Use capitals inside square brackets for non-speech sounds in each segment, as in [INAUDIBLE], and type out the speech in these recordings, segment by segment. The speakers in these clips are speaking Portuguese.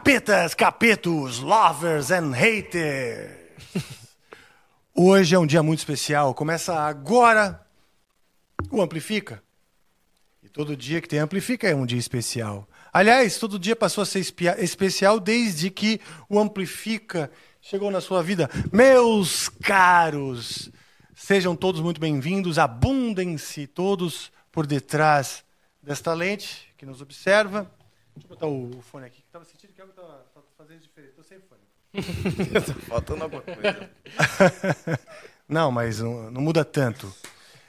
Capetas, capetos, lovers and haters. [LAUGHS] Hoje é um dia muito especial. Começa agora o Amplifica. E todo dia que tem Amplifica é um dia especial. Aliás, todo dia passou a ser especial desde que o Amplifica chegou na sua vida. Meus caros, sejam todos muito bem-vindos. Abundem-se todos por detrás desta lente que nos observa. Deixa eu botar o fone aqui. Estava sentindo que algo estava fazendo diferente. Estou sem [LAUGHS] Está faltando alguma coisa. [LAUGHS] não, mas não, não, muda tanto.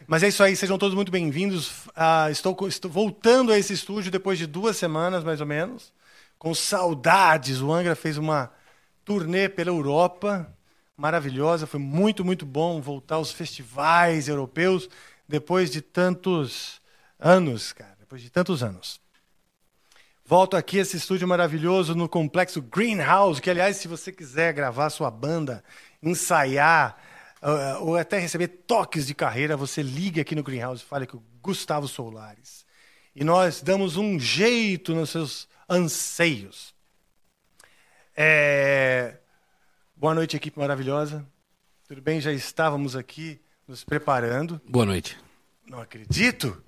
Mas é isso aí, sejam todos muito bem-vindos. Ah, estou, estou voltando a esse estúdio depois de duas semanas, mais ou menos, com saudades. O Angra fez uma turnê pela Europa maravilhosa. Foi muito, muito bom voltar aos festivais europeus depois de tantos anos, cara. Depois de tantos anos. Volto aqui esse estúdio maravilhoso no complexo Greenhouse, que aliás, se você quiser gravar sua banda, ensaiar uh, ou até receber toques de carreira, você liga aqui no Greenhouse e fale com o Gustavo Solares. E nós damos um jeito nos seus anseios. É... Boa noite, equipe maravilhosa. Tudo bem? Já estávamos aqui nos preparando. Boa noite. Não acredito.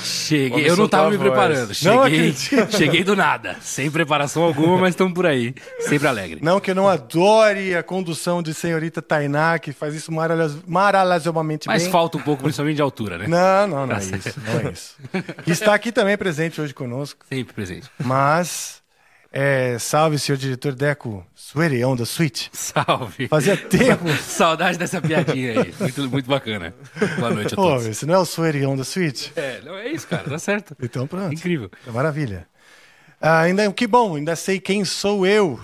cheguei, eu não estava me preparando. Cheguei, cheguei do nada, sem preparação alguma, mas estamos por aí, sempre alegre. Não que eu não adore a condução de senhorita Tainá, que faz isso maravilhosamente mas bem. Mas falta um pouco, principalmente de altura, né? Não, não, não é isso, não é isso. Está aqui também presente hoje conosco. Sempre presente. Mas é, salve, senhor diretor Deco on the Switch. Salve. Fazia [LAUGHS] tempo. Saudade dessa piadinha aí. Muito, muito bacana. Boa noite a todos. Pô, esse não é o on the Switch? É, não é isso, cara. Tá certo. Então pronto. Incrível. É maravilha. Ah, ainda, que bom, ainda sei quem sou eu.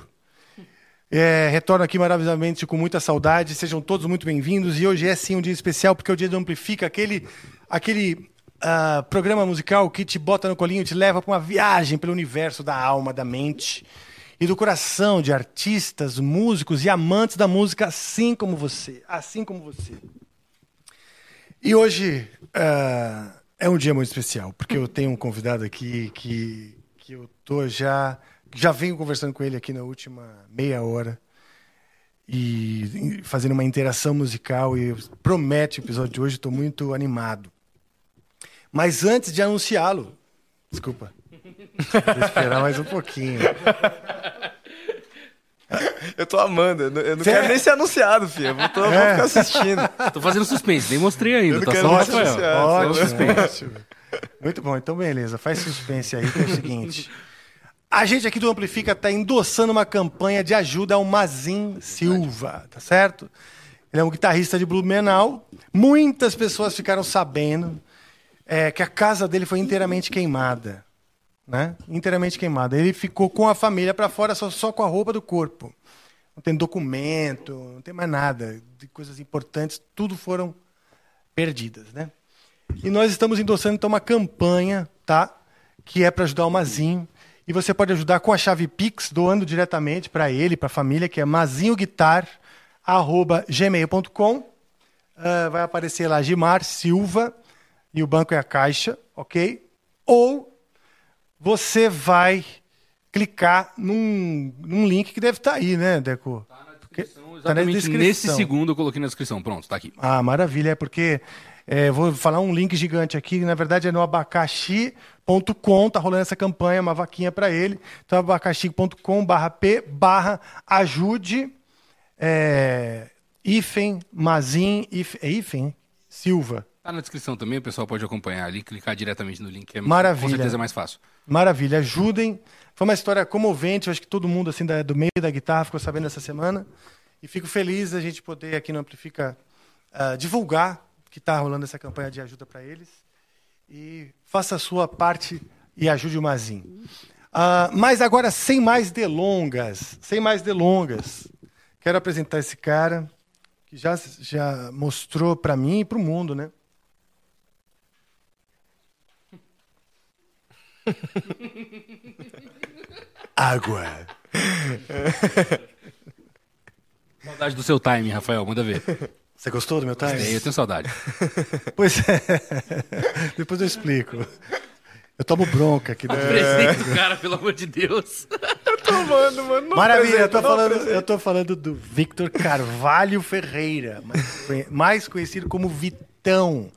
É, retorno aqui maravilhosamente com muita saudade. Sejam todos muito bem-vindos. E hoje é sim um dia especial, porque é o dia do Amplifica, aquele, aquele uh, programa musical que te bota no colinho, te leva para uma viagem pelo universo da alma, da mente e do coração de artistas, músicos e amantes da música, assim como você, assim como você. E hoje uh, é um dia muito especial, porque eu tenho um convidado aqui que, que eu tô já já venho conversando com ele aqui na última meia hora e fazendo uma interação musical e promete o episódio de hoje, estou muito animado. Mas antes de anunciá-lo, desculpa, vou esperar mais um pouquinho. [LAUGHS] Eu tô amando, eu não, eu não quero nem ser anunciado, filho. Eu vou, tô, é. vou ficar assistindo. Tô fazendo suspense, nem mostrei ainda. Eu não tá quero ótimo, ótimo, ótimo. Muito bom, então beleza, faz suspense aí, que é o seguinte. A gente aqui do Amplifica está endossando uma campanha de ajuda ao Mazin Silva, tá certo? Ele é um guitarrista de Blumenau. Muitas pessoas ficaram sabendo é, que a casa dele foi inteiramente queimada. Né? Inteiramente queimada. Ele ficou com a família para fora só, só com a roupa do corpo. Não tem documento, não tem mais nada de coisas importantes, tudo foram perdidas, né? E nós estamos endossando então uma campanha, tá? Que é para ajudar o Mazinho. E você pode ajudar com a chave Pix, doando diretamente para ele, para a família, que é mazinhoguitar@gmail.com. Uh, vai aparecer lá Gimar Silva e o banco é a Caixa, ok? Ou você vai clicar num, num link que deve estar tá aí, né, Deco? Está na descrição, exatamente tá na descrição. nesse segundo eu coloquei na descrição. Pronto, está aqui. Ah, maravilha, é porque é, vou falar um link gigante aqui, na verdade é no abacaxi.com, tá rolando essa campanha, uma vaquinha para ele. Então, abacaxi.com barra P barra ajude é, Ifen Mazin, If, é Ifen Silva. Tá na descrição também, o pessoal pode acompanhar ali, clicar diretamente no link, é Maravilha. com certeza é mais fácil. Maravilha, ajudem. Foi uma história comovente, acho que todo mundo assim da, do meio da guitarra ficou sabendo essa semana. E fico feliz a gente poder aqui no Amplifica uh, divulgar que está rolando essa campanha de ajuda para eles. E faça a sua parte e ajude o Mazinho. Uh, mas agora, sem mais delongas, sem mais delongas, quero apresentar esse cara que já, já mostrou para mim e para o mundo, né? Água. Saudade do seu time, Rafael, manda ver. Você gostou do meu time? eu tenho saudade. Pois é. Depois eu explico. Eu tomo bronca aqui. Apresenta o cara, pelo amor de Deus. eu tô tomando, mano. Não Maravilha, eu tô, falando, eu tô falando do Victor Carvalho Ferreira, mais, mais conhecido como Vitão.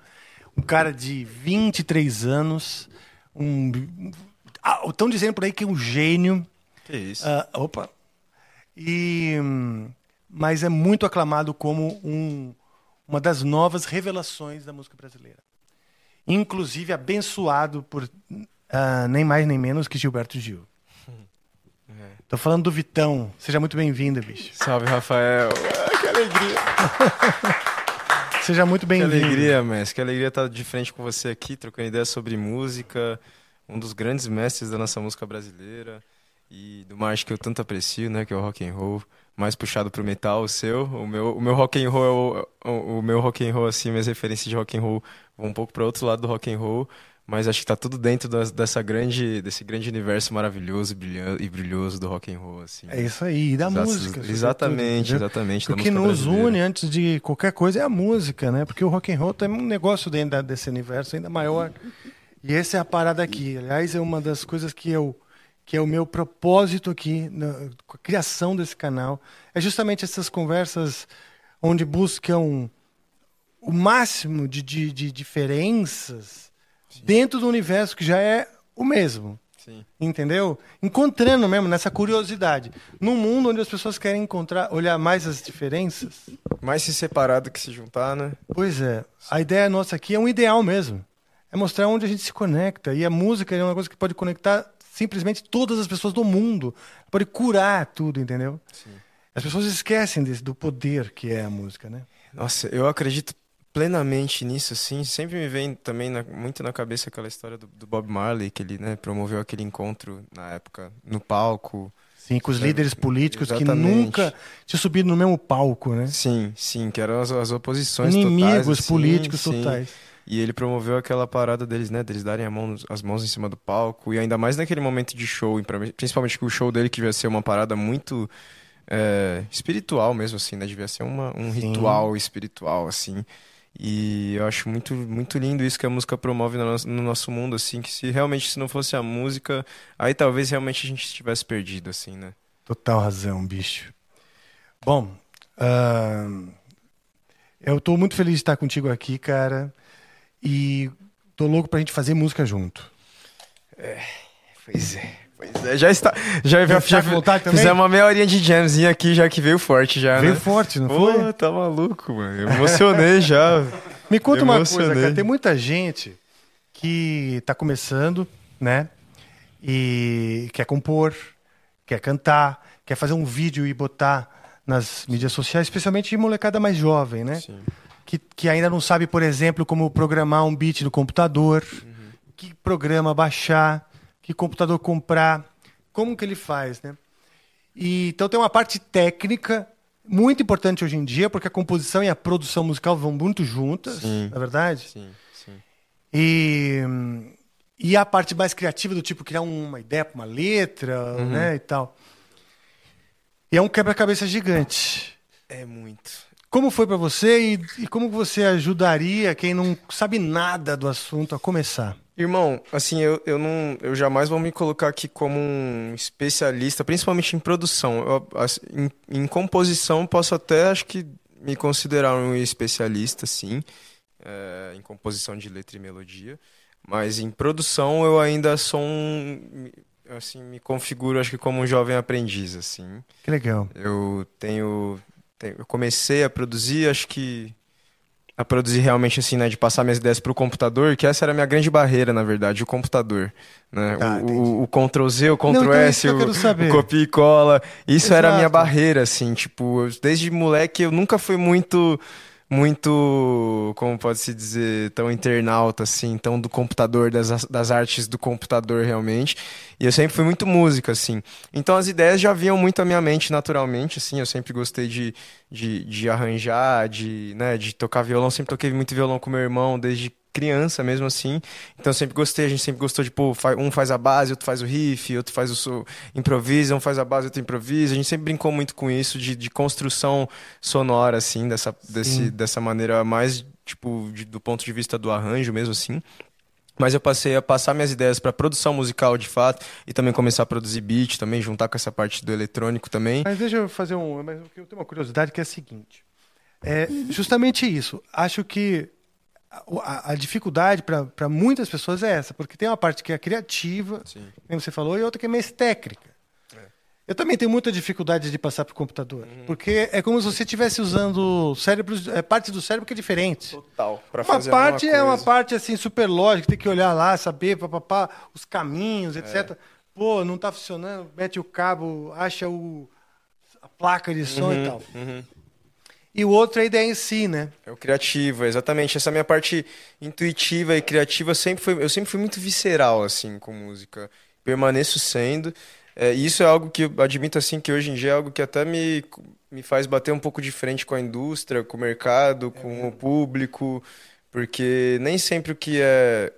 Um cara de 23 anos. Um, Estão ah, dizendo por aí que é um gênio. Que isso. Uh, opa. E, mas é muito aclamado como um, uma das novas revelações da música brasileira. Inclusive abençoado por uh, nem mais nem menos que Gilberto Gil. É. [LAUGHS] Tô falando do Vitão. Seja muito bem-vindo, bicho. Salve, Rafael. Ah, [LAUGHS] que alegria. [LAUGHS] Seja muito bem-vindo. Que alegria, mestre. Que alegria estar de frente com você aqui, trocando ideias sobre música. Um dos grandes mestres da nossa música brasileira e do mais que eu tanto aprecio, né, que é o rock and roll, mais puxado pro metal, o seu, o meu, o meu rock and roll, é o, o, o meu rock and roll assim, minhas referências de rock and roll vão um pouco para outro lado do rock and roll, mas acho que tá tudo dentro das, dessa grande, desse grande universo maravilhoso e brilhoso, do rock and roll, assim. É isso aí, e da Exato, música. Exatamente, tudo, exatamente. O que nos une antes de qualquer coisa é a música, né? Porque o rock and roll tem um negócio dentro desse universo ainda maior. E essa é a parada aqui. Aliás, é uma das coisas que eu que é o meu propósito aqui na a criação desse canal, é justamente essas conversas onde buscam o máximo de, de, de diferenças Sim. dentro do universo que já é o mesmo. Sim. Entendeu? Encontrando mesmo nessa curiosidade. Num mundo onde as pessoas querem encontrar, olhar mais as diferenças. Mais se separar do que se juntar, né? Pois é. A ideia nossa aqui é um ideal mesmo. É mostrar onde a gente se conecta. E a música é uma coisa que pode conectar simplesmente todas as pessoas do mundo. Pode curar tudo, entendeu? Sim. As pessoas esquecem desse, do poder que é a música, né? Nossa, eu acredito plenamente nisso, assim. Sempre me vem também na, muito na cabeça aquela história do, do, Bob Marley, que ele né, promoveu aquele encontro na época no palco. Sim, com os líderes políticos Exatamente. que nunca tinham subido no mesmo palco, né? Sim, sim, que eram as, as oposições Inimigos totais. Inimigos políticos sim, totais. E ele promoveu aquela parada deles, né? Deles darem mão, as mãos em cima do palco. E ainda mais naquele momento de show, principalmente que o show dele que devia ser uma parada muito é, espiritual mesmo, assim, né? Devia ser uma, um Sim. ritual espiritual, assim. E eu acho muito, muito lindo isso que a música promove no nosso, no nosso mundo, assim, que se realmente se não fosse a música, aí talvez realmente a gente estivesse perdido, assim, né? Total razão, bicho. Bom, uh, eu estou muito feliz de estar contigo aqui, cara. E tô louco pra gente fazer música junto. É, pois é. É, já está. Já, já, já fizemos uma meia horinha de jamzinha aqui, já que veio forte já. Veio né? forte, não foi? Pô, tá maluco, mano. Eu emocionei já. [LAUGHS] Me conta uma coisa, cara. Tem muita gente que tá começando, né? E quer compor, quer cantar, quer fazer um vídeo e botar nas mídias sociais, especialmente de molecada mais jovem, né? Sim que, que ainda não sabe, por exemplo, como programar um beat no computador, uhum. que programa baixar, que computador comprar, como que ele faz, né? E, então tem uma parte técnica muito importante hoje em dia, porque a composição e a produção musical vão muito juntas, sim. na é verdade? Sim, sim. E, e a parte mais criativa do tipo criar uma ideia para uma letra, uhum. né, e tal. E é um quebra-cabeça gigante. É muito. Como foi para você e, e, como você ajudaria quem não sabe nada do assunto a começar? Irmão, assim, eu, eu não, eu jamais vou me colocar aqui como um especialista, principalmente em produção. Eu, assim, em, em, composição, posso até, acho que, me considerar um especialista, sim, é, em composição de letra e melodia. Mas em produção, eu ainda sou um, assim, me configuro, acho que como um jovem aprendiz, assim. Que legal. Eu tenho eu comecei a produzir, acho que a produzir realmente assim, né, de passar minhas ideias para o computador, que essa era a minha grande barreira, na verdade, o computador, né? Tá, o, o, o, Ctrl Z, o Ctrl Não, então S, o, o copia e cola, isso Exato. era a minha barreira, assim, tipo, desde moleque eu nunca fui muito muito, como pode se dizer, tão internauta assim, tão do computador, das, das artes do computador realmente. E eu sempre fui muito música, assim. Então as ideias já vinham muito à minha mente naturalmente, assim. Eu sempre gostei de, de, de arranjar, de, né, de tocar violão. Sempre toquei muito violão com meu irmão desde criança mesmo assim. Então eu sempre gostei, a gente sempre gostou de, pô, um faz a base, outro faz o riff, outro faz o improvisa, um faz a base, outro improvisa. A gente sempre brincou muito com isso de, de construção sonora, assim, dessa, desse, dessa maneira mais, tipo, de, do ponto de vista do arranjo mesmo, assim. mas eu passei a passar minhas ideias para produção musical de fato e também começar a produzir beat, também juntar com essa parte do eletrônico também. Mas deixa eu fazer um, mas eu tenho uma curiosidade que é a seguinte. É justamente isso. Acho que a, a dificuldade para muitas pessoas é essa, porque tem uma parte que é criativa, Sim. como você falou, e outra que é mais técnica. Eu também tenho muita dificuldade de passar para o computador. Uhum. Porque é como se você estivesse usando cérebros, é, partes do cérebro que é diferente. Total. Pra uma fazer parte é uma parte assim super lógica, tem que olhar lá, saber papapá, os caminhos, etc. É. Pô, não está funcionando, mete o cabo, acha o, a placa de som uhum, e tal. Uhum. E o outro é a ideia em si, né? É o criativo, exatamente. Essa minha parte intuitiva e criativa sempre foi, eu sempre fui muito visceral assim com música. Permaneço sendo. É, isso é algo que eu admito assim que hoje em dia é algo que até me, me faz bater um pouco de frente com a indústria, com o mercado, com é o público, porque nem sempre o que é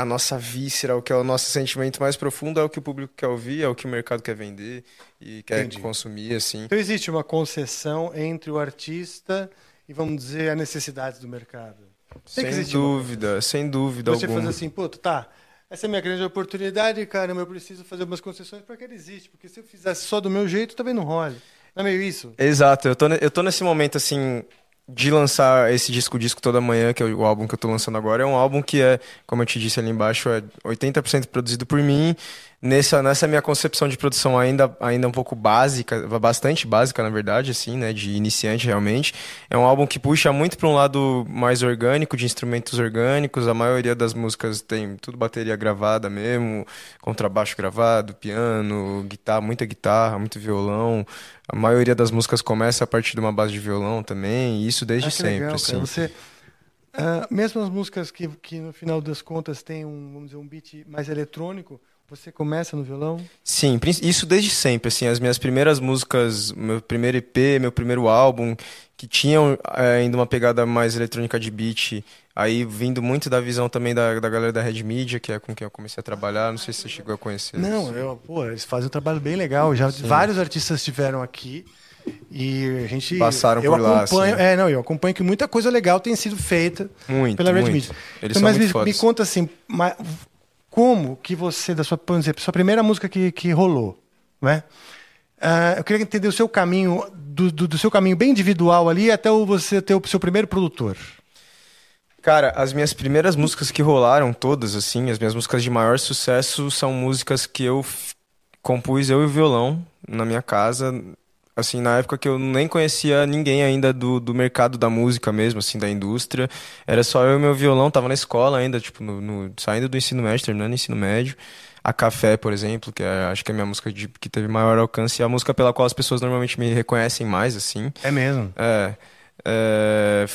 a nossa víscera, o que é o nosso sentimento mais profundo é o que o público quer ouvir, é o que o mercado quer vender e quer Entendi. consumir, assim. Então existe uma concessão entre o artista e, vamos dizer, as necessidades do mercado. Tem sem dúvida, sem dúvida Você alguma. Você faz assim, pô, tá, essa é a minha grande oportunidade, cara, eu preciso fazer umas concessões para que ele existe, porque se eu fizesse só do meu jeito, também não rola. Não é meio isso? Exato, eu tô, eu tô nesse momento, assim, de lançar esse disco disco toda manhã, que é o álbum que eu tô lançando agora, é um álbum que é, como eu te disse ali embaixo, é 80% produzido por mim nessa, nessa minha concepção de produção ainda, ainda um pouco básica, bastante básica, na verdade, assim, né, de iniciante realmente. É um álbum que puxa muito para um lado mais orgânico, de instrumentos orgânicos. A maioria das músicas tem tudo bateria gravada mesmo, contrabaixo gravado, piano, guitarra, muita guitarra, muito violão. A maioria das músicas começa a partir de uma base de violão também, e isso desde ah, sempre, legal, assim. Você Uh, mesmo as músicas que, que no final das contas tem um, vamos dizer, um beat mais eletrônico, você começa no violão? Sim, isso desde sempre. Assim, as minhas primeiras músicas, meu primeiro EP, meu primeiro álbum, que tinham é, ainda uma pegada mais eletrônica de beat, aí vindo muito da visão também da, da galera da Red Media, que é com quem eu comecei a trabalhar. Não sei se você chegou a conhecer. Não, eu, pô, eles fazem um trabalho bem legal. Já Sim. vários artistas estiveram aqui. E a gente. Passaram eu por lá. Acompanho, assim. É, não, eu acompanho que muita coisa legal tem sido feita muito, pela Red muito. Media. Eles então, mas me, me, conta assim, como que você, da sua, exemplo, sua primeira música que, que rolou, né? Uh, eu queria entender o seu caminho, do, do, do, seu caminho bem individual ali até você ter o seu primeiro produtor. Cara, as minhas primeiras músicas que rolaram, todas, assim, as minhas músicas de maior sucesso são músicas que eu compus eu e o violão na minha casa, assim, na época que eu nem conhecia ninguém ainda do, do mercado da música mesmo, assim, da indústria. Era só eu e meu violão, tava na escola ainda, tipo, no, no saindo do ensino médio, terminando o ensino médio. A Café, por exemplo, que é, acho que é a minha música de, que teve maior alcance, e a música pela qual as pessoas normalmente me reconhecem mais, assim. É mesmo? É. é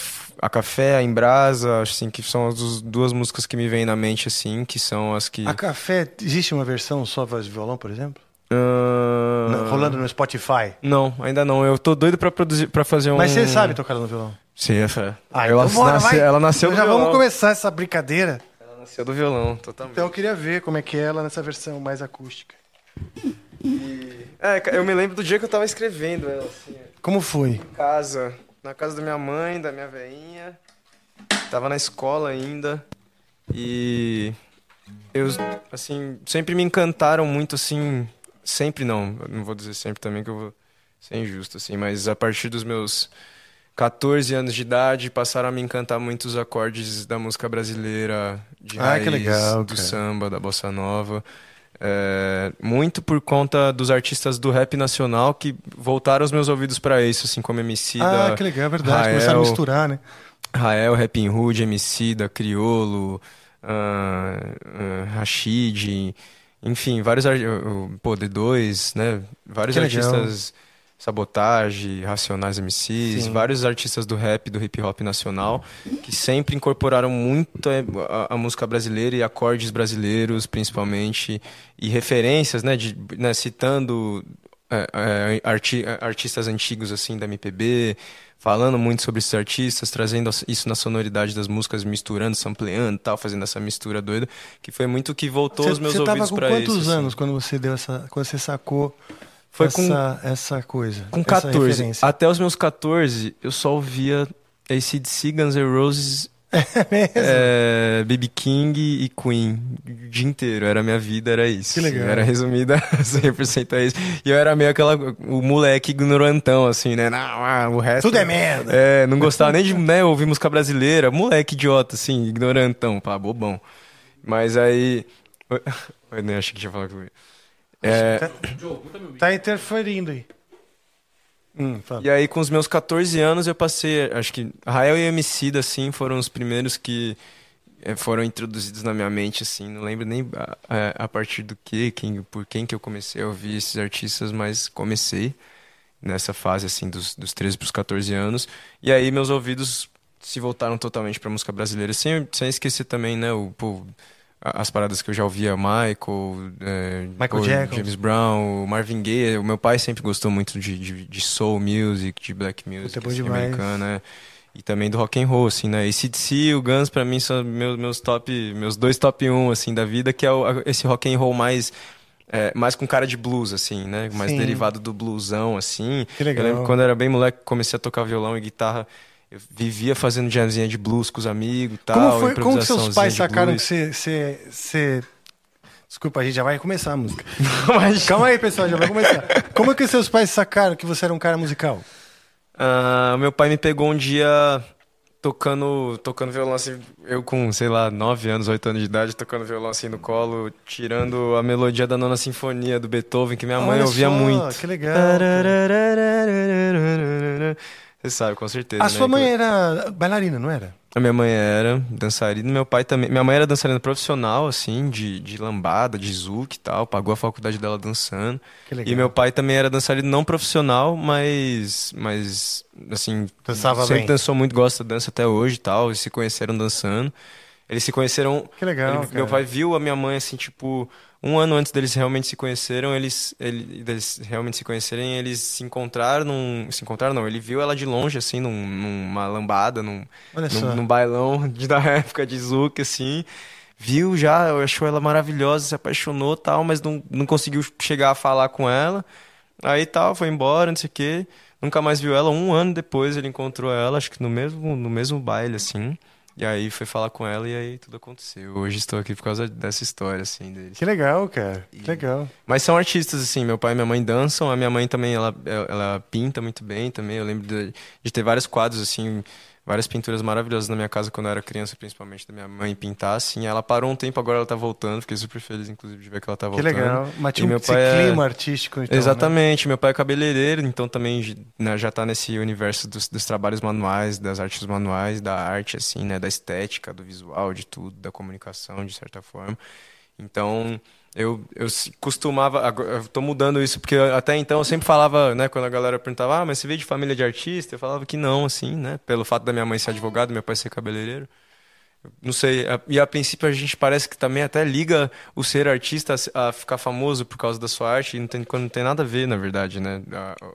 a Café, a Embrasa, assim, que são as duas músicas que me vêm na mente, assim, que são as que... A Café, existe uma versão só voz de violão, por exemplo? Uh... Rolando no Spotify? Não, ainda não. Eu tô doido pra, produzir, pra fazer um. Mas você sabe tocar no violão? Sim, é. Ah, ela, então bora, nasce, ela nasceu então do já violão. vamos começar essa brincadeira. Ela nasceu do violão, totalmente. Então eu queria ver como é que é ela nessa versão mais acústica. E... É, eu me lembro do dia que eu tava escrevendo ela, assim. Como foi? Em casa. Na casa da minha mãe, da minha veinha. Tava na escola ainda. E eu, assim, sempre me encantaram muito, assim, sempre não, não vou dizer sempre também que eu vou ser injusto, assim, mas a partir dos meus 14 anos de idade passaram a me encantar muito os acordes da música brasileira, de ah, raiz, legal, do samba, da bossa nova. É, muito por conta dos artistas do rap nacional que voltaram os meus ouvidos para isso, assim como MC ah, da. que legal, é verdade. Rael, Começaram a misturar, né? Rael, Rap Hood, MC da Criolo, uh, uh, Rashid. Enfim, vários pô, D2, né? Vários artistas Sabotage, Racionais MCs, Sim. vários artistas do rap, do hip hop nacional, que sempre incorporaram muito a, a, música brasileira e acordes brasileiros, principalmente, e referências, né, de, né citando é, é, arti artistas antigos assim da MPB, falando muito sobre esses artistas, trazendo isso na sonoridade das músicas, misturando, sampleando, tal, fazendo essa mistura doida, que foi muito o que voltou cê, os meus ouvidos para isso. Você quantos anos assim. quando você deu essa, quando você sacou foi essa, com essa coisa? Com 14. Até os meus 14, eu só ouvia ACDC, Guns N' Roses É mesmo? É, Baby King e Queen. O dia inteiro. Era a minha vida, era isso. Que legal. Era resumida [LAUGHS] 100% a isso. E eu era meio aquela. O moleque ignorantão, assim, né? Não, ah, o resto. Tudo é merda. É, não gostava nem de né, ouvir música brasileira. Moleque idiota, assim, ignorantão, pá, bobão. Mas aí. [LAUGHS] Eu nem achei que tinha falado comigo. É... Tá, tá interferindo aí. Hum, e aí, com os meus 14 anos, eu passei. Acho que Rael e Emicida, assim, foram os primeiros que eh, foram introduzidos na minha mente, assim. Não lembro nem a, a partir do que, quem, por quem que eu comecei a ouvir esses artistas, mas comecei nessa fase, assim, dos, dos 13 para os 14 anos. E aí, meus ouvidos se voltaram totalmente para música brasileira, sem, sem esquecer também, né, o. Pô, as paradas que eu já ouvia, Michael, é, Michael Jackson, James Brown, Marvin Gaye. O meu pai sempre gostou muito de, de, de soul music, de black music é assim, americana. E também do rock and roll, assim, né? ACDC e o Guns, pra mim, são meus, meus top, meus dois top 1, assim, da vida, que é o, esse rock and roll mais... É, mais com cara de blues, assim, né? Mais Sim. derivado do bluesão, assim. Que legal. Eu lembro quando eu era bem moleque, comecei a tocar violão e guitarra eu vivia fazendo jamzinha de blues com os amigos e tal. Como foi? Como que seus pais sacaram que você, você, você... Desculpa, a gente já vai começar a música. [LAUGHS] Mas... Calma aí, pessoal, já vai começar. Como é que seus pais sacaram que você era um cara musical? Uh, meu pai me pegou um dia tocando, tocando violão assim, eu com, sei lá, 9 anos, 8 anos de idade, tocando violão assim no colo, tirando a melodia da nona sinfonia do Beethoven, que minha mãe Olha ouvia só, muito. Que legal. Você sabe, com certeza. A né? sua mãe era bailarina, não era? A minha mãe era dançarina, meu pai também. Minha mãe era dançarina profissional, assim, de, de lambada, de zouk e tal. Pagou a faculdade dela dançando. Que legal. E meu pai também era dançarino não profissional, mas. Mas, assim. Dançava sempre bem. dançou muito, gosta de dança até hoje e tal. E se conheceram dançando. Eles se conheceram. Que legal. Ele, meu pai viu a minha mãe, assim, tipo um ano antes deles realmente se conheceram, eles, ele, deles realmente se conhecerem, eles se encontraram num, se encontraram não, ele viu ela de longe assim, num, numa lambada, num, num, num, bailão de, da época de Zuc assim. Viu já, achou ela maravilhosa, se apaixonou, tal, mas não, não conseguiu chegar a falar com ela. Aí tal, foi embora, não sei o quê. Nunca mais viu ela. Um ano depois ele encontrou ela, acho que no mesmo, no mesmo baile, assim. E aí foi falar com ela e aí tudo aconteceu. Hoje estou aqui por causa dessa história, assim, deles. Que legal, cara. Que legal. Mas são artistas, assim, meu pai e minha mãe dançam, a minha mãe também, ela, ela pinta muito bem também. Eu lembro de, de ter vários quadros, assim, várias pinturas maravilhosas na minha casa quando eu era criança, principalmente da minha mãe pintar, assim. Ela parou um tempo, agora ela tá voltando. Fiquei super feliz, inclusive, de ver que ela tá voltando. Que legal. Mas tinha meu pai clima é... artístico, então, Exatamente. Né? Meu pai é cabeleireiro, então também né, já tá nesse universo dos, dos, trabalhos manuais, das artes manuais, da arte, assim, né? Da estética, do visual, de tudo, da comunicação, de certa forma. Então, eu, eu costumava. Tô mudando isso, porque até então eu sempre falava, né, quando a galera perguntava, ah, mas você veio de família de artista? Eu falava que não, assim, né? Pelo fato da minha mãe ser advogada, meu pai ser cabeleireiro. Não sei, e a princípio a gente parece que também até liga o ser artista a, ficar famoso por causa da sua arte, não tem, quando não tem nada a ver, na verdade, né?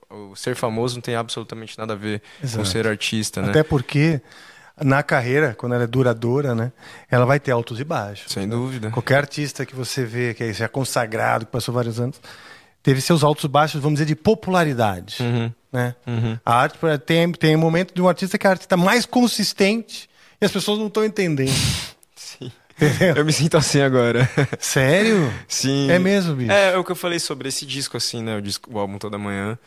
O ser famoso não tem absolutamente nada a ver Exato. com ser artista, né? Até porque na carreira, quando ela é duradoura, né? Ela vai ter altos e baixos. Sem né? dúvida. Qualquer artista que você vê que é, é consagrado, que passou vários anos, teve seus altos e baixos, vamos dizer, de popularidade. Uhum. Né? Uhum. A arte tem, tem um momento de um artista que é a arte está mais consistente e as pessoas não estão entendendo. [LAUGHS] Sim. Eu me sinto assim agora. [LAUGHS] Sério? Sim. É mesmo, bicho? É, é o que eu falei sobre esse disco, assim, né? O, disco, o álbum Toda Manhã.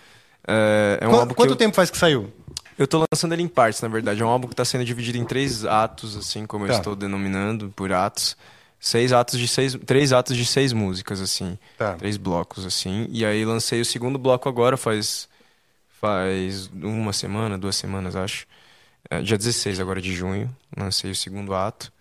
É, é um Qu álbum quanto eu... tempo faz que saiu? Eu tô lançando ele em partes, na verdade. É um álbum que tá sendo dividido em três atos, assim, como Tá. eu estou denominando, por atos. Seis atos de seis. Três atos de seis músicas, assim. Tá. Três blocos, assim. E aí lancei o segundo bloco agora, faz. Faz uma semana, duas semanas, acho. É, dia 16 agora de junho. Lancei o segundo ato.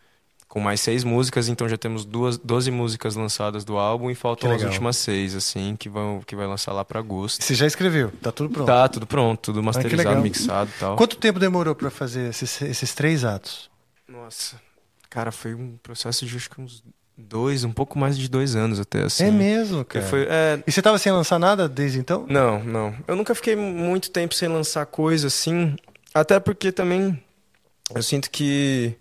Com mais seis músicas, então já temos duas, 12 músicas lançadas do álbum e faltam as últimas seis, assim, que, vão, que vai lançar lá pra agosto. Você já escreveu? Tá tudo pronto. Tá, tudo pronto, tudo legal. masterizado, mixado e tal. Quanto tempo demorou para fazer esses, esses três atos? Nossa, cara, foi um processo de acho que uns dois, um pouco mais de dois anos até, assim. É mesmo, cara. foi, é, E você tava sem lançar nada desde então? não, não. Eu nunca fiquei muito tempo sem lançar coisa, assim. Até porque também eu sinto que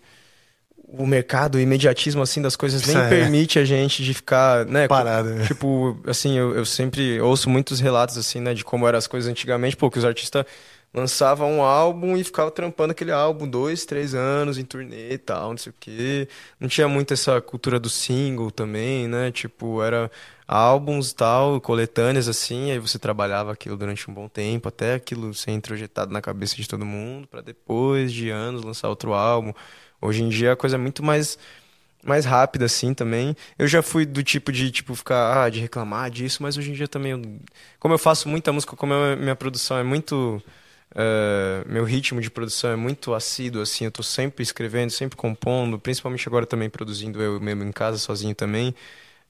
o mercado, o imediatismo, assim, das coisas nem é. permite a gente de ficar, né? Parado. Tipo, assim, eu, eu sempre ouço muitos relatos, assim, né? De como eram as coisas antigamente. Pô, que os artistas lançavam um álbum e ficava trampando aquele álbum dois, três anos em turnê e tal, não sei o quê. Não tinha muito essa cultura do single também, né? Tipo, era álbuns tal, coletâneas assim, aí você trabalhava aquilo durante um bom tempo, até aquilo ser introjetado na cabeça de todo mundo, para depois de anos lançar outro álbum. Hoje em dia a coisa é muito mais mais rápida assim também. Eu já fui do tipo de tipo ficar ah, de reclamar disso, mas hoje em dia também eu, como eu faço muita música, como a minha produção é muito uh, meu ritmo de produção é muito assíduo assim, eu tô sempre escrevendo, sempre compondo, principalmente agora também produzindo eu mesmo em casa sozinho também.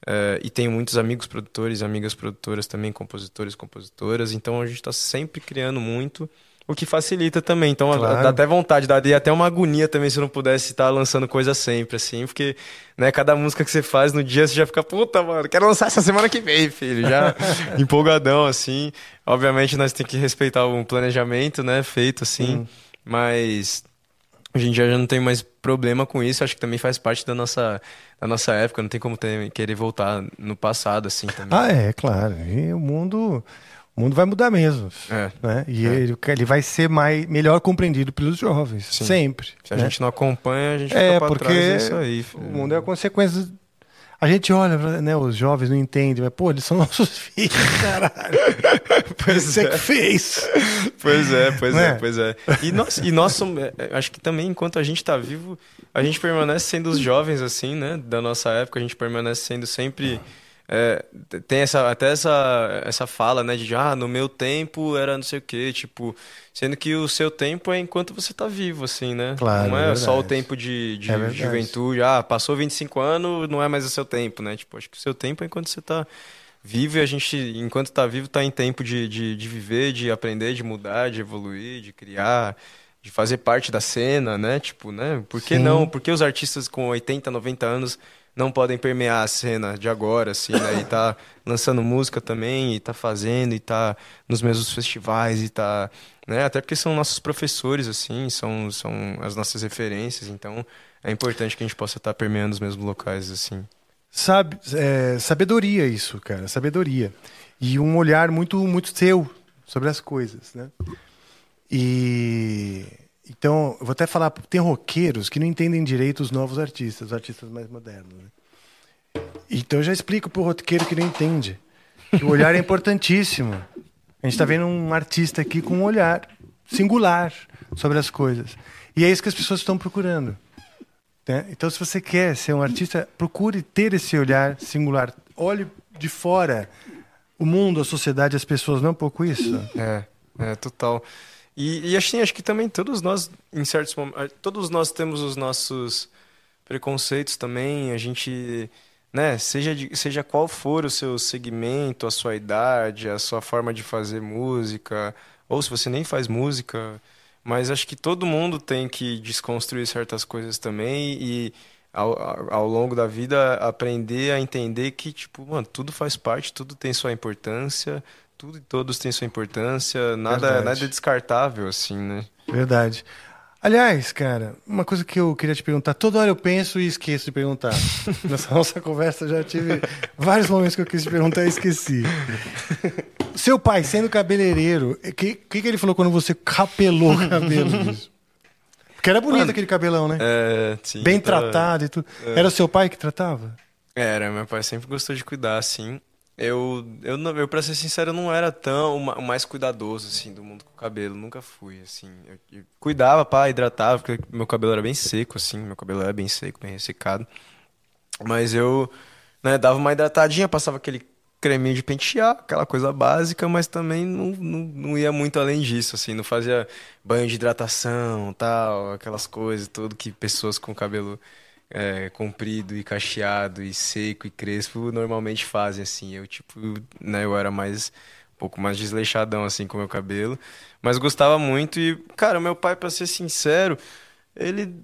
Uh, e tenho muitos amigos produtores, amigas produtoras também, compositores, compositoras. Então a gente está sempre criando muito, o que facilita também. Então claro. dá até vontade, dá até uma agonia também se não pudesse estar lançando coisa sempre, assim, porque né, cada música que você faz no dia você já fica, puta, mano, quero lançar essa semana que vem, filho. Já [LAUGHS] empolgadão, assim. Obviamente nós temos que respeitar um planejamento, né, feito assim, hum. mas Hoje em dia já não tem mais problema com isso, acho que também faz parte da nossa, da nossa época, não tem como ter, querer voltar no passado, assim, também. Ah, é, claro. E o mundo, o mundo vai mudar mesmo. É. Né? E é. Ele, ele vai ser mais, melhor compreendido pelos jovens, Sim. sempre. Se a né? gente não acompanha, a gente é, fica porque trás, é isso aí. O mundo é a consequência a gente olha, né, os jovens não entendem, mas, pô, eles são [LAUGHS] nossos filhos, caralho. [LAUGHS] pois Você é. que fez. Pois é, pois é, é, pois é. E nós, e nós somos, é, é, acho que também, enquanto a gente está vivo, a gente permanece sendo os jovens, assim, né, da nossa época, a gente permanece sendo sempre é, tem essa, até essa, essa fala, né, de ah, no meu tempo era não sei o quê, tipo, sendo que o seu tempo é enquanto você tá vivo, assim, né? Claro, não é, é só o tempo de, de é juventude, ah, passou 25 anos, não é mais o seu tempo, né? Tipo, acho que o seu tempo é enquanto você tá vivo e a gente, enquanto tá vivo, tá em tempo de, de, de viver, de aprender, de mudar, de evoluir, de criar de fazer parte da cena, né? Tipo, né? Por que Sim. não? Por que os artistas com 80, 90 anos não podem permear a cena de agora, assim, né? E tá [LAUGHS] lançando música também, e tá fazendo, e tá nos mesmos festivais, e tá. Né? Até porque são nossos professores, assim, são, são as nossas referências, então é importante que a gente possa estar tá permeando os mesmos locais, assim. Sabe, é, sabedoria isso, cara, sabedoria. E um olhar muito, muito seu sobre as coisas, né? E então, vou até falar, tem roqueiros que não entendem direito os novos artistas, os artistas mais modernos. Né? Então, eu já explico para o roqueiro que não entende que o olhar é importantíssimo. A gente está vendo um artista aqui com um olhar singular sobre as coisas. E é isso que as pessoas estão procurando. Né? Então, se você quer ser um artista, procure ter esse olhar singular. Olhe de fora o mundo, a sociedade, as pessoas. Não um pouco isso? É, é total. E, e assim, acho que também todos nós, em certos momentos, todos nós temos os nossos preconceitos também. A gente, né, seja, de, seja qual for o seu segmento, a sua idade, a sua forma de fazer música, ou se você nem faz música, mas acho que todo mundo tem que desconstruir certas coisas também e ao, ao longo da vida aprender a entender que, tipo, mano, tudo faz parte, tudo tem sua importância tudo e todos têm sua importância, nada, nada é descartável, assim, né? Verdade. Aliás, cara, uma coisa que eu queria te perguntar, toda hora eu penso e esqueço de perguntar. [LAUGHS] Nessa nossa conversa já tive vários momentos que eu quis te perguntar e esqueci. Seu pai, sendo cabeleireiro, o que, que, que, ele falou quando você capelou o [LAUGHS] cabelo? Porque era bonito Mano, aquele cabelão, né? É, sim. Bem tá... tratado e tudo. É. Era o seu pai que tratava? Era, meu pai sempre gostou de cuidar, assim. Eu, eu, eu, pra ser sincero, não era tão o mais cuidadoso, assim, do mundo com o cabelo. Nunca fui, assim. Eu, eu cuidava, pá, hidratava, porque meu cabelo era bem seco, assim. Meu cabelo era bem seco, bem ressecado. Mas eu, né, dava uma hidratadinha, passava aquele creminho de pentear, aquela coisa básica, mas também não, não, não ia muito além disso, assim. Não fazia banho de hidratação, tal, aquelas coisas, tudo que pessoas com cabelo é, comprido e cacheado e seco e crespo normalmente fazem assim. Eu tipo, né, eu era mais um pouco mais desleixadão assim com o meu cabelo, mas gostava muito e, cara, meu pai para ser sincero, ele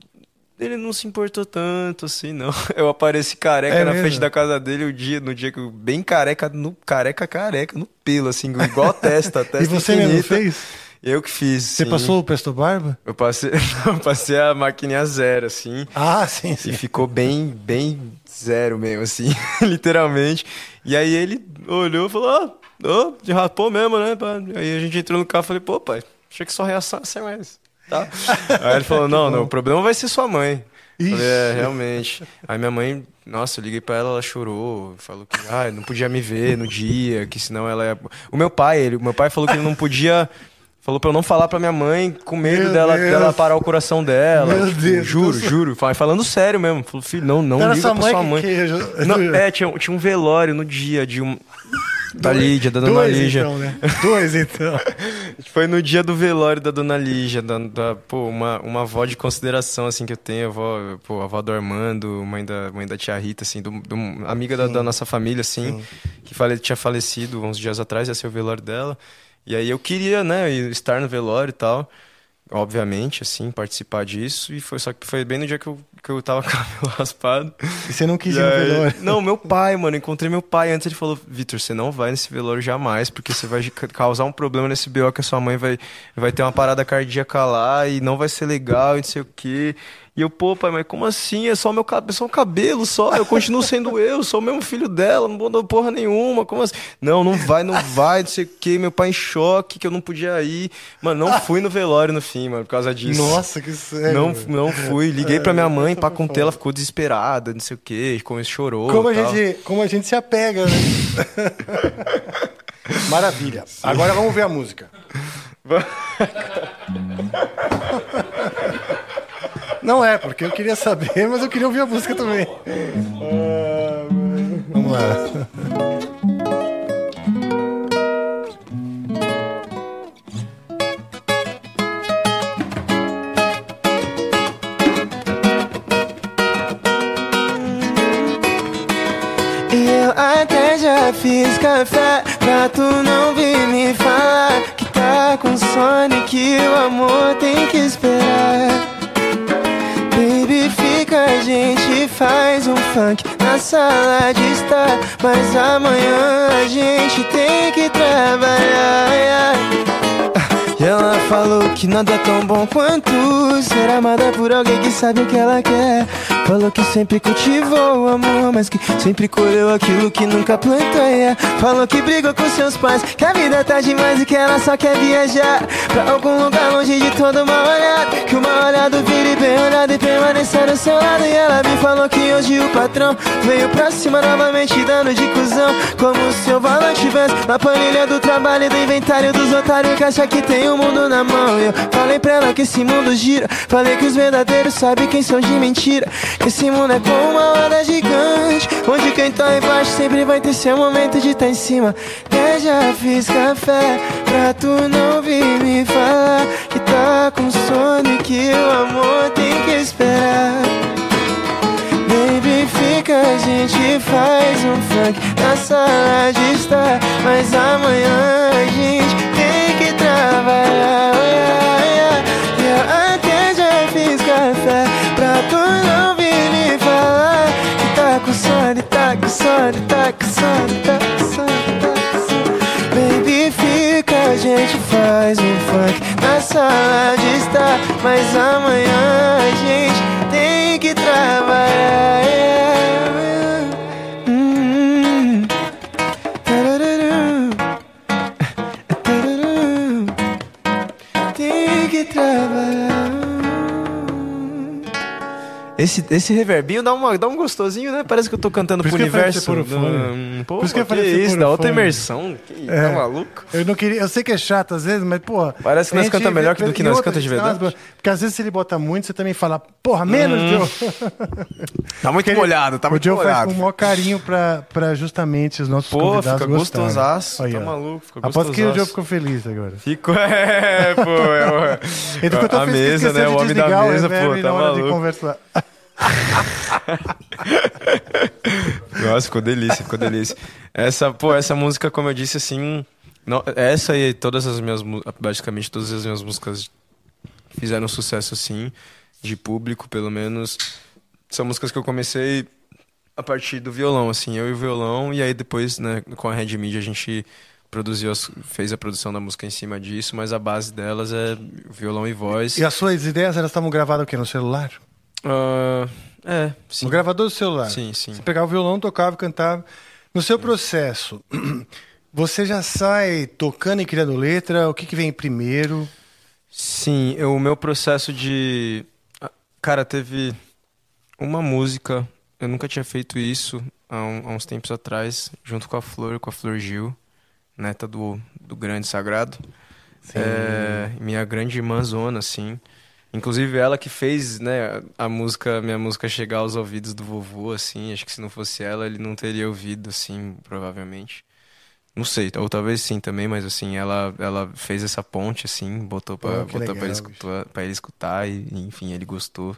ele não se importou tanto assim, não. [LAUGHS] Eu apareci careca é na mesmo? frente da casa dele o dia, no dia que eu bem careca, no careca careca, no pelo assim, igual a testa, a [LAUGHS] testa E você infinita. mesmo fez? Eu que fiz. Você sim. passou o Presto Barba? Eu passei, [LAUGHS] eu passei a maquininha zero, assim. Ah, sim, sim. E ficou bem, bem zero mesmo, assim, [LAUGHS] literalmente. E aí ele olhou e falou, ó, oh, de rapou mesmo, né? Aí a gente entrou no carro e falei, pô, pai, achei que só reação assim, mas. Tá. [LAUGHS] aí ele falou, não, não, o problema vai ser sua mãe. Ixi. Falei, é, realmente. Aí minha mãe, nossa, eu liguei pra ela, ela chorou, falou que ah, não podia me ver no dia, que senão ela ia. O meu pai, ele, o meu pai falou que ele não podia. Falou pra eu não falar pra minha mãe, com medo dela, dela parar o coração dela. Meu Deus. Juro, Deus. juro. Falando sério mesmo. Falou, filho, não, não Era liga pra sua mãe. Que, que... Não, é, tinha, tinha um velório no dia de um. [LAUGHS] Da Lídia, da Dona Dois, Lígia. Então, né? Dois, então. [LAUGHS] Foi no dia do velório da Dona Lígia, da, da, pô, uma, uma avó de consideração, assim, que eu tenho, a avó, pô, avó do Armando, mãe da, mãe da tia Rita, assim, do, do amiga da, da, nossa família, assim, Sim. que fale, tinha falecido uns dias atrás, ia ser o velório dela. E aí eu queria, né, estar no velório e tal obviamente, assim, participar disso. E foi só que foi bem no dia que eu, que eu tava [LAUGHS] com o cabelo raspado. E você não quis ir no velório? Não, meu pai, mano. Encontrei meu pai antes. Ele falou: Vitor, você não vai nesse velório jamais, porque você vai causar um problema nesse BO que a sua mãe vai, vai ter uma parada cardíaca lá e não vai ser legal e não sei o quê. E eu, pô, pai, mas como assim? É só meu cabelo, só um cabelo só. Eu continuo sendo eu, sou o mesmo filho dela, não dar porra nenhuma. Como assim? Não, não vai, não vai, não sei o quê. Meu pai em choque, que eu não podia ir. Mano, não fui no velório no fim, mano, por causa disso. Nossa, que sério. Não, não fui. Liguei pra minha mãe, pra contar, ela ficou desesperada, não sei o quê, como chorou. Como a, gente, como a gente se apega, né? [LAUGHS] Maravilha. Agora vamos ver a música. [LAUGHS] Não é, porque eu queria saber, mas eu queria ouvir a música também. [LAUGHS] Uh, vamos lá. Até já fiz café pra tu não vir me falar que tá com sono e que o amor tem que esperar. A gente faz um funk na sala de estar Mas amanhã a gente tem que trabalhar E ela falou que nada é tão bom quanto Ser amada por alguém que sabe o que ela quer Falou que sempre cultivou o amor, mas que sempre colheu aquilo que nunca plantou. Falou que brigou com seus pais, que a vida tá demais e que ela só quer viajar pra algum lugar longe de todo mal olhado. Que o mal olhado vire bem olhado e permanecer ao seu lado. E ela me falou que hoje o patrão veio pra cima novamente dando de cuzão. Como se eu valor tivesse na planilha do trabalho e do inventário dos otários que acha que tem o mundo na mão. Eu falei pra ela que esse mundo gira, falei que os verdadeiros sabem quem são de mentira. Esse mundo é como uma roda gigante Onde quem tá embaixo sempre vai ter seu momento de tá em cima Eu já fiz café pra tu não vir me falar Que tá com sono e que o amor tem que esperar Fica, a gente faz um funk na sala de estar Mas amanhã a gente tem que trabalhar Eu até já fiz café pra tu não tá com sono, tá com sono, tá com sono, tá com sono, tá com sono. Baby, fica, a gente faz um funk na sala de estar. Mas amanhã a gente tem que trabalhar. Tem Esse, esse reverbinho dá, uma, dá um gostosinho, né? Parece que eu tô cantando pro universo. Por, um, pô, Por isso que, eu falei que isso, dá outra imersão. Que, é. Tá maluco? Eu não queria. Eu sei que é chato às vezes, mas, porra. Parece que nós cantamos melhor do que nós cantamos de verdade. Porque às vezes se ele bota muito, você também fala, porra, menos, hum. Joe. [LAUGHS] tá muito molhado, tá muito molhado. O Joe faz com o maior carinho pra, pra justamente os nossos pô, convidados fica gostosaço. Tá maluco, fica Aposto que o Joe ficou feliz agora. Ficou, é, pô. É, [LAUGHS] a mesa, né? O homem da mesa, pô, tá maluco. [LAUGHS] Nossa, ficou delícia, ficou delícia. Essa, pô, essa música, como eu disse, assim. Não, essa e todas as minhas. Basicamente, todas as minhas músicas fizeram sucesso, assim, de público, pelo menos. São músicas que eu comecei a partir do violão, assim, eu e o violão, e aí depois, né, com a Red Media, a gente produziu, fez a produção da música em cima disso, mas a base delas é violão e voz. E as suas ideias, elas estavam gravadas o quê? No celular? Uh, é, sim. No gravador do celular? Sim, sim. Você pegava o violão, tocava cantava. No seu processo, [CLEARS THROAT] você já sai tocando e criando letra? O que, que vem primeiro? Sim, eu, o meu processo de. Cara, teve uma música. Eu nunca tinha feito isso há, um, há uns tempos atrás, junto com a Flor, com a Flor Gil, neta do, do Grande Sagrado. É, minha grande irmã Zona, assim. Inclusive ela que fez, né, a música, minha música chegar aos ouvidos do vovô, assim. Acho que se não fosse ela, ele não teria ouvido, assim, provavelmente. Não sei, ou talvez sim também, mas assim, ela, ela fez essa ponte, assim, botou pra, oh, botou legal, pra, ele escutar, pra ele escutar e, enfim, ele gostou.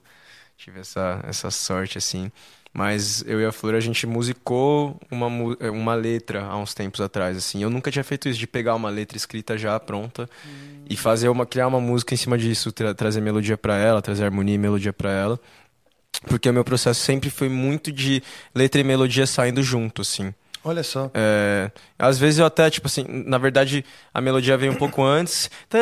Tive essa, essa sorte, assim. Mas eu e a Flor, a gente musicou uma, uma letra há uns tempos atrás, assim. Eu nunca tinha feito isso, de pegar uma letra escrita já pronta hum. E fazer uma, criar uma música em cima disso, tra trazer melodia para ela, trazer harmonia e melodia para ela. Porque o meu processo sempre foi muito de letra e melodia saindo junto, assim. Olha só. É, às vezes eu até, tipo assim, na verdade a melodia vem um pouco antes. O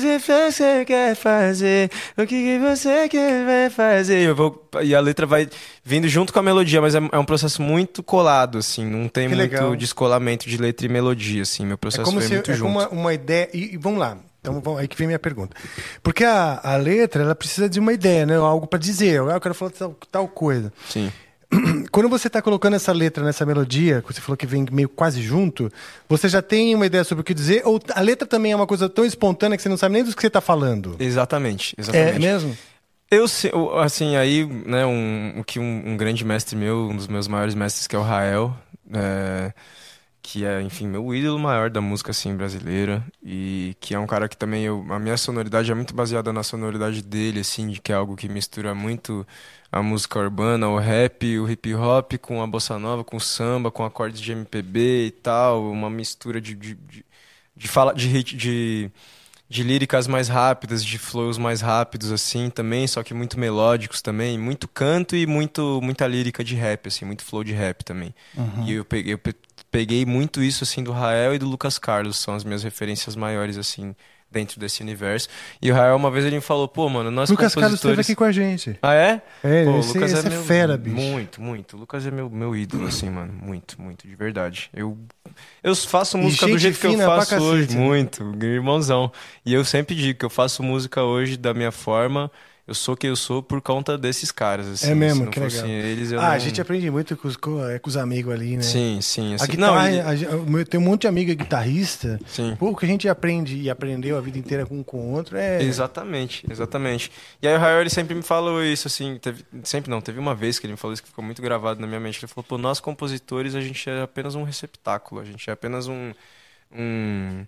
que você quer fazer? O que você quer fazer? Eu vou, e a letra vai vindo junto com a melodia, mas é, é um processo muito colado, assim. Não tem que muito legal. descolamento de letra e melodia, assim. Meu processo é como se, muito é junto. Uma, uma ideia. E, e vamos lá. Então, vamos, aí que vem minha pergunta. Porque a, a letra, ela precisa de uma ideia, né? Algo para dizer. Eu quero falar tal, tal coisa. Sim. Quando você está colocando essa letra nessa melodia, que você falou que vem meio quase junto, você já tem uma ideia sobre o que dizer? Ou a letra também é uma coisa tão espontânea que você não sabe nem do que você está falando? Exatamente, exatamente. É mesmo? Eu, assim, aí, né, um, que um, um, grande mestre meu, um dos meus maiores mestres, que é o Rael, é, que é, enfim, meu ídolo maior da música, assim, brasileira, e que é um cara que também, eu, a minha sonoridade é muito baseada na sonoridade dele, assim, de que é algo que mistura muito a música urbana, o rap, o hip hop com a bossa nova, com o samba, com acordes de MPB e tal, uma mistura de de, de, de fala de, de de líricas mais rápidas, de flows mais rápidos assim também, só que muito melódicos também, muito canto e muito muita lírica de rap assim, muito flow de rap também. Uhum. E eu peguei, eu peguei muito isso assim do Rael e do Lucas Carlos, são as minhas referências maiores assim dentro desse universo. E o Rael uma vez ele me falou, pô, mano, nós Lucas compositores... Carlos esteve aqui com a gente. Ah, é? É, pô, esse, Lucas esse é, é, meu... fera, bicho. Muito, muito. O Lucas é meu, meu ídolo, assim, mano. Muito, muito, de verdade. Eu, eu faço música do jeito que eu faço hoje. Né? Muito, irmãozão. E eu sempre digo que eu faço música hoje da minha forma eu sou quem eu sou por conta desses caras. Assim, é mesmo, que legal. Eles, ah, não... a gente aprende muito com os, com, é, com os amigos ali, né? Sim, sim. Assim, a guitarra, não, e... tem um monte de amigo guitarrista. Sim. Pô, que a gente aprende e aprendeu a vida inteira com um com o outro é... Exatamente, exatamente. E aí o Rael, ele sempre me falou isso, assim, teve, sempre não, teve uma vez que ele me falou isso que ficou muito gravado na minha mente. Ele falou, pô, nós compositores, a gente é apenas um receptáculo, a gente é apenas um... um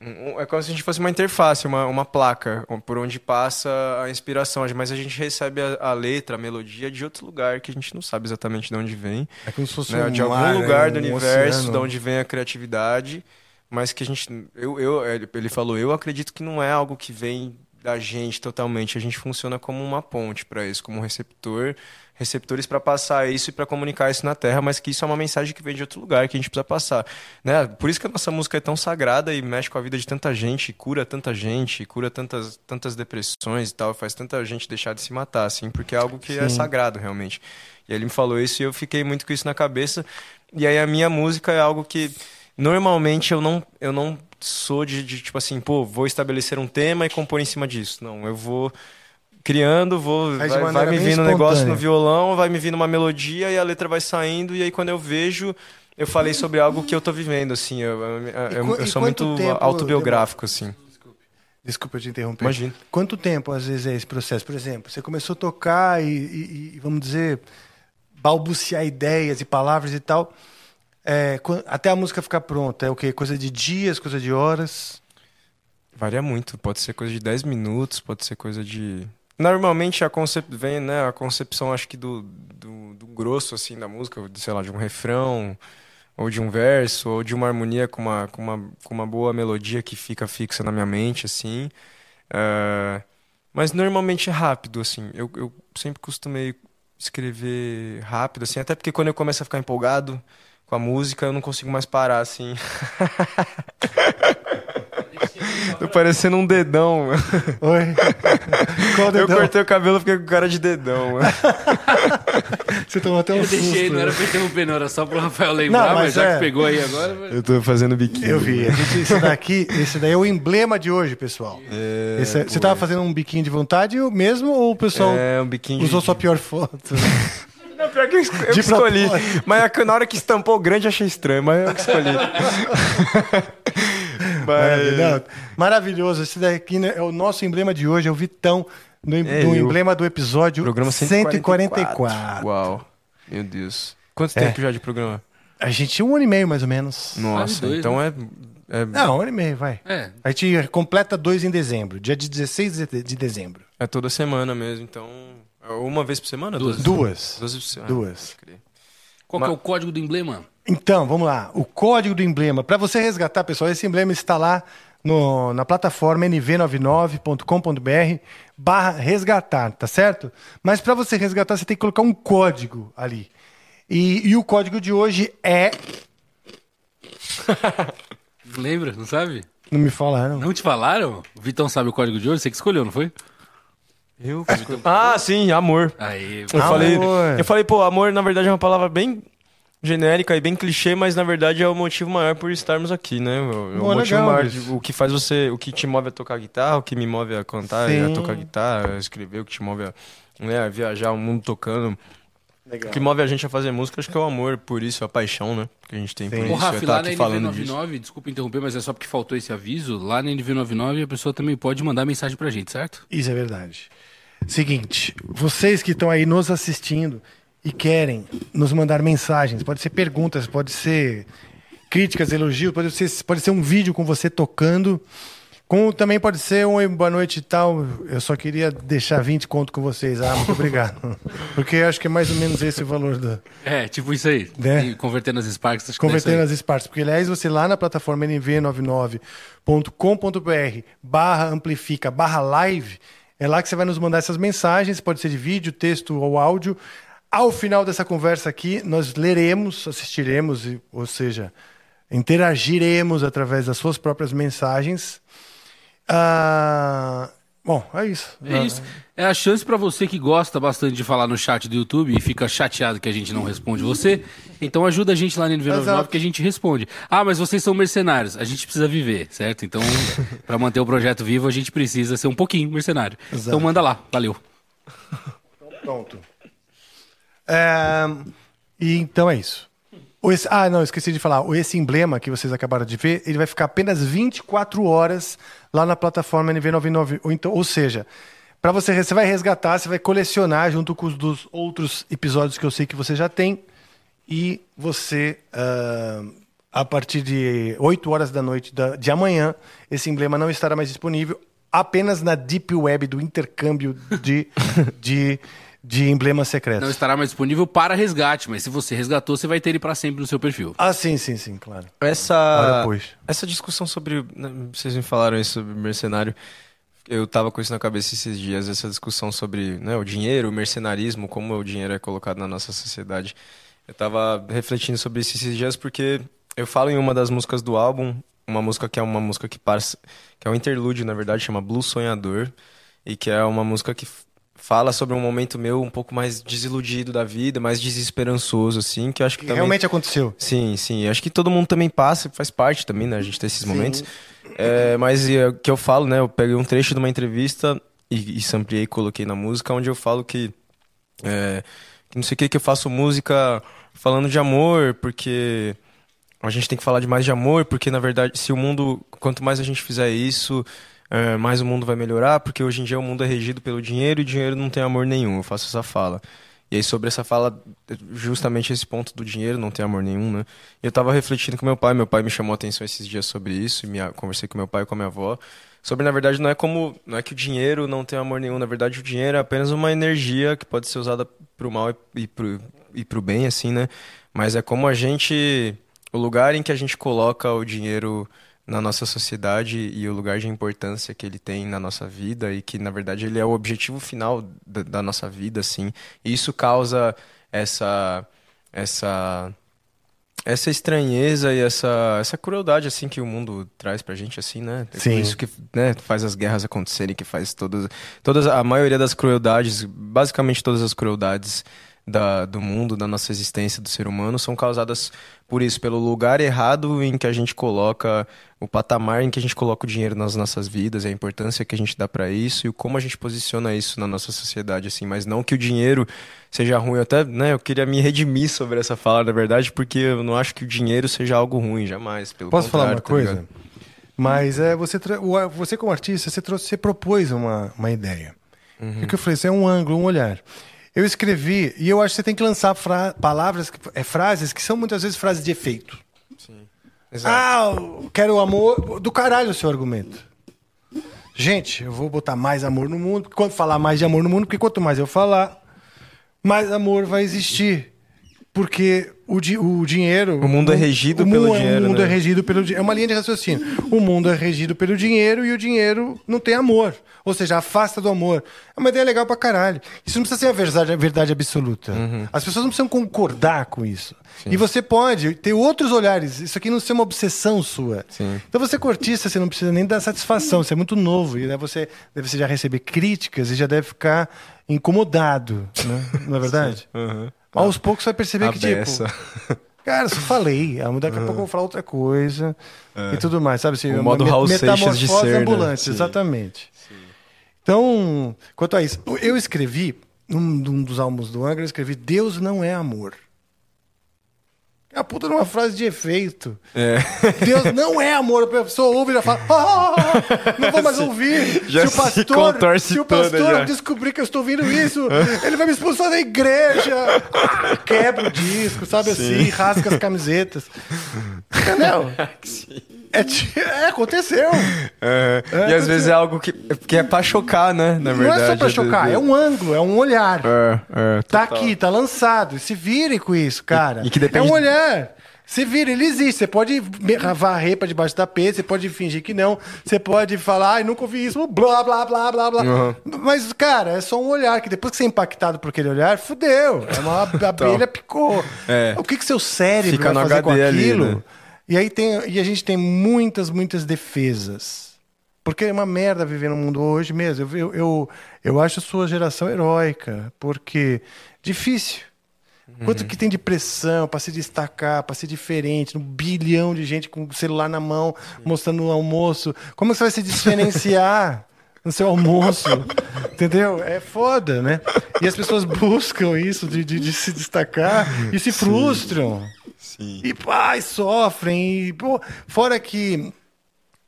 é como se a gente fosse uma interface, uma, uma placa, por onde passa a inspiração. Mas a gente recebe a, a, letra, a melodia de outro lugar que a gente não sabe exatamente de onde vem. É como se fosse né? um De algum mar, lugar né? do um universo, oceano. de onde vem a criatividade. Mas que a gente. Eu, eu, ele falou, eu acredito que não é algo que vem da gente totalmente. A gente funciona como uma ponte para isso, como um receptor receptores para passar isso e para comunicar isso na Terra, mas que isso é uma mensagem que vem de outro lugar que a gente precisa passar, né? Por isso que a nossa música é tão sagrada e mexe com a vida de tanta gente, cura tanta gente, cura tantas tantas depressões e tal, faz tanta gente deixar de se matar, assim, porque é algo que é Sim. é sagrado realmente. E ele me falou isso e eu fiquei muito com isso na cabeça. E aí a minha música é algo que normalmente eu não eu não sou de, de tipo assim, pô, vou estabelecer um tema e compor em cima disso. Não, eu vou criando, vou vai, vai me vindo um negócio no violão, vai me vindo uma melodia e a letra vai saindo e aí quando eu vejo eu falei sobre algo que eu tô vivendo assim, eu, eu, eu sou muito autobiográfico assim. Desculpe. Desculpa te interromper. Imagina. Quanto tempo às vezes é esse processo? Por exemplo, você começou a tocar e, e, e vamos dizer balbuciar ideias e palavras e tal. É, até a música ficar pronta, é o quê? Coisa de dias, coisa de horas? Varia muito. Pode ser coisa de 10 minutos, pode ser coisa de Normalmente a concep... vem, né, a concepção, acho que do, do, do, grosso, assim, da música, sei lá, de um refrão, ou de um verso, ou de uma harmonia com uma, com uma, com uma boa melodia que fica fixa na minha mente, assim. Uh... Mas normalmente é rápido, assim. Eu, eu sempre costumei escrever rápido, assim, até porque quando eu começo a ficar empolgado, com a música, eu não consigo mais parar, assim. [LAUGHS] Tô parecendo um dedão. Oi? Qual [LAUGHS] dedão? Eu cortei o cabelo e fiquei com cara de dedão. [LAUGHS] Você tomou até um Eu susto. deixei, não era pra interromper, não, era só pro Rafael lembrar, Não, mas, mas já é. que pegou aí agora. Eu tô fazendo biquíni. Eu vi. A gente, esse daqui, esse daí é o emblema de hoje, pessoal. É, Esse é- você tava fazendo um biquinho de vontade mesmo ou o pessoal É, um biquíni. usou de- sua pior foto? [LAUGHS] Não, pior que eu, eu que escolhi. Mas é na hora que estampou o grande, achei estranho, mas eu que escolhi. Mas... Maravilhoso. Esse daqui né, é o nosso emblema de hoje, é o Vitão, do, em- É do emblema do episódio Programa 144. 144. Uau. Meu Deus. Quanto É. tempo já de programa? A gente tinha um ano e meio, mais ou menos. Nossa, dois, então é, é, Não, um ano e meio, vai. É, A gente completa dois em dezembro, dia de 16 de de dezembro. é toda semana mesmo, então... é Uma vez por semana? Duas. Duas. Duas por semana. Duas. Qual que é o código do emblema? Então, vamos lá. O código do emblema. Para você resgatar, pessoal, esse emblema está lá no- na plataforma nv99.com.br barra resgatar, tá certo? Mas para você resgatar, você tem que colocar um código ali. E, e o código de hoje é. [LAUGHS] Lembra, não sabe? Não me falaram. Não te falaram? O Vitão sabe o código de hoje? Você que escolheu, não foi? Eu? Ah, sim, amor. Aí, Eu Amor. falei, eu falei, pô, amor na verdade é uma palavra bem genérica e bem clichê, mas na verdade é o motivo maior por estarmos aqui, né? O, o Pô, motivo legal maior, de- o que faz você, o que te move a tocar guitarra, o que me move a cantar, e Sim. a tocar guitarra, a escrever, o que te move a, né, a viajar o mundo tocando. Legal. O que move a gente a fazer música, acho que é o amor por isso, a paixão, né? Que a gente tem por Sim. isso. Ô, Rafa, eu tá lá na falando disso. NV99, desculpa interromper, mas é só porque faltou esse aviso. Lá na NV99 a pessoa também pode mandar mensagem pra gente, certo? Isso é verdade. Seguinte, vocês que estão aí nos assistindo e querem nos mandar mensagens, pode ser perguntas, pode ser críticas, elogios, pode ser, pode ser um vídeo com você tocando, como também pode ser um "Oi, boa noite e tal. Eu só queria deixar 20 conto com vocês. Ah, muito obrigado. [LAUGHS] Porque eu acho que é mais ou menos esse o valor da. É, tipo isso aí. Né? E convertendo as Sparks, acho é Convertendo as Sparks. Porque, aliás, você lá na plataforma nv99.com.br barra amplifica barra live, é lá que você vai nos mandar essas mensagens, pode ser de vídeo, texto ou áudio. Ao final dessa conversa aqui, nós leremos, assistiremos, ou seja, interagiremos através das suas próprias mensagens. Ah, bom, é isso. É isso. É a chance pra você que gosta bastante de falar no chat do YouTube e fica chateado que a gente não responde você. Então ajuda a gente lá no NV99 Exato. que a gente responde. Ah, mas vocês são mercenários. A gente precisa viver, certo? Então, [LAUGHS] pra manter o projeto vivo, a gente precisa ser um pouquinho mercenário. Exato. Então manda lá. Valeu. Pronto. É, e então é isso. Esse- ah, não, esqueci de falar. Esse emblema que vocês acabaram de ver, ele vai ficar apenas 24 horas lá na plataforma NV99. Ou, então, ou seja, para você, você vai resgatar, você vai colecionar junto com os dos outros episódios que eu sei que você já tem. E você, ah, a partir de 8 horas da noite da- de amanhã, esse emblema não estará mais disponível apenas na Deep Web do intercâmbio de, [LAUGHS] de, de emblemas secretos. Não estará mais disponível para resgate, mas se você resgatou, você vai ter ele pra sempre no seu perfil. Ah, sim, sim, sim, claro. Essa, depois. essa discussão sobre. né, Vocês me falaram isso sobre mercenário. Eu tava com isso na cabeça esses dias, essa discussão sobre né, o dinheiro, o mercenarismo, como o dinheiro é colocado na nossa sociedade. Eu tava refletindo sobre isso esses dias porque eu falo em uma das músicas do álbum, uma música que é uma música que passa, que é um interlúdio, na verdade, chama Blue Sonhador, e que é uma música que fala sobre um momento meu um pouco mais desiludido da vida, mais desesperançoso, assim, que eu acho que Que também... realmente aconteceu. Sim, sim. Acho que todo mundo também passa, faz parte também, né? A gente ter esses momentos. É, mas é, o que eu falo, né? Eu peguei um trecho de uma entrevista e, e sampliei e coloquei na música, onde eu falo que, é, que não sei o que, que eu faço música falando de amor, porque a gente tem que falar de mais de amor, porque na verdade, se o mundo, quanto mais a gente fizer isso, é, mais o mundo vai melhorar, porque hoje em dia o mundo é regido pelo dinheiro e o dinheiro não tem amor nenhum. Eu faço essa fala. E aí, sobre essa fala, justamente esse ponto do dinheiro não ter amor nenhum, né? Eu tava refletindo com meu pai, meu pai me chamou a atenção esses dias sobre isso, e me, conversei com meu pai e com a minha avó. Sobre, na verdade, não é como. Não é que o dinheiro não tem amor nenhum, na verdade, o dinheiro é apenas uma energia que pode ser usada pro mal e, e, pro, e pro bem, assim, né? Mas é como a gente. O lugar em que a gente coloca o dinheiro na nossa sociedade e o lugar de importância que ele tem na nossa vida e que na verdade ele é o objetivo final da, da nossa vida assim e isso causa essa essa essa estranheza e essa, essa crueldade assim que o mundo traz pra gente assim, né? É Sim. Isso que né, faz as guerras acontecerem, que faz todas todas a maioria das crueldades, basicamente todas as crueldades da, do mundo, da nossa existência do ser humano são causadas por isso, pelo lugar errado em que a gente coloca o patamar em que a gente coloca o dinheiro nas nossas vidas, a importância que a gente dá para isso e como a gente posiciona isso na nossa sociedade assim, mas não que o dinheiro seja ruim, eu até, né, eu queria me redimir sobre essa fala, na verdade, porque eu não acho que o dinheiro seja algo ruim, jamais, pelo Posso falar uma tá coisa? ligado? Mas é, você, você como artista, você, trouxe, você propôs uma, uma ideia. Uhum. O que eu falei, isso é um ângulo, um olhar. Eu escrevi, e eu acho que você tem que lançar palavras, que- é, frases que são muitas vezes frases de efeito. Exato. Ah, quero amor. Do caralho o seu argumento. Gente, eu vou botar mais amor no mundo. Quando falar mais de amor no mundo, porque quanto mais eu falar, mais amor vai existir. Porque o, di- o dinheiro. O mundo é regido mu- pelo é- dinheiro, O mundo né? é regido pelo dinheiro. É uma linha de raciocínio. O mundo é regido pelo dinheiro e o dinheiro não tem amor. Ou seja, afasta do amor. É uma ideia legal pra caralho. Isso não precisa ser a verdade, verdade absoluta. Uhum. As pessoas não precisam concordar com isso. E você pode ter outros olhares. Isso aqui não ser uma obsessão sua. Sim. Então você cortista, você não precisa nem dar satisfação, você é muito novo. E né, você deve já receber críticas e já deve ficar incomodado, né? Não é verdade? [LAUGHS] Uhum. Aos poucos você vai perceber A que, beça. tipo, [LAUGHS] cara, eu só falei. Daqui a pouco eu vou falar outra coisa e tudo mais, sabe? Assim, É. O uma modo Raul Seixas de metamorfose ser, né? ambulante, Sim. exatamente. Então, quanto a isso, eu escrevi, num, num dos álbuns do Angra, eu escrevi Deus não é amor. É a puta numa frase de efeito. É. [LAUGHS] Deus não é amor. A pessoa ouve e já fala, "Ah, não vou mais [LAUGHS] ouvir. já se o se pastor, contorce se o pastor já." descobrir que eu estou ouvindo isso, ele vai me expulsar da igreja. Ah, quebra o disco, sabe assim, rasga as camisetas. [LAUGHS] Entendeu? É, é, aconteceu. É, É, e às vezes é algo que, que é pra chocar, né? Na não verdade. é só pra chocar, é um ângulo, é um olhar. É, é, Tá aqui, tá lançado. E se virem com isso, cara. E- e que depende- É um olhar. Se vira, ele existe. Você pode varrer pra debaixo da tapete, você pode fingir que não, você pode falar, ai, nunca ouvi isso, blá, blá, blá, blá, blá. Uhum. Mas, cara, é só um olhar, que depois que você é impactado por aquele olhar, fudeu. É uma [LAUGHS] abelha picou. É. O que que seu cérebro Fica vai fazer com HD ali, aquilo? né? E aí tem, e a gente tem muitas, muitas defesas. Porque é uma merda viver no mundo hoje mesmo. Eu, eu, eu, acho a sua geração heróica, porque difícil. Quanto que tem de pressão para se destacar, para ser diferente, um bilhão de gente com o celular na mão, mostrando o almoço. Como você vai se diferenciar [LAUGHS] no seu almoço? Entendeu? É foda, né? E as pessoas buscam isso de, de, de se destacar e se frustram. Sim. E pá, e sofrem. E, pô, fora que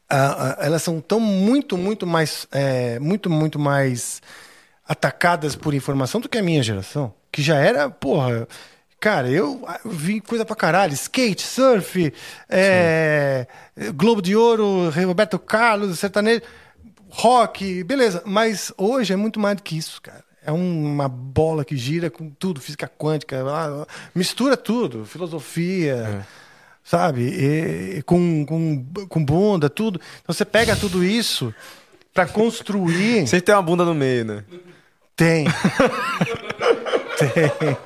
ah, ah, elas são tão muito, muito mais, é, muito, muito mais atacadas por informação do que a minha geração. Que já era, porra. Cara, eu eu vi coisa pra caralho. Skate, surf, é, Globo de Ouro, Roberto Carlos, sertanejo, rock, beleza. Mas hoje é muito mais do que isso, cara. É uma bola que gira com tudo, física quântica, mistura tudo, filosofia, sabe? E- e com, com, com bunda, tudo. Então você pega tudo isso pra construir. [LAUGHS] Sempre tem uma bunda no meio, né? Tem. [LAUGHS] tem.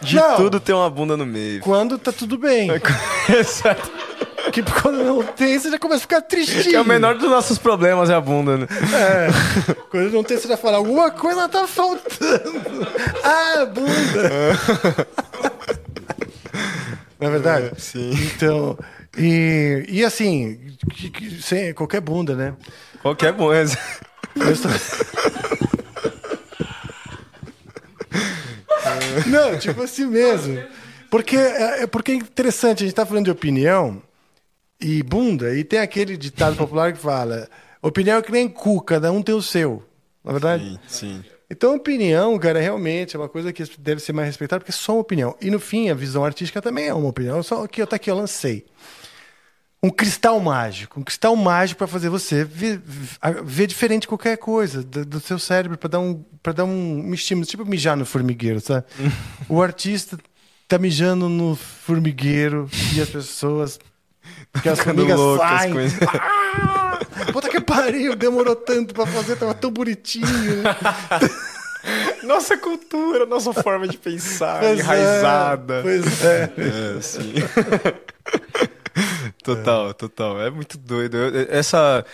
De Não, tudo tem uma bunda no meio. Quando tá tudo bem. [LAUGHS] Exato. Que quando não tem, você já começa a ficar tristinho. Que é o menor dos nossos problemas é a bunda, né? É. Quando não tem, você já fala, alguma coisa tá faltando. Ah, bunda. Não é verdade? sim. Então, e, e assim, que- que- sem qualquer bunda, né? Qualquer bunda. Eu estou- Não, tipo assim mesmo. Porque é, é- porque é interessante, a gente tá falando de opinião e bunda, e tem aquele ditado popular que fala: opinião é que nem cu, cada um tem o seu. Na verdade? Sim, sim. Então, opinião, cara, realmente é uma coisa que deve ser mais respeitada, porque é só uma opinião. E no fim, a visão artística também é uma opinião. Só que até aqui eu lancei. Um cristal mágico. Um cristal mágico para fazer você ver, ver diferente qualquer coisa do, do seu cérebro, para dar, um, pra dar um, um estímulo. Tipo mijar no formigueiro, sabe? [LAUGHS] o artista tá mijando no formigueiro e as pessoas. Que as formigas loucas saem. isso. Ah! Puta que pariu, demorou tanto pra fazer, tava tão bonitinho. né? [LAUGHS] nossa cultura, nossa forma de pensar, pois é, enraizada. É, pois é. é sim. [LAUGHS] total, total. É muito doido. Essa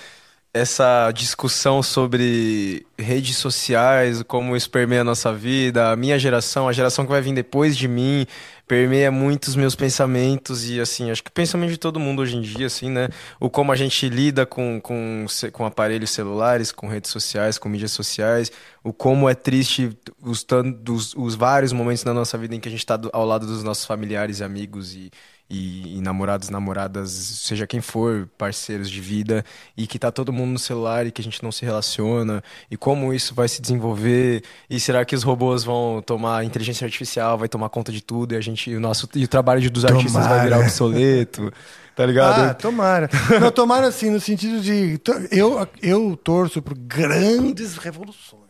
essa discussão sobre redes sociais, como isso permeia a nossa vida, a minha geração, a geração que vai vir depois de mim, permeia muito os meus pensamentos e, assim, acho que o pensamento de todo mundo hoje em dia, assim, né? O como a gente lida com, com, com aparelhos celulares, com redes sociais, com mídias sociais, o como é triste os, os, os vários momentos na nossa vida em que a gente está ao lado dos nossos familiares e amigos e e, e, namorados, namoradas, seja quem for, parceiros de vida, e que tá todo mundo no celular e que a gente não se relaciona, e como isso vai se desenvolver, e será que os robôs vão tomar, inteligência artificial vai tomar conta de tudo, e a gente, o nosso, e o trabalho dos tomara. artistas vai virar obsoleto, tá ligado? Ah, tomara. Não, tomara assim, no sentido de, eu, eu torço por grandes revoluções.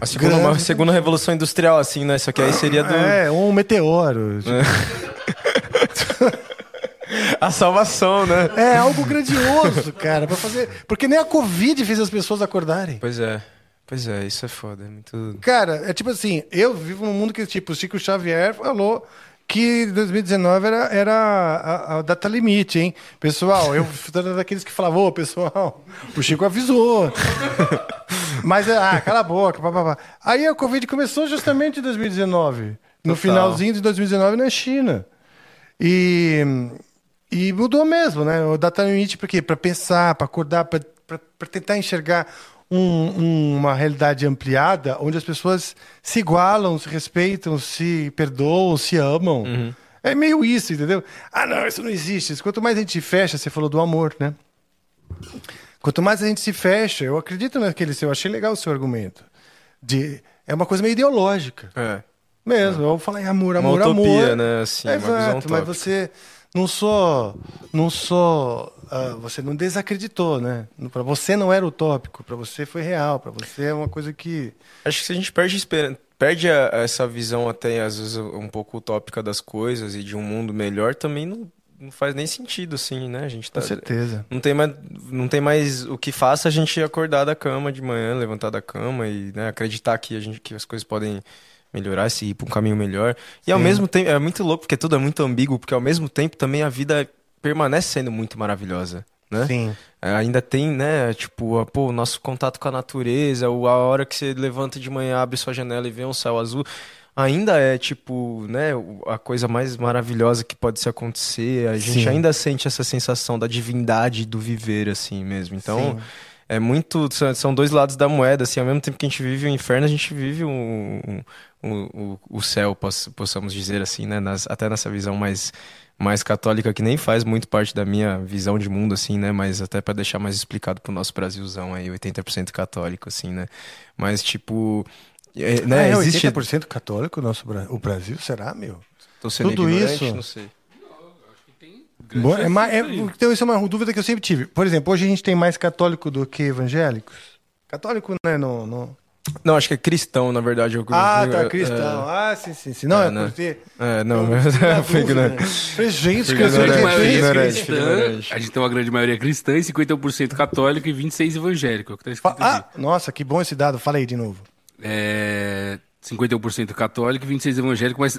A segunda, uma segunda revolução industrial, assim, né? Isso aqui aí seria do. É, um meteoro. Tipo... É. a salvação, né? É algo grandioso, cara, para fazer. Porque nem a Covid fez as pessoas acordarem. Pois é. Pois é, isso é foda. É muito... Cara, é tipo assim, eu vivo num mundo que, tipo, o Chico Xavier falou que 2019 era, era a, a, data limite, hein? Pessoal, eu era daqueles que falavam, ô, pessoal, o Chico avisou. [LAUGHS] Mas, ah, cala a boca, papapá. Aí a Covid começou justamente em 2019. No Total. finalzinho de 2019 na China. E, e mudou mesmo, né? O data limite para quê? Para pensar, para acordar, para tentar enxergar um, um, uma realidade ampliada onde as pessoas se igualam, se respeitam, se perdoam, se amam. Uhum. É meio isso, entendeu? Ah, não, isso não existe. Quanto mais a gente fecha, você falou do amor, né? Quanto mais a gente se fecha, eu acredito naquele seu, eu achei legal o seu argumento. De, é uma coisa meio ideológica. É. Mesmo, eu vou falar em amor, amor, uma utopia, amor. né? Assim, é, Exato, mas você não só não só uh, você não desacreditou, né? Para você não era utópico, para você foi real, para você é uma coisa que acho que se a gente perde esperança perde a, essa visão até às vezes um pouco utópica das coisas e de um mundo melhor também não, não faz nem sentido assim, né? A gente tá Com certeza. Não tem mais não tem mais o que faça a gente acordar da cama de manhã, levantar da cama e né, acreditar que a gente que as coisas podem melhorar, se ir para um caminho melhor. E Sim. ao mesmo tempo, é muito louco porque tudo é muito ambíguo, porque ao mesmo tempo também a vida permanece sendo muito maravilhosa. Né? Sim. É, ainda tem, né, tipo, pô, o nosso contato com a natureza, a hora que você levanta de manhã, abre sua janela e vê um céu azul, ainda é, tipo, né, a coisa mais maravilhosa que pode se acontecer. A gente Sim. ainda sente essa sensação da divindade do viver, assim mesmo. Então, Sim é muito. São dois lados da moeda, assim, ao mesmo tempo que a gente vive o inferno, a gente vive o, o, o, o céu, possamos dizer assim, né? Nas, até nessa visão mais, mais católica, que nem faz muito parte da minha visão de mundo, assim, né? Mas até para deixar mais explicado pro nosso Brasilzão aí, 80% católico, assim, né? Mas, tipo. É, né, ah, é existe... 80% católico o nosso o Brasil, será, meu? Tô sendo Tudo isso? não sei. Bom, é, é, então, isso é uma dúvida que eu sempre tive. Por exemplo, hoje a gente tem mais católico do que evangélicos? Católico, né? No, no... Não, acho que é cristão, na verdade. Eu, ah, tá, cristão. É... Ah, sim, sim, sim. Não, é, é né? porque... É, não, [LAUGHS] mas é foi ignorante. Gente, que. A gente tem uma grande maioria cristã, 50% católico e 26% evangélico. É tá ah, nossa, que bom esse dado. Fala aí de novo. É... 51% católico e 26% evangélico, mas.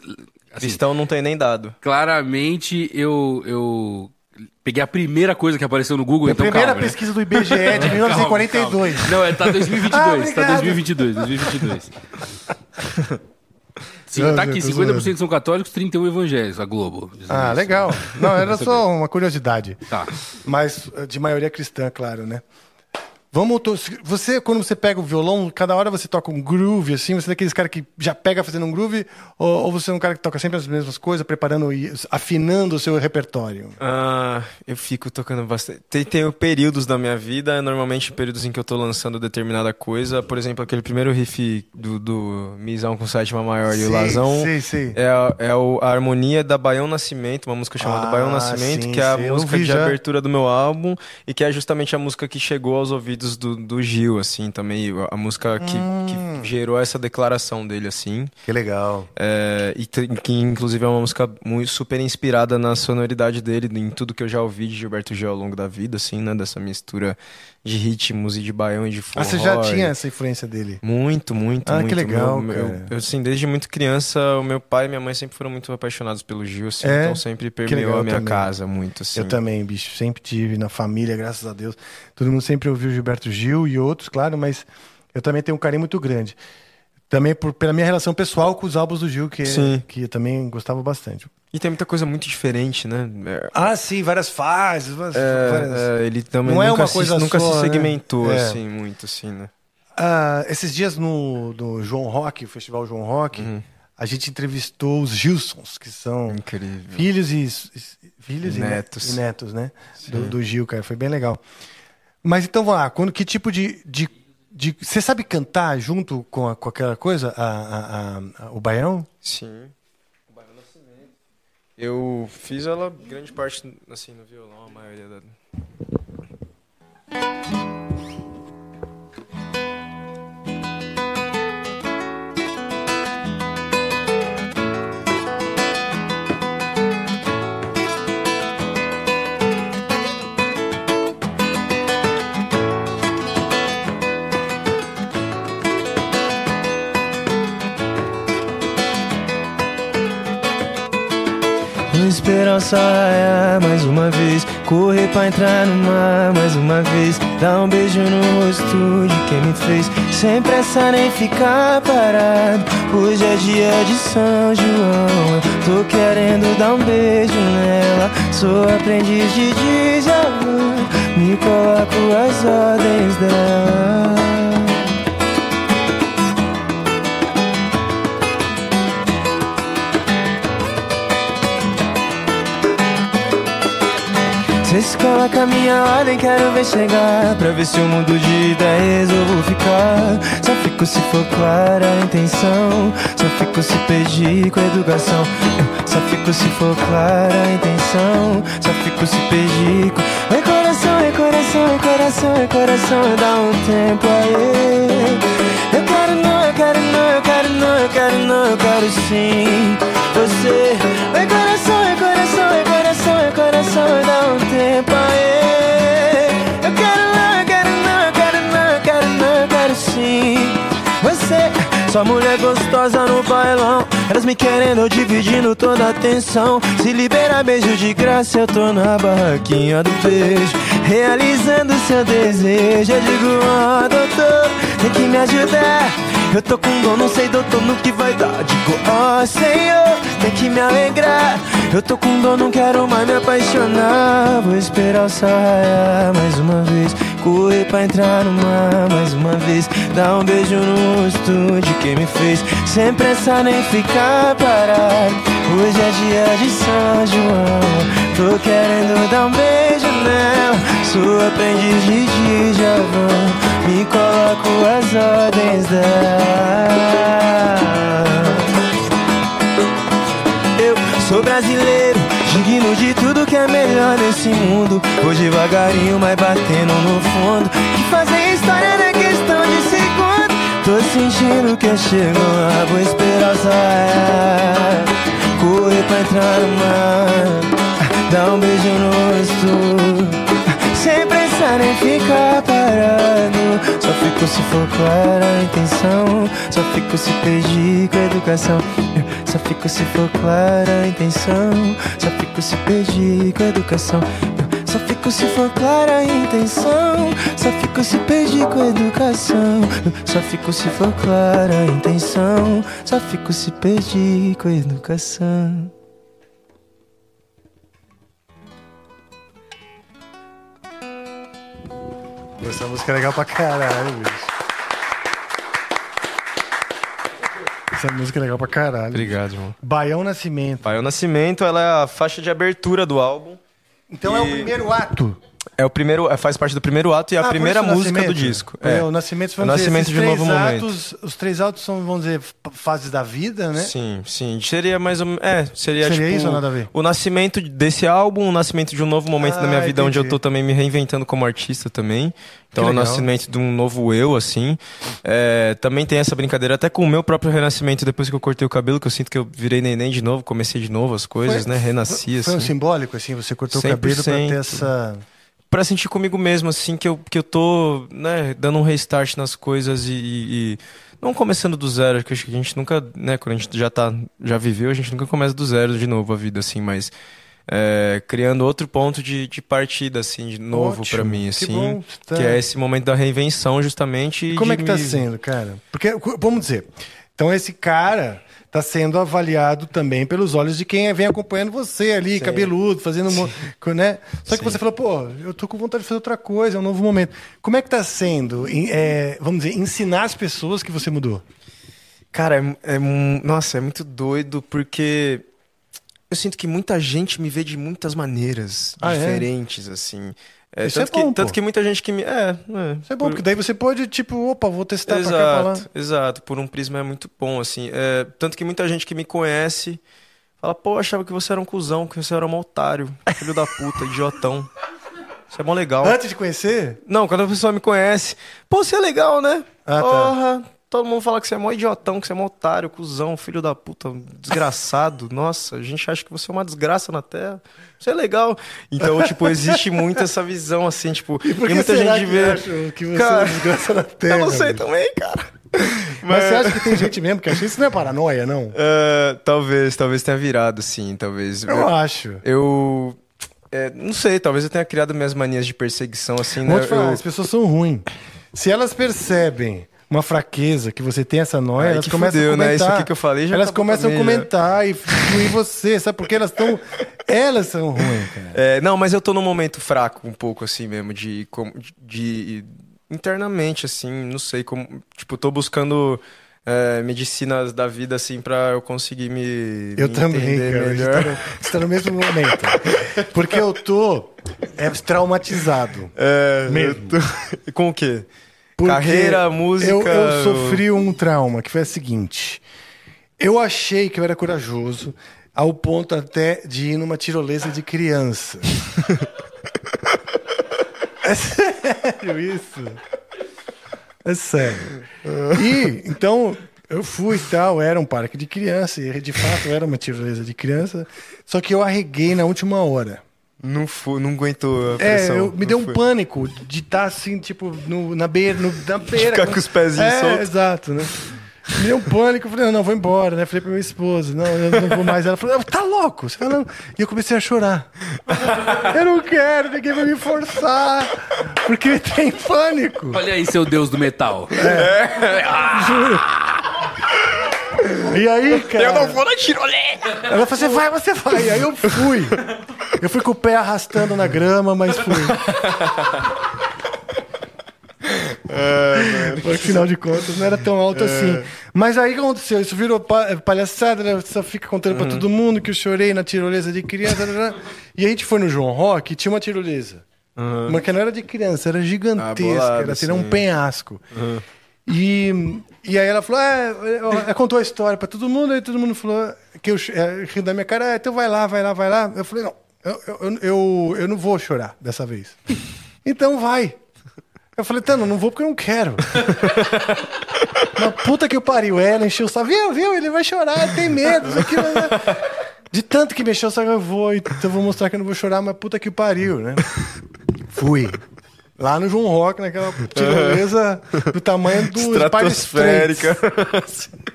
Assim, Cristão não tem nem dado. Claramente eu, eu peguei a primeira coisa que apareceu no Google. É então, a primeira calma, né? pesquisa né? do IBGE de 1942. [LAUGHS] Calma, calma. Não, é, tá 2022. ah, tá 2022, 2022. Sim, tá aqui, 50% são católicos, 31 evangélicos, a Globo. Ah, isso. legal. Não, era [LAUGHS] só uma curiosidade. Tá. Mas de maioria cristã, claro, né? Vamos. Você, quando você pega o violão, cada hora você toca um groove, assim, você é daqueles caras que já pega fazendo um groove, ou, ou, você é um cara que toca sempre as mesmas coisas, preparando e afinando o seu repertório? Ah, eu fico tocando bastante. Tem, tem períodos da minha vida, normalmente períodos em que eu tô lançando determinada coisa. Por exemplo, aquele primeiro riff do, do Misão com sétima maior sim, e o Lazão. Sim, sim. É, a, é a harmonia da Baião Nascimento, uma música chamada ah, Baião Nascimento, sim, que é a música de já. abertura do meu álbum e que é justamente a música que chegou aos ouvidos ouvidos do, do Gil, assim, também. A música que, hum. que gerou essa declaração dele, assim. Que legal. É, e que, inclusive, é uma música muito super inspirada na sonoridade dele, em tudo que eu já ouvi de Gilberto Gil ao longo da vida, assim, né? Dessa mistura de ritmos e de baião e de forró. Ah, você já tinha essa influência dele? Muito, muito, ah, muito. que legal, meu, cara. Eu, assim, desde muito criança, o meu pai e minha mãe sempre foram muito apaixonados pelo Gil, assim, é? então sempre permeou a minha também. casa muito, assim. Eu também, bicho, sempre tive na família, graças a Deus. Todo mundo sempre ouviu Gilberto Gil e outros, claro, mas eu também tenho um carinho muito grande. Também por, pela minha relação pessoal com os álbuns do Gil, que, que eu também gostava bastante. E tem muita coisa muito diferente, né? É... Ah, sim, várias fases. Várias, é, várias... É, ele também Não é nunca, é uma coisa se, nunca só, se né? segmentou né? assim, muito, assim, né? Ah, esses dias no, no João Rock, o Festival João Rock, uhum. a gente entrevistou os Gilsons, que são Incrível. filhos e, filhos e netos, e netos né? Do, do, Gil, cara. Foi bem legal. Mas então, vamos lá. Quando, que tipo de, de de, você sabe cantar junto com, a, com aquela coisa, a, a, a, o baião? Sim. O baião Nascimento. Eu fiz ela grande parte assim no violão, a maioria da. Esperança é mais uma vez Correr pra entrar no mar mais uma vez Dar um beijo no rosto de quem me fez. Sem pressa nem ficar parado Hoje é dia de São João. Tô querendo dar um beijo nela Sou aprendiz de Djavan Me coloco as ordens dela Cê se coloca a minha ordem, quero ver chegar. Pra ver se eu mudo de ideias ou vou ficar. Só fico se for clara a intenção. Só fico se pedir com educação. Eu Só fico se for clara a intenção. Só fico se pedir com... Oi coração, oi coração, oi coração, oi coração. Dá um tempo aí. Eu quero não, eu quero não, eu quero não, eu quero não, eu quero sim. Você, coração, coração, Dá um tempo aí Eu quero não, quero não, quero não, quero não, quero sim. Você sua mulher gostosa no bailão Elas me querendo, dividindo toda a atenção Se libera beijo de graça, eu tô na barraquinha do beijo Realizando seu desejo. Eu digo, ó oh, doutor, tem que me ajudar eu tô com dor, não sei doutor no que vai dar. Digo, ó oh, Senhor, tem que me alegrar. Eu tô com dor, não quero mais me apaixonar. Vou esperar o sol raiar mais uma vez. Correr pra entrar no mar mais uma vez. Dar um beijo no rosto de quem me fez. Sem pressa nem ficar parado. Hoje é dia de São João. Tô querendo dar um beijo nela. Sou aprendiz de Djavan me coloco as ordens dela. Eu sou brasileiro, digno de tudo que é melhor nesse mundo. Vou devagarinho, mas batendo no fundo. Que fazer história não é questão de segundo. Tô sentindo que eu chego vou esperar sair. Correr pra entrar no mar, dar um beijo no rosto. Sem pensar em ficar parado. Só fico se for clara a intenção. Só fico se pedir com educação. Só fico se for clara a intenção. Só fico se pedir com educação. Só fico se for clara a intenção. Só fico se pedir com educação. Só fico se for clara a intenção. Só fico se pedir com educação Essa música é legal pra caralho, bicho. Essa música é legal pra caralho. Obrigado, irmão. Baião Nascimento. Baião Nascimento, ela é a faixa de abertura do álbum. Então e... é o primeiro ato. É É o primeiro, é, faz parte do primeiro ato e a Ah, primeira o música do disco. É, É. o Nascimento, O vamos dizer, Nascimento esses de um novo momento. atos, Os três atos são, vamos dizer, fases da vida, né? Sim, sim. Seria mais ou menos. É, seria, Seria tipo, isso nada a ver? O nascimento desse álbum, o nascimento de um novo momento Ah, na minha vida, onde eu entendi. tô também me reinventando como artista também. Então, é o nascimento de um novo eu, assim. É, também tem essa brincadeira, até com o meu próprio renascimento, depois que eu cortei o cabelo, que eu sinto que eu virei neném de novo, comecei de novo as coisas, Foi- né? Renasci, Foi um assim. simbólico, assim, você cortou o cabelo pra 100%. ter essa... Pra sentir comigo mesmo, assim, que eu, que eu tô, né, dando um restart nas coisas e, e- e não começando do zero, porque acho que a gente nunca, né, quando a gente já tá, já viveu, a gente nunca começa do zero de novo a vida, assim, mas é, criando outro ponto de, de partida, assim, de novo pra mim, que assim, bom, tá. que é esse momento da reinvenção, justamente. E como é que tá me- sendo, cara? Porque, vamos dizer, então esse cara tá sendo avaliado também pelos olhos de quem vem acompanhando você ali, Sim. cabeludo, fazendo, mo- né? Só que Sim. você falou, pô, eu tô com vontade de fazer outra coisa, é um novo momento. Como é que tá sendo, é, vamos dizer, ensinar as pessoas que você mudou? Cara, é, é nossa, é muito doido porque eu sinto que muita gente me vê de muitas maneiras Ah, é? diferentes, assim. É, Isso é tanto, que, bom, tanto pô. que muita gente que me. É, é, Isso é bom, por- porque daí você pode, tipo, opa, vou testar pra cá, pra lá. Exato, exato. Por um prisma é muito bom, assim. É, tanto que muita gente que me conhece fala, pô, eu achava que você era um cuzão, que você era um otário, filho da puta, idiotão. Isso é mó legal. Antes de conhecer, Não, quando a pessoa me conhece, pô, você é legal, né? Ah, tá. Todo mundo fala que você é mó idiotão, que você é mó otário, cuzão, filho da puta, desgraçado. [LAUGHS] Nossa, a gente acha que você é uma desgraça na Terra. Você é legal. Então, tipo, existe muito essa visão, assim, tipo, e por que muita será gente que vê. que você Cara, é desgraça na Terra? [LAUGHS] Eu não sei também, cara. Mas você acha que tem gente mesmo que acha isso não é paranoia, não? É, talvez, talvez tenha virado, sim, talvez. Eu acho. Eu. é, não sei, talvez eu tenha criado minhas manias de perseguição, assim, né? Vou te falar, Eu- as pessoas são ruins. Se elas percebem uma fraqueza, que você tem essa noia, Aí elas que começam fudeu, a né? comentar. Isso aqui que eu falei já Elas acabou começam a né? comentar e excluir você, sabe? Porque elas estão... Elas são ruins, cara. É, não, mas eu tô num momento fraco, um pouco, assim mesmo, de. de, de- internamente, assim, não sei como. Tipo, tô buscando. é, medicinas da vida, assim, pra eu conseguir me, Eu me também, cara. A gente melhor. tá no, você tá no mesmo momento. Porque eu tô é, traumatizado. É, Mesmo. tô- [LAUGHS] Com o quê? Porque Carreira, música. Eu, eu sofri um trauma que foi o seguinte. Eu achei que eu era corajoso ao ponto até de ir numa tirolesa de criança. [LAUGHS] é sério isso? É sério. E então eu fui e tal, era um parque de criança, e de fato era uma tirolesa de criança, só que eu arreguei na última hora. Não, fu, não aguentou a É, pressão. eu, me deu um foi. pânico de estar assim, tipo, no, na beira, no, na [LAUGHS] beira. ficar com os pezinhos é, soltos. exato, né? Me deu um pânico, eu falei, não, não, vou embora, né? Falei pra minha esposa, não, eu não vou mais. Ela falou, tá louco? Você falou, não. E eu comecei a chorar. [LAUGHS] Eu não quero, ninguém vai me forçar, porque [LAUGHS] tem pânico. Olha aí, seu deus do metal. Juro. E aí, cara. Eu não vou na tirolesa! Ela falou, você vai, você vai. Aí eu fui. Eu fui com o pé arrastando na grama, mas fui. [LAUGHS] Porque, afinal de contas, não era tão alto assim. Mas aí o que aconteceu? Isso virou pa- palhaçada, né? Só fica contando pra todo mundo que eu chorei na tirolesa de criança. E a gente foi no João Rock e tinha uma tirolesa. Mas que não era de criança, era gigantesca, Ah, bolado, era, assim, um penhasco. E, e aí ela falou, é, ela contou a história pra todo mundo, aí todo mundo falou que eu é, riu da minha cara, "Ah, então vai lá, vai lá, vai lá. Eu falei, não, eu, eu, eu, eu não vou chorar dessa vez. [LAUGHS] então vai. Eu falei, Tano, não vou porque eu não quero. [LAUGHS] Mas puta que o pariu, ela encheu o saco. Viu, viu? Ele vai chorar, ele tem medo. Isso aqui, mas- De tanto que mexeu o saco, eu vou. Então eu vou mostrar que eu não vou chorar, mas puta que pariu, né? Fui. Lá no João Rock, naquela tirolesa do tamanho do. Estratosférica. [LAUGHS]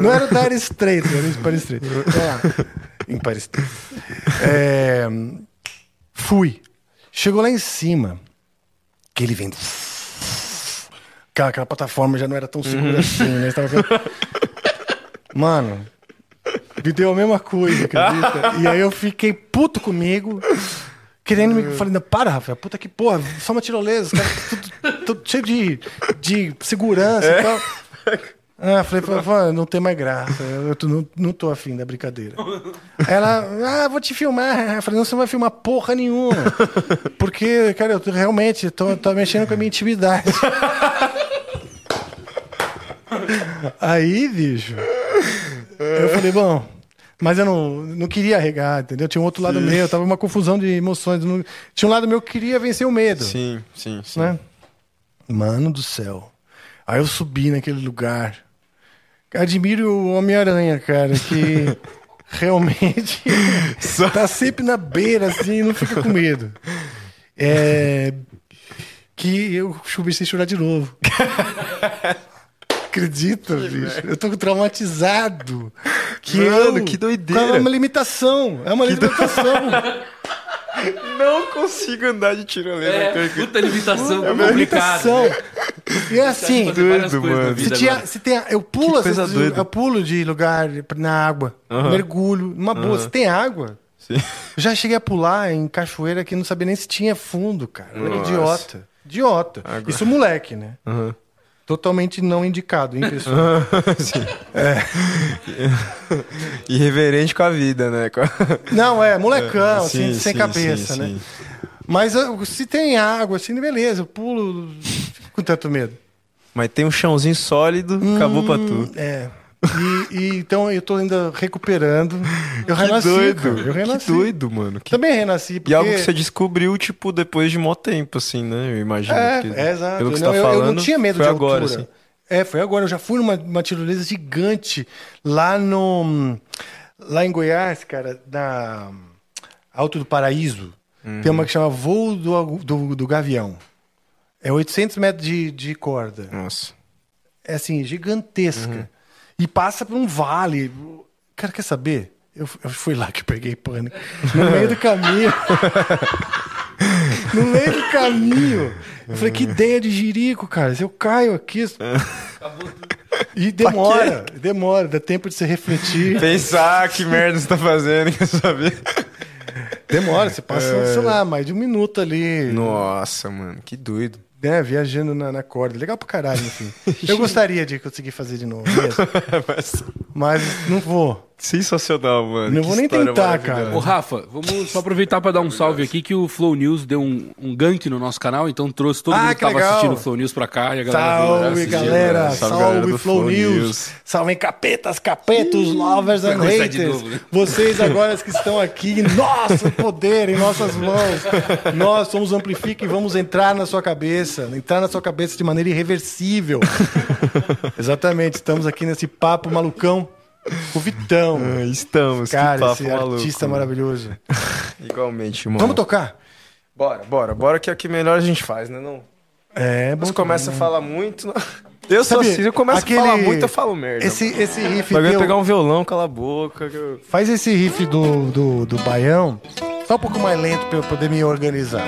Não era o Dire Straits, era o Empire State. Vamos Empire State. É, fui. Chegou lá em cima. Que ele vem. Aquela, aquela plataforma já não era tão segura assim, né? Vendo- Mano, me deu a mesma coisa, acredita? E aí eu fiquei puto comigo. Querendo me. Falei, não, para, Rafael, puta que porra, só uma tirolesa, os caras tudo, tudo cheio de, de segurança e tal. [LAUGHS] Ah, falei, falei, não tem mais graça. Eu tô, não, não tô afim da brincadeira. Ela, ah, vou te filmar. Eu falei, não, você não vai filmar porra nenhuma. Porque, cara, eu tô, realmente tô, tô mexendo com a minha intimidade. Aí, bicho, eu falei, bom, mas eu não, não queria arregar, entendeu? Tinha um outro lado sim. meu, tava uma confusão de emoções. Não... Tinha um lado meu que queria vencer o medo. Sim, sim, sim. Né? Mano do céu. Aí eu subi naquele lugar. Admiro o Homem-Aranha, cara, que [LAUGHS] realmente tá sempre na beira, assim, não fica com medo. É. Que eu comecei a chorar de novo. [LAUGHS] Acredita, que bicho? Velho. Eu tô traumatizado. Que Mano, eu, que doideira. É uma limitação. É uma que limitação. [LAUGHS] Não consigo andar de tirolesa. É, puta limitação é uma limitação. E é assim, doido, mano. Se, tinha, se tem, eu pulo, assim, eu pulo de lugar na água, uhum. mergulho, numa boa. Uhum. Se tem água, Sim. já cheguei a pular em cachoeira que não sabia nem se tinha fundo, cara. Que idiota. Idiota. Agora. Isso moleque, né? Uhum totalmente não indicado em pessoa. [LAUGHS] Sim. É. [LAUGHS] Irreverente com a vida, né? [LAUGHS] Não, é, molecão, é, sim, assim, sem sim, cabeça, sim, né? Mas se tem água, assim, beleza, eu pulo com tanto medo. Mas tem um chãozinho sólido, hum, acabou pra tu. É. E, e, então eu tô ainda recuperando. Eu que renasci, doido. Cara. Eu renasci. Que doido, mano. Que... Também renasci. Porque... E algo que você descobriu, tipo, depois de mó tempo, assim, né? Eu imagino. É, que, é exato. Pelo que não, você tá eu, falando, eu não tinha medo de agora, altura. Assim. É, foi agora. Eu já fui numa uma tirolesa gigante lá no. Lá em Goiás, cara, na Alto do Paraíso. Uhum. Tem uma que chama Voo do, do, do Gavião. É 800 metros de, de corda. Nossa. É assim, gigantesca. Uhum. E passa por um vale. Cara, quer saber? Eu, eu fui lá que peguei pânico. No meio do caminho. no meio do caminho. Eu falei, que ideia de jirico, cara. Se eu caio aqui. E demora, demora, dá tempo de você refletir. Pensar que merda você tá fazendo, quer saber? Demora, você passa, é... sei lá, mais de um minuto ali. Nossa, mano, que doido né, viajando na, na, corda. Legal pra caralho, enfim. [LAUGHS] Eu gostaria de conseguir fazer de novo mesmo. [LAUGHS] mas... mas não vou. Sensacional, mano. Não que vou nem tentar, cara. Ô, Rafa, vamos só aproveitar para dar um salve aqui que o Flow News deu um, um gank no nosso canal, então trouxe todo ah, mundo que, tava legal. assistindo o Flow News pra cá e a galera Salve, galera! Né? Salve, salve galera Flow, Flow News. News! Salve capetas, capetos, lovers and haters! Novo, né? Vocês agora que estão aqui, nosso poder em nossas mãos. Nós somos Amplifica e vamos entrar na sua cabeça, entrar na sua cabeça de maneira irreversível. Exatamente, estamos aqui nesse papo malucão o Vitão. [LAUGHS] Ah, estamos, Cara, esse maluco, artista maravilhoso. [LAUGHS] Igualmente, mano. Vamos tocar? Bora, bora. Bora que é o que melhor a gente faz, né? Não? É, bom. Você começa a falar muito. Não... [LAUGHS] Eu sou assim, eu começo aquele... a falar muito, eu falo merda. Esse, esse riff. Vai pegar um violão, cala a boca. Eu... Faz esse riff do, do, do baião só um pouco mais lento pra eu poder me organizar.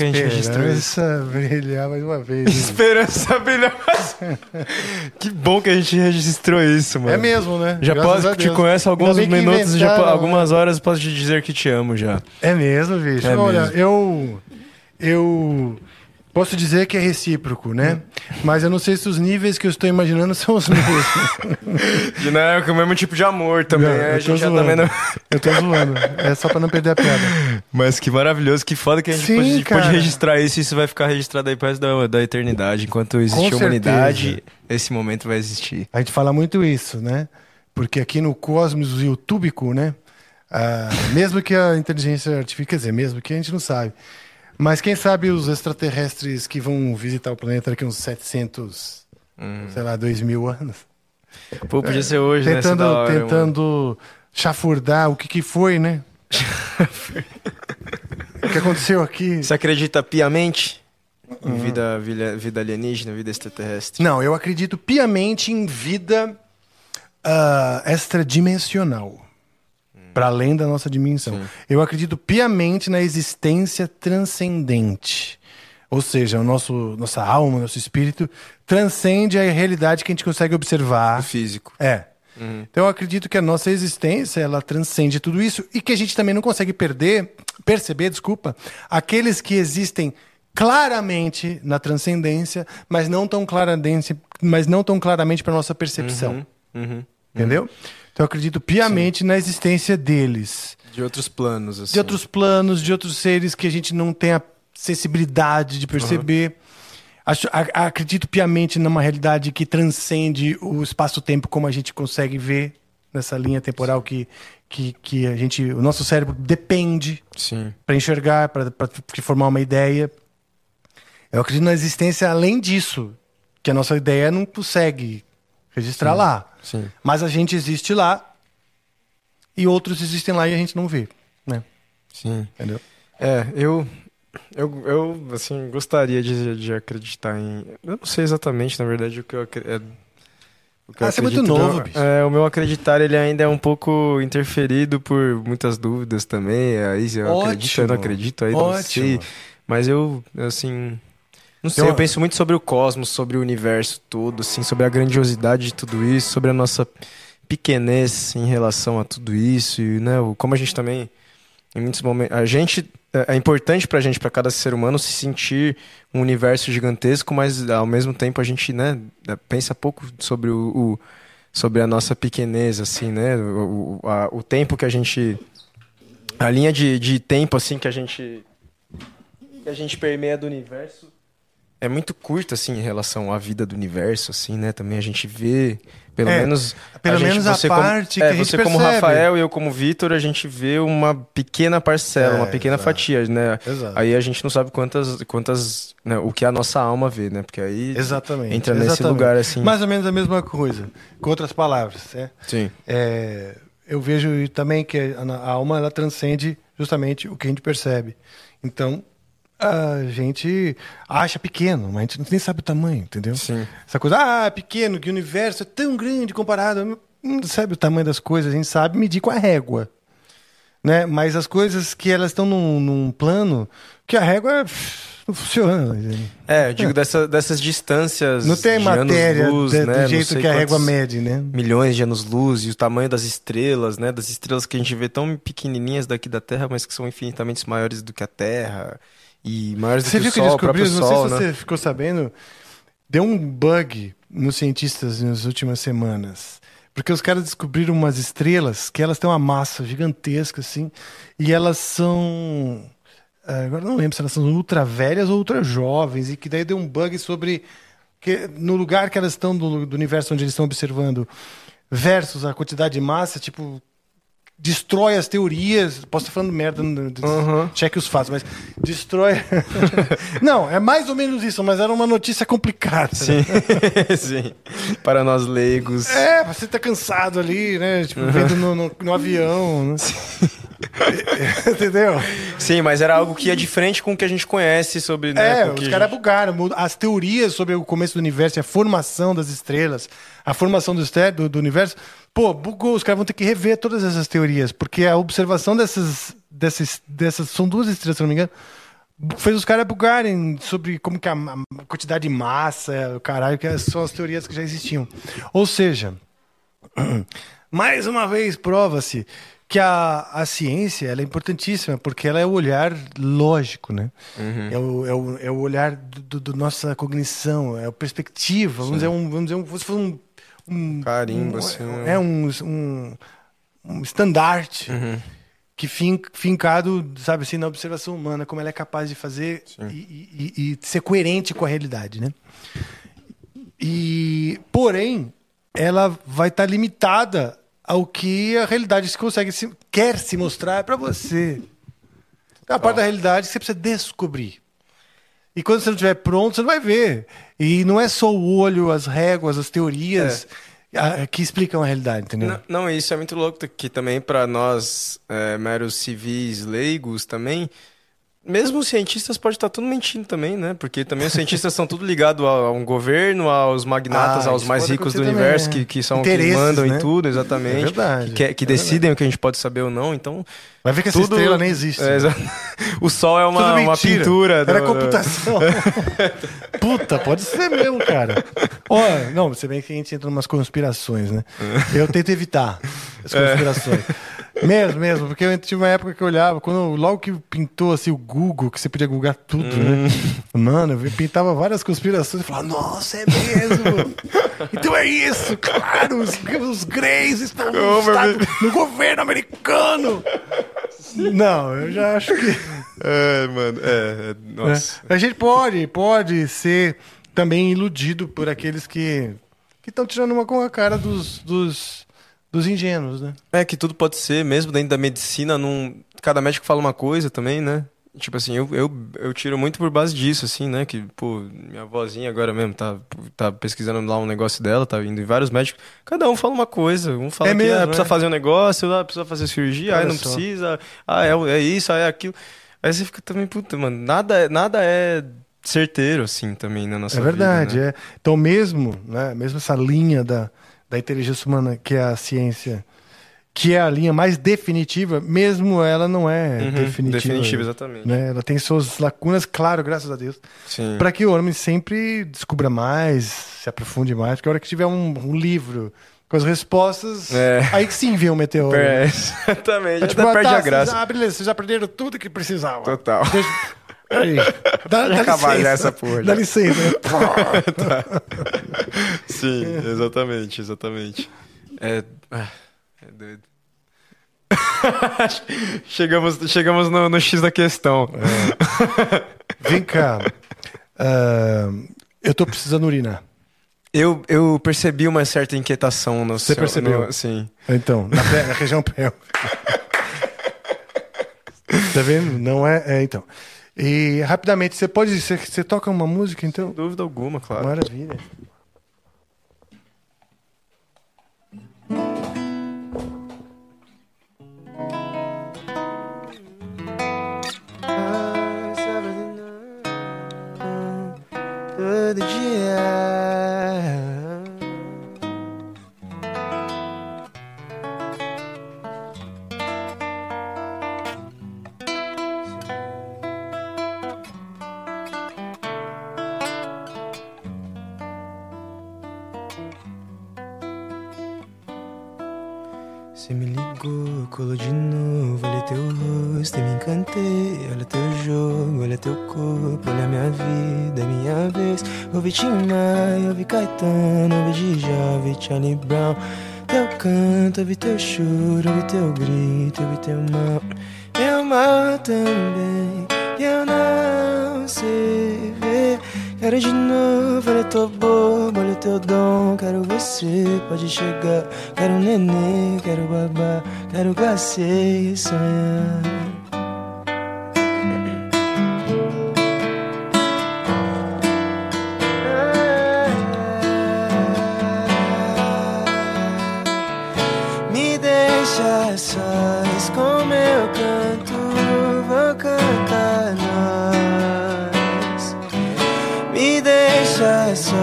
Que a gente registrou isso. Esperança brilhar mais uma vez. hein? Esperança brilhar. que bom que a gente registrou isso, mano. É mesmo, né? Já Graças posso te conheço alguns minutos, já, algumas né? horas posso te dizer que te amo já. É mesmo, bicho. É Olha, mesmo. eu. Eu. Posso dizer que é recíproco, né? Mas eu não sei se os níveis que eu estou imaginando são os [LAUGHS] mesmos. Né, com o mesmo tipo de amor também. Não, né? eu a tô gente já zoando. também não... Eu tô zoando. É só pra não perder a piada. Mas que maravilhoso, que foda que a gente Sim, pode, pode registrar isso e isso vai ficar registrado aí resto da, da eternidade. Enquanto existe a humanidade, esse momento vai existir. A gente fala muito isso, né? Porque aqui no cosmos youtúbico, né? ah, [LAUGHS] mesmo que a inteligência artificial, quer dizer, mesmo que a gente não sabe. Mas quem sabe os extraterrestres que vão visitar o planeta daqui uns 700, sei lá, 2 mil anos. Pô, podia ser hoje, né? Tentando da hora, mano. tentando chafurdar o que, que foi, né? [LAUGHS] o que aconteceu aqui? Você acredita piamente em vida, vida, vida alienígena, vida extraterrestre? Não, eu acredito piamente em vida ah, extradimensional. Para além da nossa dimensão. Eu acredito piamente na existência transcendente. Ou seja, o nosso, nossa alma, nosso espírito transcende a realidade que a gente consegue observar. O físico. É. Então eu acredito que a nossa existência ela transcende tudo isso e que a gente também não consegue perder, perceber, desculpa, aqueles que existem claramente na transcendência, mas não tão claramente, mas não tão claramente para nossa percepção, Uhum. entendeu? Então eu acredito piamente na existência deles, De outros planos, assim. de outros planos, de outros seres que a gente não tem a sensibilidade de perceber. Acho- a- acredito piamente numa realidade que transcende o espaço-tempo como a gente consegue ver nessa linha temporal que, que, que a gente, o nosso cérebro depende Sim. para enxergar, para formar uma ideia. Eu acredito na existência além disso, que a nossa ideia não consegue registrar lá. Sim. Mas a gente existe lá e outros existem lá e a gente não vê, né? Sim. Entendeu? É, eu, eu, eu assim, gostaria de, de acreditar em. Eu não sei exatamente, na verdade, o que eu acredito. O que eu Ah, você é muito acredito, novo, não- bicho. É, o meu acreditar ele ainda é um pouco interferido por muitas dúvidas também. Aí eu acredito, eu não Ótimo. acredito, aí não Ótimo. sei. Mas eu, assim. Não sei, eu, Eu- penso muito sobre o cosmos, sobre o universo todo, assim, sobre a grandiosidade de tudo isso, sobre a nossa pequenez em relação a tudo isso, e né, como a gente também em muitos momentos. A gente. É é importante pra gente, pra cada ser humano, se sentir um universo gigantesco, mas ao mesmo tempo a gente, né, pensa pouco sobre o. o- sobre a nossa pequenez, assim, né? O, a- o tempo que a gente. A linha de, de tempo, assim, que a gente. que a gente permeia do universo. É muito curta, assim, em relação à vida do universo, assim, né? Também a gente vê, pelo É, menos... pelo gente- menos a você como- parte é, que a gente Você como percebe. Rafael e eu como Vitor, a gente vê uma pequena parcela, É, uma pequena exato. fatia, né? Exato. Aí a gente não sabe quantas... quantas né, o que a nossa alma vê, né? Porque aí Exatamente. entra nesse exatamente. lugar, assim... Mais ou menos a mesma coisa, com outras palavras. né? Sim. É, eu vejo também que a, a alma ela transcende justamente o que a gente percebe. Então, a gente acha pequeno, mas a gente nem sabe o tamanho, entendeu? Sim. Essa coisa, ah, é pequeno, que o universo é tão grande comparado. Não sabe o tamanho das coisas, a gente sabe medir com a régua. Né? Mas as coisas que elas estão num, num plano que a régua pff, não funciona. É, eu digo dessa, dessas distâncias Não tem de matéria anos-luz, de- né? do jeito que a régua mede, né? Milhões de anos-luz e o tamanho das estrelas, né? Das estrelas que a gente vê tão pequenininhas daqui da Terra, mas que são infinitamente maiores do que a Terra e maiores do Você que viu o que Sol, o descobriu? próprio Não Sol, sei se né? você ficou sabendo. Deu um bug nos cientistas nas últimas semanas. Porque os caras descobriram umas estrelas que elas têm uma massa gigantesca, assim, e elas são. Eh, agora não lembro se elas são ultra velhas ou ultra jovens, e que daí deu um bug sobre. que No lugar que elas estão do, do universo onde eles estão observando, versus a quantidade de massa, tipo, destrói as teorias. Posso estar falando merda, uhum. cheque os fatos, mas destrói. [LAUGHS] não, é mais ou menos isso, mas era uma notícia complicada. Sim, né? [LAUGHS] sim. Para nós leigos. É, você tá cansado ali, né? Tipo, uhum. vendo no, no, no avião. Né? [LAUGHS] Entendeu? Sim, mas era algo que ia de frente com o que a gente conhece sobre. Né, é, os caras gente... bugaram. As teorias sobre o começo do universo e a formação das estrelas, a formação do, do, do universo Pô, bugou, os caras vão ter que rever todas essas teorias, porque a observação dessas, dessas, dessas são duas estrelas, se não me engano, fez os caras bugarem sobre como que a, a quantidade de massa, o caralho, que são as teorias que já existiam. Ou seja, [CLEARS THROAT] mais uma vez prova-se que a, a ciência ela é importantíssima, porque ela é o olhar lógico, né? Uhum. É, o, é, o, é o olhar do, do, do nossa cognição, é a perspectiva, vamos dizer, um, vamos dizer um, um um carimbo, um, assim. É um, um, um estandarte uhum. que fin, fincado, sabe assim, na observação humana, como ela é capaz de fazer e, e, e, ser coerente com a realidade, né? E, porém, ela vai estar tá limitada ao que a realidade se consegue se, quer se mostrar para você. É a parte da realidade que você precisa descobrir. E quando você não estiver pronto, você não vai ver. E não é só o olho, as réguas, as teorias é. que explicam a realidade, entendeu? Não, não, isso é muito louco, que também para nós, é, meros civis leigos também, mesmo os cientistas podem estar tudo mentindo também, né? Porque também os cientistas são tudo ligados a um governo, aos magnatas, ah, aos mais ricos do universo, também, né? que, que são que mandam né? em tudo, exatamente. É verdade. Que, que é decidem verdade. o que a gente pode saber ou não. Então. Vai ver que tudo... essa estrela nem existe. É, né? [LAUGHS] o Sol é uma, uma pintura. Do... Era computação. [LAUGHS] Puta, pode ser mesmo, cara. Olha, não, você bem que a gente entra em umas conspirações, né? Eu tento evitar as é. conspirações. É. Mesmo, mesmo, porque eu tive uma época que eu olhava, quando logo que pintou assim o Google, que você podia googar tudo, né? hum. né? Mano, eu pintava várias conspirações e falava, nossa, é mesmo! [LAUGHS] então é isso, claro, os, os Greys estão no, estado, no governo americano! Não, eu já acho que. É, mano, é, é nossa. É. A gente pode, pode ser também iludido por aqueles que estão tirando uma com a cara dos, dos dos ingênuos, né? É que tudo pode ser, mesmo dentro da medicina, num... cada médico fala uma coisa também, né? Tipo assim, eu, eu, eu tiro muito por base disso, assim, né? Que, pô, minha vozinha agora mesmo tá, tá pesquisando lá um negócio dela, tá indo em vários médicos. Cada um fala uma coisa. Um fala é que mesmo, ah, precisa é? fazer um negócio, ah, precisa fazer cirurgia, aí ah, não só. precisa, ah, é, é isso, ah, é aquilo. Aí você fica também, puta, mano, nada, nada é certeiro, assim, também na nossa vida. É verdade, né? é. Então, mesmo, né, mesmo essa linha da da inteligência humana, que é a ciência, que é a linha mais definitiva, mesmo ela não é uhum, definitiva. Definitiva, exatamente. Né? Ela tem suas lacunas, claro, graças a Deus. Para que o homem sempre descubra mais, se aprofunde mais, porque a hora que tiver um, um livro com as respostas, é. aí que sim vem um meteoro. É, [LAUGHS] exatamente. É, tipo, Até perde tá, a graça. Ah, beleza, vocês já aprenderam tudo que precisavam. Total. Deixa... Aí, dá, dá acabar licença. essa porra. Dá licença. [LAUGHS] tá. Sim, exatamente, exatamente. É, ah, é doido. [LAUGHS] chegamos chegamos no, no, X da questão. É. Vem cá. [LAUGHS] Uh, eu tô precisando urinar. Eu, eu percebi uma certa inquietação no Você seu, percebeu? No, sim. Então, na, na região pélvica. tá vendo? Não é, é então. E rapidamente, você pode. Você, você toca uma música então? Sem dúvida alguma, claro. Maravilha. Ouvi Tim Maia, ouvi Caetano, ouvi Djalma, ouvi Charlie Brown. Teu canto, ouvi teu choro, ouvi teu grito, ouvi teu mal. Meu mal também, eu não sei ver. Quero de novo, olha tua boba, olha teu dom. Quero você, pode chegar. Quero nenê, quero babá, quero glacê e sonhar. Deixa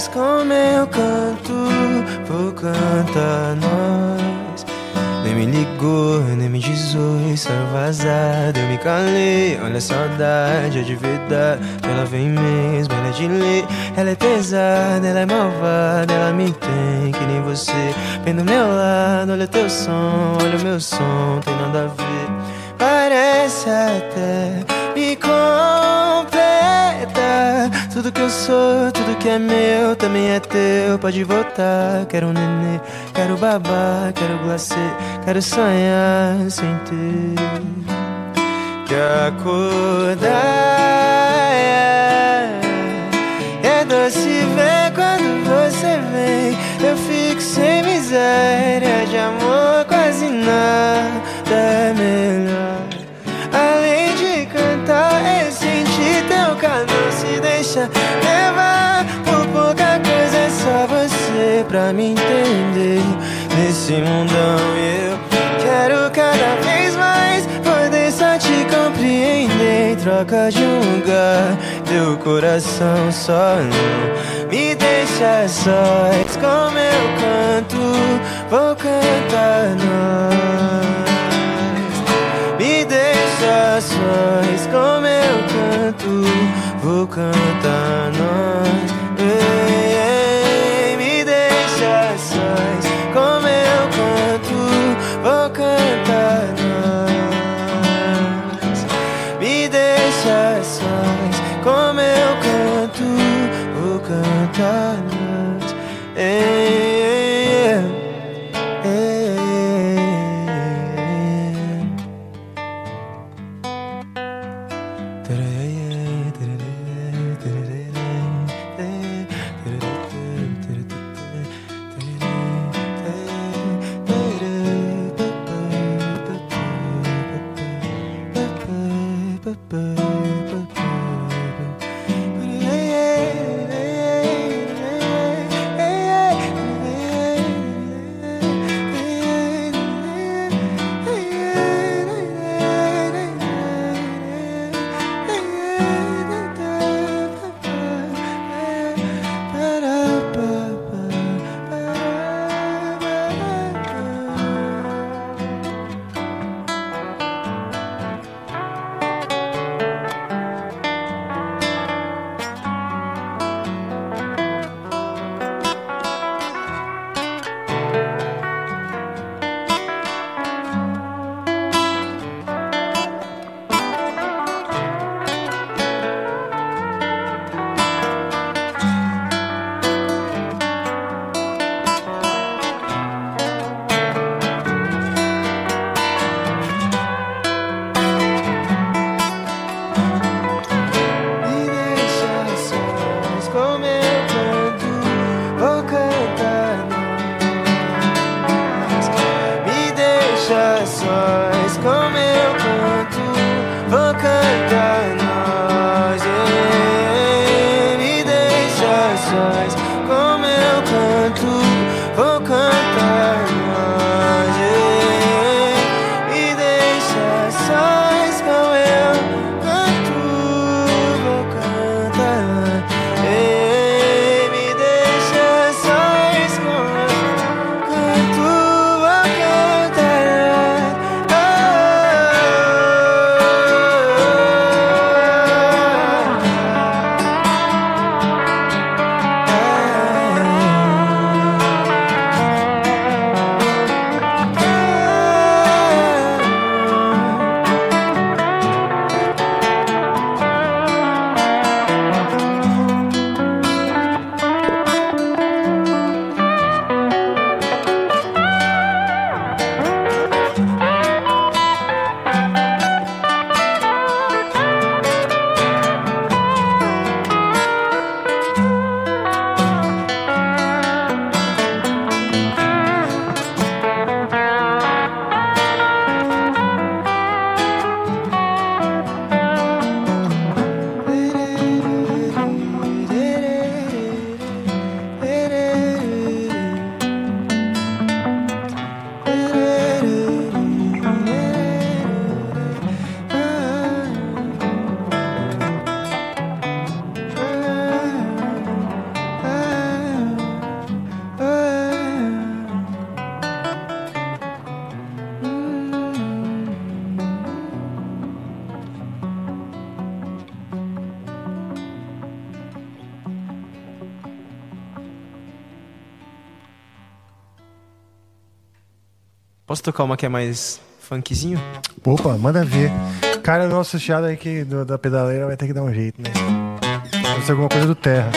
sós com meu canto, vou cantar nós. Nem me ligou, nem me desoi, saiu vazada, eu me calei. Olha a saudade, é de verdade. Ela vem mesmo, ela é de lei. Ela é pesada, ela é malvada, ela me tem que nem você. Vem do meu lado, olha teu som, olha o meu som, tem nada a ver. Parece até me completa. Tudo que eu sou, tudo que é meu também é teu. Pode voltar. Quero um nenê, quero babá, quero glacê, quero sonhar sem ter que acordar. É doce ver quando você vem. Eu fico sem miséria de amor, quase nada é melhor. Deixa levar por pouca coisa, é só você pra me entender. Nesse mundão eu quero cada vez mais poder só te compreender. Troca de um lugar, teu coração só não me deixa só. Com meu canto, vou cantar nós. Me deixa sós com meu canto, vou cantar nós. Ei, me deixa sós com meu canto, vou cantar nós. Me deixa sós com meu canto, vou cantar nós. Ei, Posso tocar uma que é mais funkzinho? Opa, manda ver. Cara, o nosso chiado aí que, do, da pedaleira vai ter que dar um jeito, né? Deve ser alguma coisa do terra.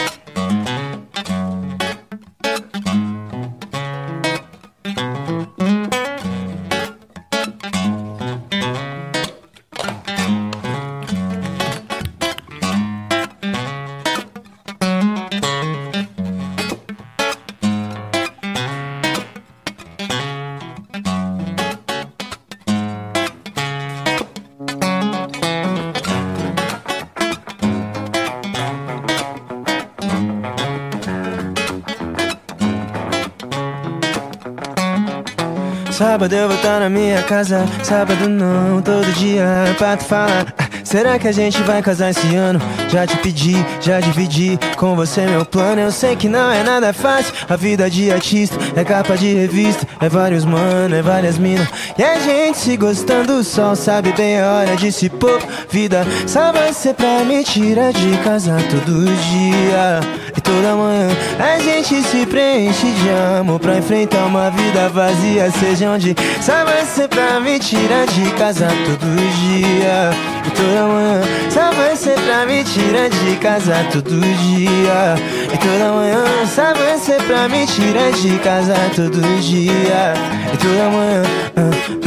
Sábado eu vou estar na minha casa, sábado não, todo dia pra tu falar. Será que a gente vai casar esse ano? Já te pedi, já dividi com você meu plano. Eu sei que não é nada fácil. A vida de artista é capa de revista. É vários mano, é várias minas. E a gente se gostando, o sol sabe bem a hora de se pôr. Vida só vai ser pra me tirar de casa todo dia. E toda manhã a gente se preenche de amor pra enfrentar uma vida vazia. Seja onde só ser pra me tirar de casa todo dia. E toda manhã só ser pra me tirar de casa todo dia. E toda manhã só ser pra me tirar de casa todo dia. E toda manhã, ah,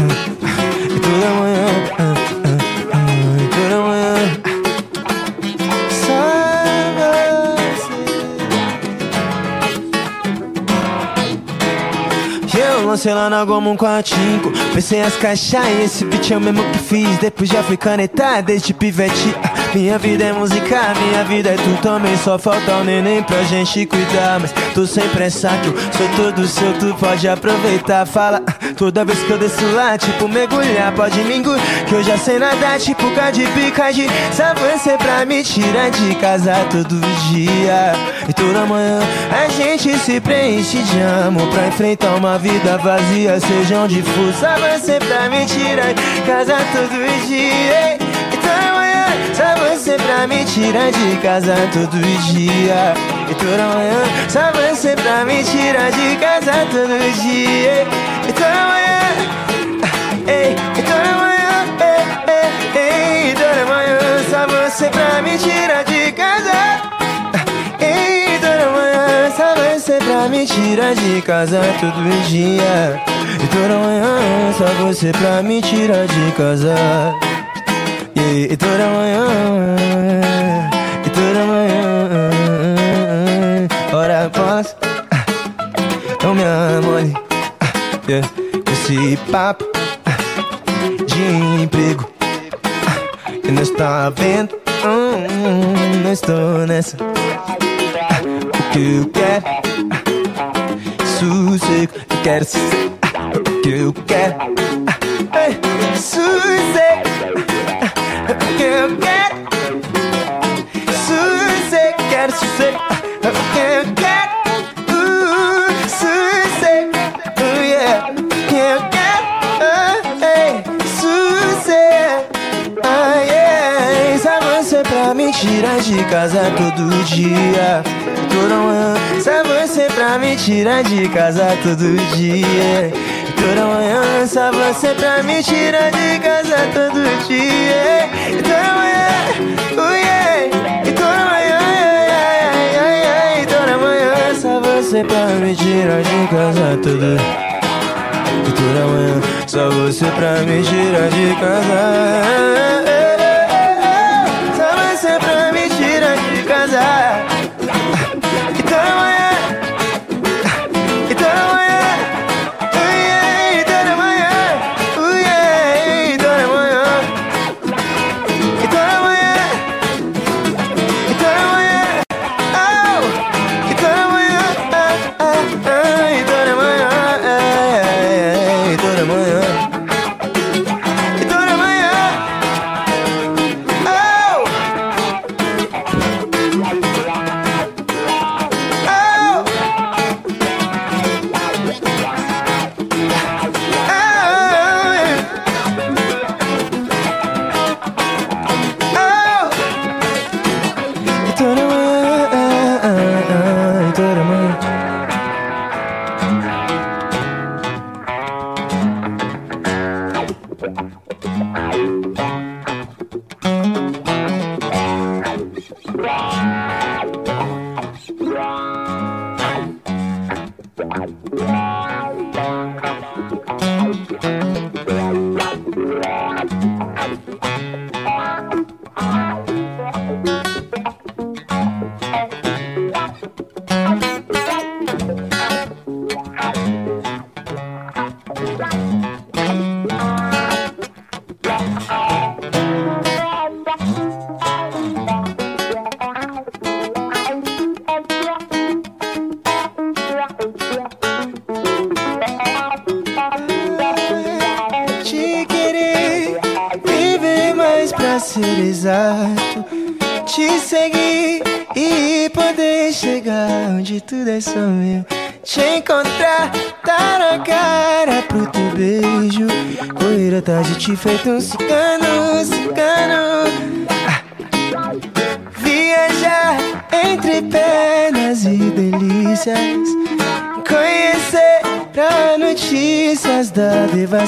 na Goma um 45 Pensei as caixas e esse beat é o mesmo que fiz. Depois já fui canetar desde pivete. Ah, Minha vida é música, minha vida é tu também. Só falta o neném pra gente cuidar Mas tô sem pressa que eu sou todo seu Tu pode aproveitar, fala Toda vez que eu desço lá, tipo mergulhar Pode engolir, que eu já sei nadar Tipo de pica de você pra me tirar de casa todo dia. E toda manhã a gente se preenche de amor Pra enfrentar uma vida vazia Seja onde for, só você pra me tirar de casa todo dia. E toda manhã só você pra me tirar de casa todo dia. E toda manhã só você pra me tirar de casa todo dia E toda manhã ah, Ei, e toda manhã ei, ei, ei, E toda manhã só você pra me tirar de casa Ah, Ei, toda manhã só você pra me tirar de casa todo dia E toda manhã só você pra me tirar de casa e, e toda manhã, e toda manhã, hora após, não me amole, yeah. esse papo de emprego, e não está vendo, hum, não estou nessa. O que eu quero, sossego, eu quero o que eu quero, sossego. De casa todo dia. Toda manhã Só você pra me tirar de casa todo dia. Toda manhã só você pra me tirar de casa todo dia. Toda manhã, toda manhã, yeah, toda manhã só você pra me tirar de casa todo toda manhã só você pra me tirar de casa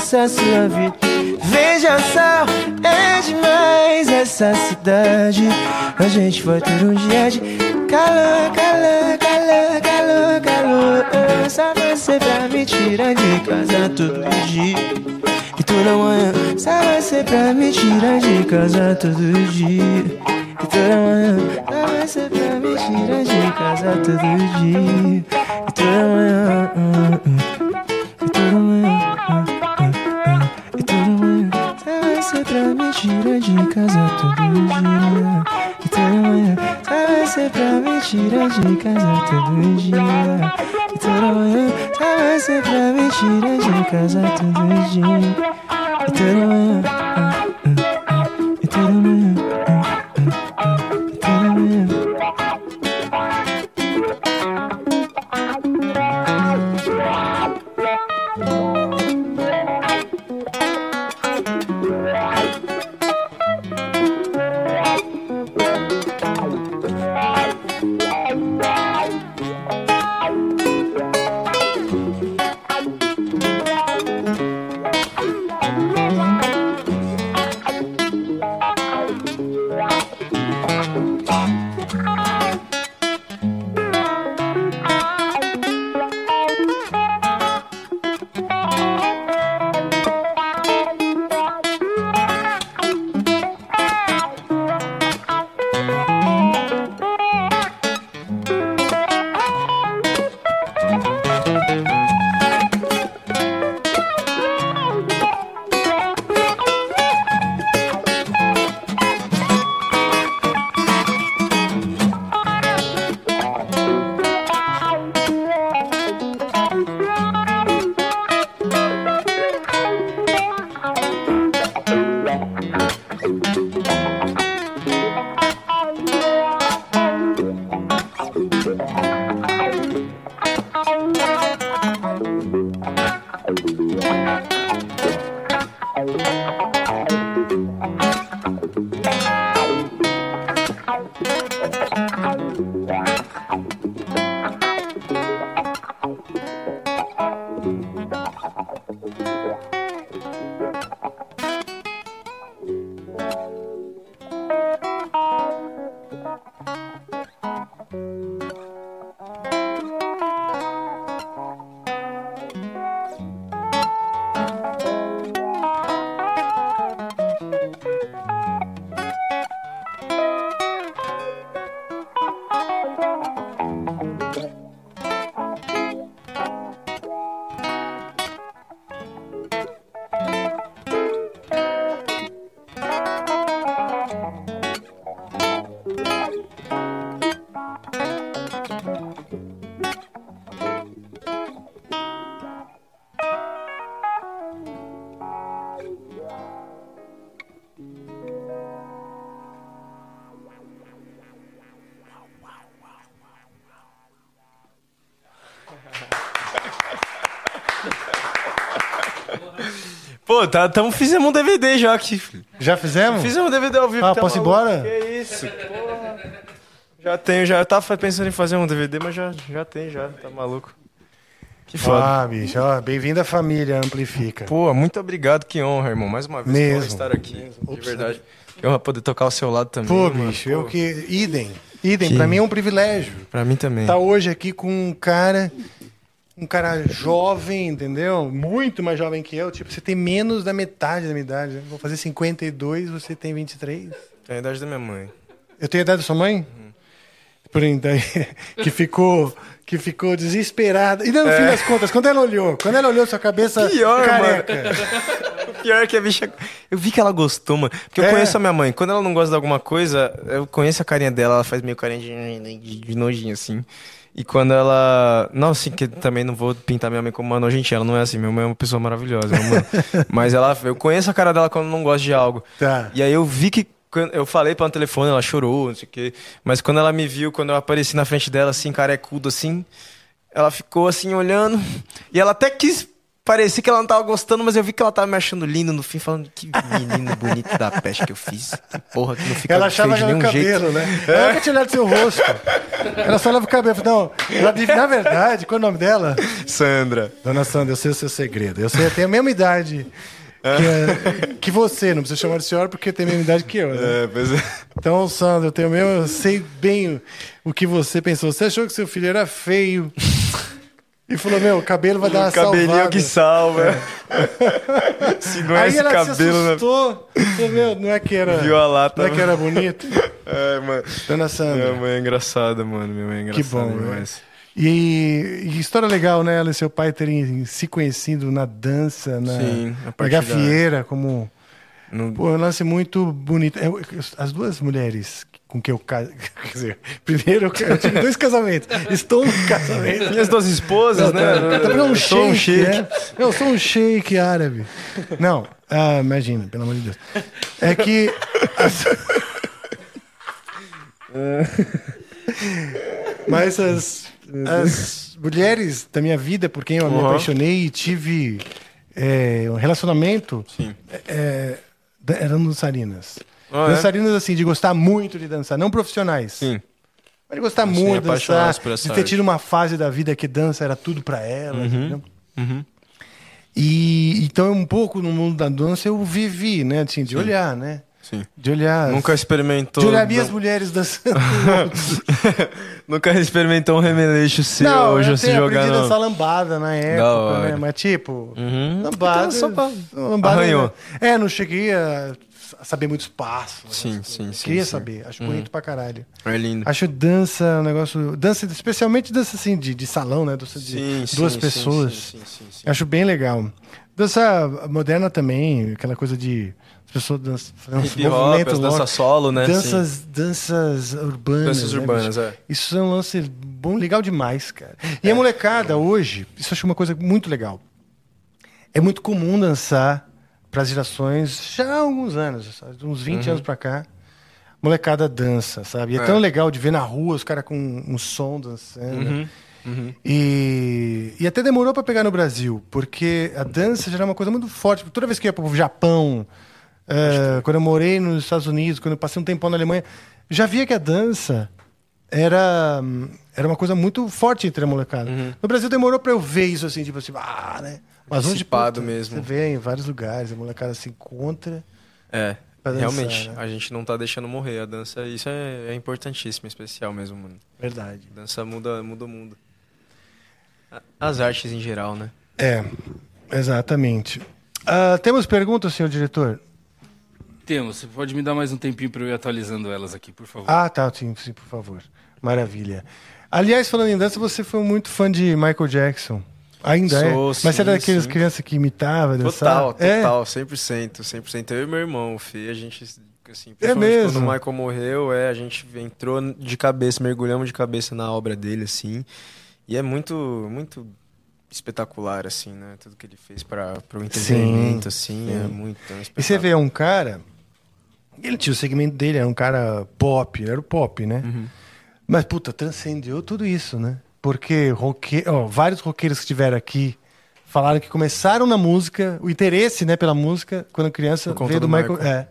devassa sua vida. Veja só, é demais essa cidade. A gente vai ter um dia de calor, calor, calor, calor, calor. Só você pra me tirar de casa todo dia. E toda manhã, só você pra me tirar de casa todo dia. E toda manhã, só você pra me tirar de casa todo dia. Tirar de casa todo dia. E toda manhã, só você pra me tirar de casa todo dia. E toda manhã, só você pra me tirar de casa todo dia. E Tá, tamo, fizemos um DVD já aqui. filho. Já fizemos? Fizemos um DVD ao vivo. Ah, tá posso ir maluco? embora? Que isso, porra. Já tenho, já. Eu tava pensando em fazer um DVD, mas já, já tem, já. Tá maluco. Que foda. Ah, bicho, ó, bem-vindo à família Amplifica. Pô, muito obrigado, que honra, irmão. Mais uma vez, que honra Mesmo. estar aqui. De verdade. Que honra poder tocar ao seu lado também. Pô, mano. bicho, Pô, eu que. Idem. Idem, Que- pra mim é um privilégio. Pra mim também. Tá hoje aqui com um cara. Um cara jovem, entendeu? Muito mais jovem que eu. Tipo, você tem menos da metade da minha idade. né? Vou fazer 52, você tem 23. Tem a idade da minha mãe. Eu tenho a idade da sua mãe? Por então, [LAUGHS] que ficou que ficou desesperada. E no fim das contas, quando ela olhou, quando ela olhou sua cabeça É. Pior, careca. [LAUGHS] O pior é que a bicha. Eu vi que ela gostou, mano. Porque eu É. conheço a minha mãe. Quando ela não gosta de alguma coisa, eu conheço a carinha dela, ela faz meio carinha de, de nojinho, assim. E quando ela. Não, assim, que também não vou pintar minha mãe como uma nojentinha, ela não é assim. Minha mãe é uma pessoa maravilhosa, mano. [LAUGHS] Mas ela. Eu conheço a cara dela quando não gosta de algo. Tá. E aí eu vi que eu falei pra ela no telefone, ela chorou, não sei o quê. Mas quando ela me viu, quando eu apareci na frente dela, assim, carecudo, assim, ela ficou assim, olhando. E ela até quis parecia que ela não tava gostando, mas eu vi que ela tava me achando lindo no fim, falando que menino bonito da peste que eu fiz. Que porra, que não fica Ela achava que era o cabelo, jeito. né? Ela nunca tinha olhado seu rosto. Ela só olhava o cabelo. Não, ela, na verdade, qual é o nome dela? Sandra. Dona Sandra, eu sei o seu segredo. Eu sei, eu tenho a mesma idade. Que, é, que, você, não precisa chamar de senhora porque tem a mesma idade que eu, né? É, pois é. Então, Sandra, eu tenho mesmo, eu sei bem o que você pensou. Você achou que seu filho era feio. E falou, meu, o cabelo vai dar uma Cabelinho salvada. que salva. É. [LAUGHS] Se não é Aí esse ela cabelo... se assustou. Falou, meu, não é que era... Viu a lata. Não é que era bonito? [LAUGHS] É, mano. Dona Sandra. Minha mãe é engraçada, mano. Minha mãe é engraçada Que bom, né? demais. E, e história legal, né? Ela e seu pai terem se conhecido na dança, na, Sim, na gafieira, como... No- Pô, um lance muito bonito. Eu- as duas mulheres com que eu casei... Quer dizer, primeiro eu, tive dois casamentos. Estou no casamento. Minhas duas esposas, né? Tá vendo um Eu sou um shake, shake. né? Eu sou um shake árabe. Não, ah, imagina, pelo amor de Deus. É que. as- Mas as, as mulheres da minha vida, por quem eu me Uhum. apaixonei e tive é, um relacionamento, é, eram dançarinas. Ah, é? dançarinas, assim, de gostar muito de dançar, não profissionais. Sim. Mas de gostar Sim, muito de dançar, apaixonadas por essa de ter arte. tido uma fase da vida que dança era tudo pra ela. entendeu? Uhum. E então um pouco no mundo da dança eu vivi, né? Assim, de olhar, né? Sim. De olhar. Nunca experimentou. de olhar minhas mulheres dançando. [LAUGHS] Nunca experimentou um remeleixo seu não, hoje eu se tenho jogar aprendi a no... dançar lambada na época, hora. né? Mas tipo, Uhum. lambada. Então, só pra- lambada Arranhou. É, não cheguei a saber muitos passos. Sim, sim, sim, Queria sim. saber. Acho bonito pra caralho. É lindo. Acho dança um negócio. Dança, especialmente dança assim, de, de salão, né? Dança de Sim, duas sim, pessoas. Sim, sim, sim. Acho bem legal. Dança moderna também, aquela coisa de as pessoas dançam, Hip hop, dança solo, né? Danças, danças urbanas. Danças né, urbanas, bicho? é. Isso é um lance bom, legal demais, cara. E a molecada hoje, isso eu acho uma coisa muito legal. É muito comum dançar para as gerações já há alguns anos, uns 20 anos para cá. Molecada dança, sabe? E é, Uhum. É. tão legal de ver na rua os caras com um som dançando. Uhum, uhum. E, e até demorou para pegar no Brasil, porque a dança já era uma coisa muito forte. Toda vez que eu ia para o Japão, eh, quando eu morei nos Estados Unidos, quando eu passei um tempão na Alemanha, já via que a dança era, era uma coisa muito forte entre a molecada. Uhum. No Brasil demorou para eu ver isso assim, tipo assim, ah, né? Mas hoje Dissipado puta, mesmo. Você vê em vários lugares, a molecada se encontra. É, dançar, realmente, né? a gente não tá deixando morrer. A dança, isso é, é importantíssimo, especial mesmo, mano. Verdade. A dança muda, muda o mundo. As artes em geral, né? É, exatamente. Ah, temos perguntas, senhor diretor? Temos. Você pode me dar mais um tempinho para eu ir atualizando elas aqui, por favor? Ah, tá, sim, sim, por favor. Maravilha. Aliás, falando em dança, você foi muito fã de Michael Jackson. Ainda é? Sou, Mas sim, você era daqueles sim. crianças que imitava, dançava? Total, É? total, 100%, 100%. Eu e meu irmão, o Fê, a gente, assim, É mesmo? quando o Michael morreu, é, a gente entrou de cabeça, mergulhamos de cabeça na obra dele, assim, e é muito, muito espetacular, assim, né, tudo que ele fez para o entretenimento, assim, é sim. muito, é um E você vê, é um cara. Ele tinha o segmento dele, era um cara pop, era o pop, né? Uhum. Mas, puta, transcendeu tudo isso, né? Porque roque... ó, vários roqueiros que estiveram aqui falaram que começaram na música, o interesse né, pela música, quando criança, veio do, do Michael. Michael. É.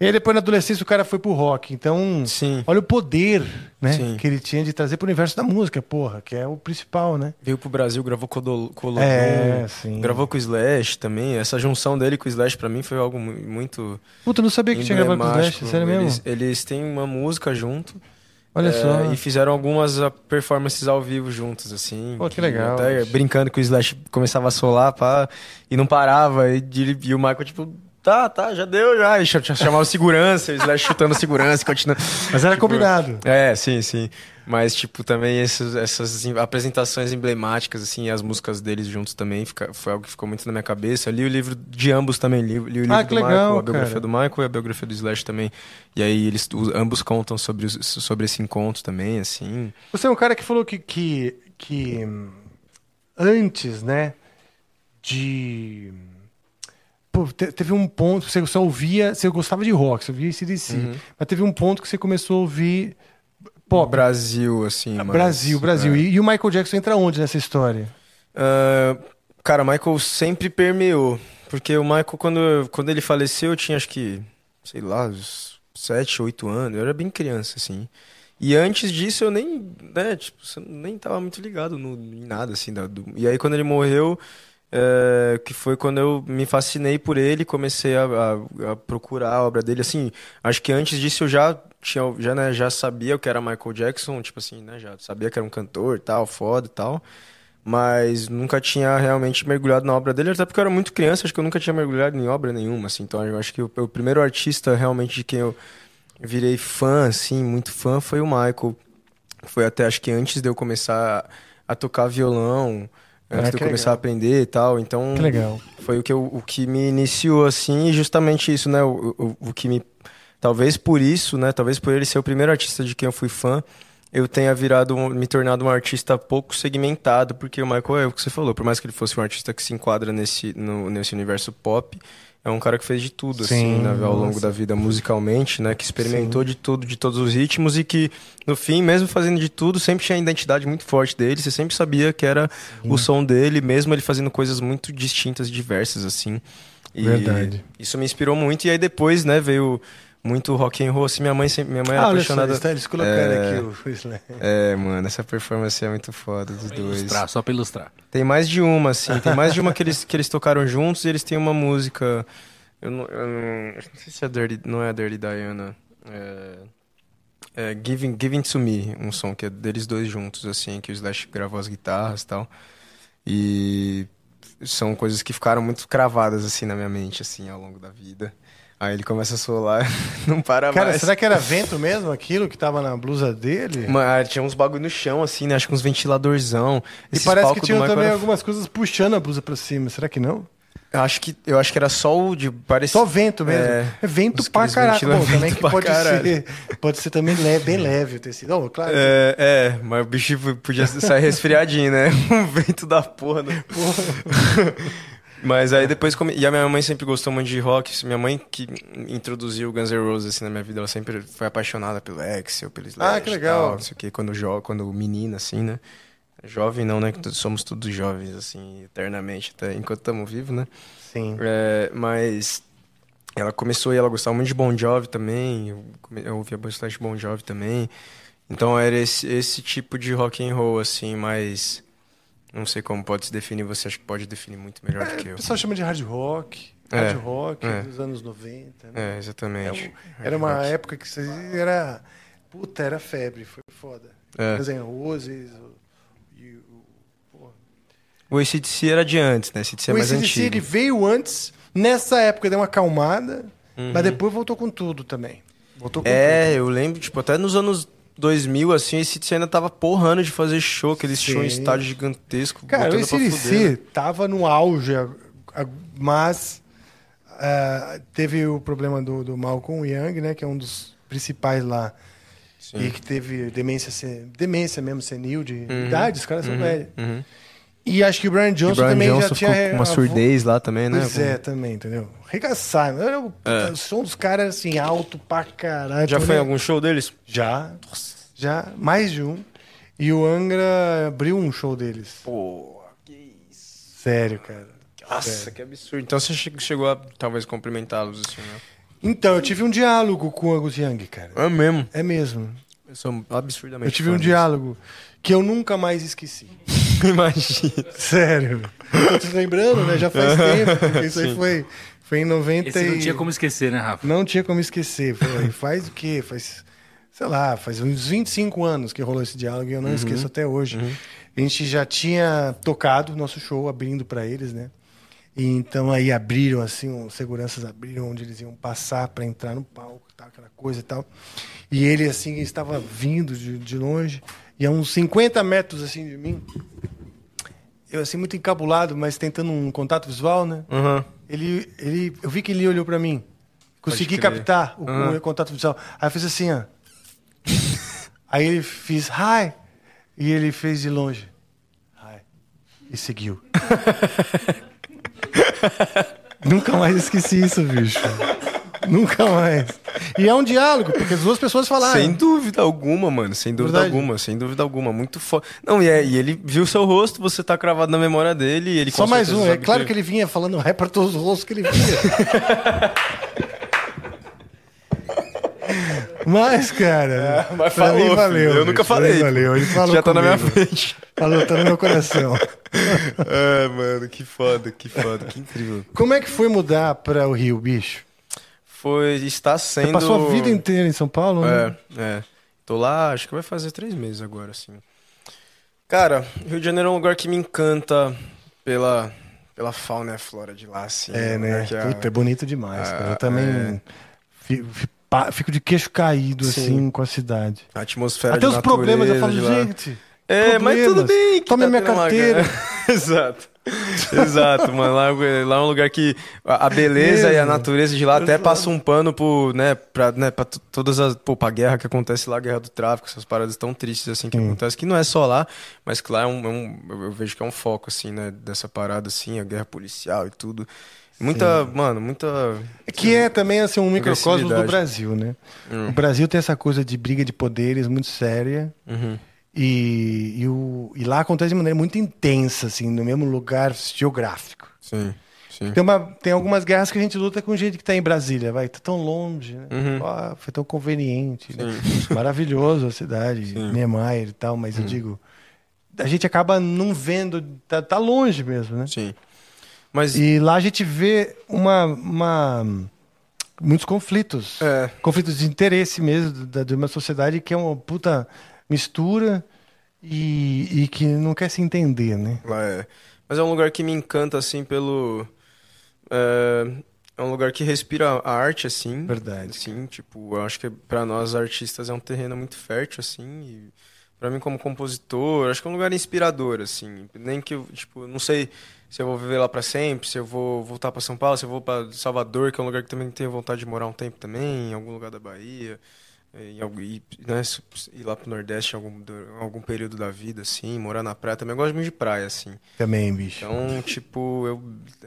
E aí depois na adolescência o cara foi pro rock. Então, Sim. olha o poder né, Sim. que ele tinha de trazer pro universo da música, porra, que é o principal, né? Veio pro Brasil, gravou com o É, sim. gravou com o Slash também, essa junção dele com o Slash pra mim foi algo mu- muito Puta, eu não sabia que tinha gravado com o Slash, sério mesmo? Eles, eles têm uma música junto, Olha É, só. E fizeram algumas ah, performances ao vivo juntos, assim. Pô, que legal, Até brincando que o Slash começava a solar, pá, e não parava. E, e o Michael, tipo, tá, tá, já deu, já. E ch- ch- chamava o segurança, o Slash chutando segurança, e continua. Mas era Tipo, combinado. É, sim, sim. Mas, tipo, também esses- essas apresentações emblemáticas, assim, as músicas deles juntos também, fica- foi algo que ficou muito na minha cabeça. Eu li o livro de ambos também, li, li o livro Ah, do que Michael, legal, a biografia cara. do Michael e a biografia do Slash também. E aí eles os- ambos contam sobre, os- sobre esse encontro também, assim. Você é um cara que falou que, que, que antes, né, de pô, teve um ponto que você só ouvia, você gostava de rock, você ouvia CDC, uhum. mas teve um ponto que você começou a ouvir pop. Brasil, assim. Mas, Brasil, Brasil. É. E, e, o Michael Jackson entra onde nessa história? Uh, cara, o Michael sempre permeou. Porque o Michael, quando, quando ele faleceu, eu tinha acho que, sei lá, uns 7, 8 anos. Eu era bem criança, assim. E antes disso eu nem, né, tipo, nem tava muito ligado no, em nada, assim. Da, do... E aí quando ele morreu, é, que foi quando eu me fascinei por ele, comecei a, a, a, procurar a obra dele. Assim, acho que antes disso eu já tinha, já, né, já sabia o que era Michael Jackson, tipo assim, né, já sabia que era um cantor, tal, foda tal. Mas nunca tinha realmente mergulhado na obra dele, até porque eu era muito criança, acho que eu nunca tinha mergulhado em obra nenhuma, assim. Então eu acho que o, o primeiro artista realmente de quem eu virei fã, assim, muito fã, foi o Michael. Foi até, acho que antes de eu começar a tocar violão, antes ah, de eu começar legal. a aprender e tal. Então, que legal. foi o que, eu, o que me iniciou, assim, e justamente isso, né? O, o, o que me. Talvez por isso, né? Talvez por ele ser o primeiro artista de quem eu fui fã, eu tenha virado, me tornado um artista pouco segmentado, porque o Michael é o que você falou, por mais que ele fosse um artista que se enquadra nesse, no, nesse universo pop, é um cara que fez de tudo, assim, Sim, assim, né, ao longo da vida musicalmente, né? Que experimentou Sim. de tudo, de todos os ritmos e que, no fim, mesmo fazendo de tudo, sempre tinha a identidade muito forte dele. Você sempre sabia que era Sim. o som dele, mesmo ele fazendo coisas muito distintas, diversas, assim. E Verdade. Isso me inspirou muito. E aí depois, né, veio muito rock and roll. Assim, minha mãe sempre, minha mãe era ah, apaixonada. Só, eles colocaram é... aqui o Slam. É, mano, essa performance é muito foda dos dois. Ilustrar, só pra ilustrar. Tem mais de uma, assim. Tem mais de uma que eles, que eles tocaram juntos e eles têm uma música. Eu não, eu não, não sei se é Dirty, não é a Dirty Diana. É, é Giving, Giving to Me, um som que é deles dois juntos, assim, que o Slash gravou as guitarras e tal. E são coisas que ficaram muito cravadas, assim, na minha mente, assim, ao longo da vida. Aí ele começa a solar, [LAUGHS] não para Cara, mais. será que era vento mesmo aquilo que tava na blusa dele? Mas tinha uns bagulho no chão, assim, né? Acho que uns ventiladorzão. E parece que tinha também era... algumas coisas puxando a blusa pra cima. Será que não? Eu acho que, eu acho que era só o de parecer. Só vento mesmo. É, é vento pra caralho. Bom, também [LAUGHS] que pode caralho. ser. [LAUGHS] Pode ser também leve, bem leve o tecido. Oh, claro. É, é, mas o bicho podia sair resfriadinho, né? Um vento da porra. Né? Porra. Mas aí depois. Come... E a minha mãe sempre gostou muito de rock. Minha mãe que introduziu o Guns N' Roses assim, na minha vida, ela sempre foi apaixonada pelo Axel, pelo Slash. Ah, que legal. Tal, não sei o quê, quando, jo... quando menina, assim, né? Jovem não, né? Somos todos jovens, assim, eternamente, até enquanto estamos vivos, né? Sim. É, mas ela começou e ela gostava muito de Bon Jovi também. Eu, eu ouvia bastante Bon Jovi também. Então era esse, esse tipo de rock and roll, assim, mais não sei como pode se definir, você acha que pode definir muito melhor é, do que eu. O pessoal chama de hard rock. É, hard rock é. dos anos 90. Né? É, exatamente. É era uma rock. época que era. Puta, era febre, foi foda. É. Guns N' Roses. O ACDC era de antes, né? O ACDC é mais ACDC, antigo. ele veio antes, nessa época deu uma acalmada, uhum. mas depois voltou com tudo também. Voltou com é, tudo. eu lembro, tipo, até nos anos 2000, assim, esse ACDC ainda tava porrando de fazer show, aqueles shows em estádio gigantesco. Cara, o ACDC tava no auge, mas uh, teve o problema do, do Malcolm Young, né, que é um dos principais lá. Sim. E que teve demência, demência mesmo senil de uhum. idade, os caras são uhum. velhos. Uhum. E acho que o Brian Johnson o Brian também Johnson já tinha. Uma surdez lá também, né? Pois é, também, entendeu? Regaçar. Era o é. som dos caras assim, alto pra caralho. Já foi em algum show deles? Já. Já. Mais de um. E o Angra abriu um show deles. Pô, que isso. Sério, cara. Nossa, Sério. que absurdo. Então você chegou a talvez cumprimentá-los assim, né? Então, eu tive um diálogo com o Angus Young, cara. É mesmo? É mesmo. Eu sou absurdamente. Eu tive um diálogo que eu nunca mais esqueci. [LAUGHS] Imagina. Sério. Tô lembrando, né? Já faz [LAUGHS] tempo. Isso aí foi, foi em 90 Esse não tinha como esquecer, né, Rafa? Não tinha como esquecer. Foi, [LAUGHS] faz o quê? Faz, sei lá, faz uns 25 anos que rolou esse diálogo e eu não uhum. esqueço até hoje. Uhum. A gente já tinha tocado nosso show abrindo para eles, né? E então aí abriram assim, os seguranças abriram onde eles iam passar para entrar no palco, tal, aquela coisa e tal. E ele assim estava vindo de, de longe e a uns 50 metros assim de mim, eu assim muito encabulado, mas tentando um contato visual, né? Uhum. Ele, ele, eu vi que ele olhou para mim, consegui captar o, uhum. o, contato visual. Aí eu fiz assim, ó. [LAUGHS] Aí ele fez hi e ele fez de longe, hi e seguiu. [LAUGHS] Nunca mais esqueci isso, bicho. [LAUGHS] Nunca mais. E é um diálogo, porque as duas pessoas falaram. Sem dúvida alguma, mano. Sem dúvida Verdade. alguma, sem dúvida alguma. Muito foda. Não, e, é, e ele viu seu rosto, você tá cravado na memória dele e ele Só mais um. É claro que ele vinha falando ré para todos os rostos que ele via. [LAUGHS] Mas, cara. Mas pra falou, mim valeu. filho. Eu nunca pra falei. Valeu. Ele falou Já tá na minha comigo. frente. Falou, tá no meu coração. [LAUGHS] É, mano, que foda, que foda, que incrível. Como é que foi mudar para o Rio, bicho? Foi, está sendo... Você passou a vida inteira em São Paulo, né? É, é. Tô lá, acho que vai fazer três meses agora, assim. Cara, Rio de Janeiro é um lugar que me encanta pela, pela fauna e flora de lá, assim. É, um né? a- Puta, é bonito demais, cara. Eu Ah, também é. fico de queixo caído, Sim. assim, com a cidade. a atmosfera Até os problemas, eu falo, gente. É, mas tudo bem. que Tome tá a minha uma carteira. [LAUGHS] Exato. Exato, mano. Lá, lá é um lugar que a beleza e a Mesmo. natureza de lá até passa um pano pro, né, pra, né, pra todas as. Pô, pra guerra que acontece lá, guerra do tráfico, essas paradas tão tristes assim que Sim. acontecem, que não é só lá, mas que lá é um, é um- eu- vejo que é um foco, assim, né, dessa parada, assim, a guerra policial e tudo. Muita, mano, muita. Que é também assim, um microcosmo do. Brasil, né? Hum. O Brasil tem essa coisa de briga de poderes muito séria. Uhum. E, e, o, e lá acontece de maneira muito intensa, assim, no mesmo lugar geográfico. Sim, sim. Tem, uma, tem algumas guerras que a gente luta com gente que tá em Brasília, vai, tá tão longe, né? Uhum. Ah, foi tão conveniente. né? [LAUGHS] Maravilhoso a cidade, Sim. Niemeyer e tal, mas eu digo, a gente acaba não vendo, tá, tá longe mesmo, né? Sim. Mas. E lá a gente vê uma, uma muitos conflitos, É. conflitos de interesse mesmo da, de uma sociedade que é uma puta mistura e, e que não quer se entender, né? É. Mas é um lugar que me encanta, assim, pelo. É, é um lugar que respira a arte, assim. Verdade. Sim, tipo, eu acho que pra nós artistas é um terreno muito fértil, assim. E pra mim, como compositor, acho que é um lugar inspirador, assim. Nem que eu, tipo, não sei se eu vou viver lá pra sempre, se eu vou voltar pra São Paulo, se eu vou pra Salvador, que é um lugar que também tenho vontade de morar um tempo também, em algum lugar da Bahia. Em algum, e, né, ir lá pro Nordeste em algum, algum período da vida, assim, morar na praia. Também eu gosto muito de praia, assim. Também, bicho. Então, tipo, eu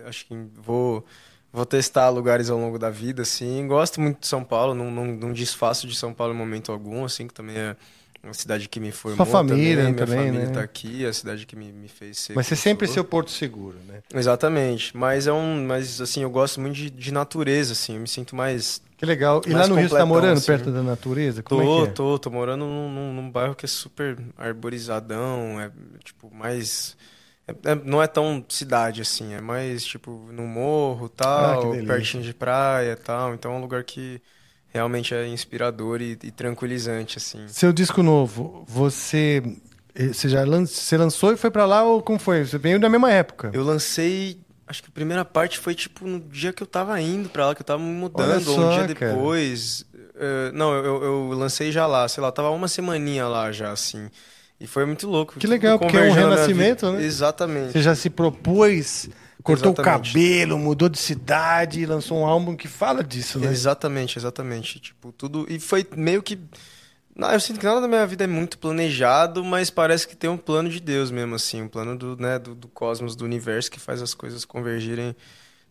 acho que vou, vou testar lugares ao longo da vida, assim. Gosto muito de São Paulo, não, não, não desfaço de São Paulo em momento algum, assim, que também é uma cidade que me formou Sua família também, minha também, família né? tá aqui, é a cidade que me, me fez ser. Mas você sempre é seu porto seguro, né? Exatamente, mas é um, mas assim, eu gosto muito de, de natureza, assim, eu me sinto mais... Que legal. E lá no Rio você tá morando assim. perto da natureza? Como Tô, é que é? tô, tô morando num, num, bairro que é super arborizadão, é tipo mais. é- é- não é tão cidade assim, é mais tipo no morro Ah, tal, delícia. pertinho de praia e tal. Então é um lugar que realmente é inspirador e, e tranquilizante, assim. Seu disco novo, você, eh, você já lan- você lançou e foi pra lá ou como foi? Você veio na mesma época? Eu lancei. Acho que a primeira parte foi tipo no dia que eu tava indo pra lá, que eu tava me mudando, Olha ou só, um dia cara. depois. Eh, não, eu, eu lancei já lá, sei lá, tava uma semaninha lá já, assim. E foi muito louco. Que legal, tudo porque é um renascimento, né? Exatamente. Você já se propôs, cortou Exatamente. o cabelo, mudou de cidade lançou um álbum que fala disso, né? Exatamente, exatamente. Tipo, tudo. E foi meio que. Não, eu sinto que nada da minha vida é muito planejado, mas parece que tem um plano de Deus mesmo, assim. Um plano do, né, do, do cosmos, do universo, que faz as coisas convergirem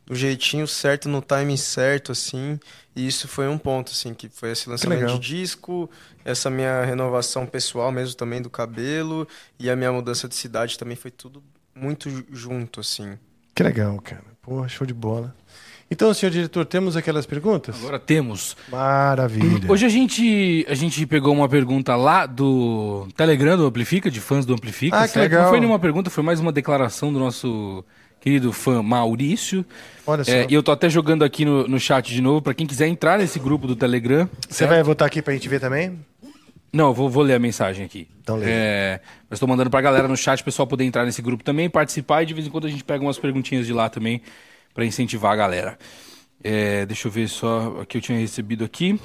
do jeitinho certo, no timing certo, assim. E isso foi um ponto, assim, que foi esse lançamento de disco, essa minha renovação pessoal mesmo também do cabelo, e a minha mudança de cidade também foi tudo muito ju- junto, assim. Que legal, cara. Pô, show de bola. Então, senhor diretor, temos aquelas perguntas? Agora temos. Maravilha. Hoje a gente, a gente pegou uma pergunta lá do Telegram do Amplifica, de fãs do Amplifica. Ah, que certo? legal. Não foi nenhuma pergunta, foi mais uma declaração do nosso querido fã Maurício. Olha só. É, e eu tô até jogando aqui no, no chat de novo, pra quem quiser entrar nesse grupo do Telegram. Você certo? vai botar aqui pra gente ver também? Não, eu vou, vou ler a mensagem aqui. Então lê. É, eu estou mandando pra galera no chat, o pessoal poder entrar nesse grupo também, participar e de vez em quando a gente pega umas perguntinhas de lá também pra incentivar a galera. É, deixa eu ver só o que eu tinha recebido aqui.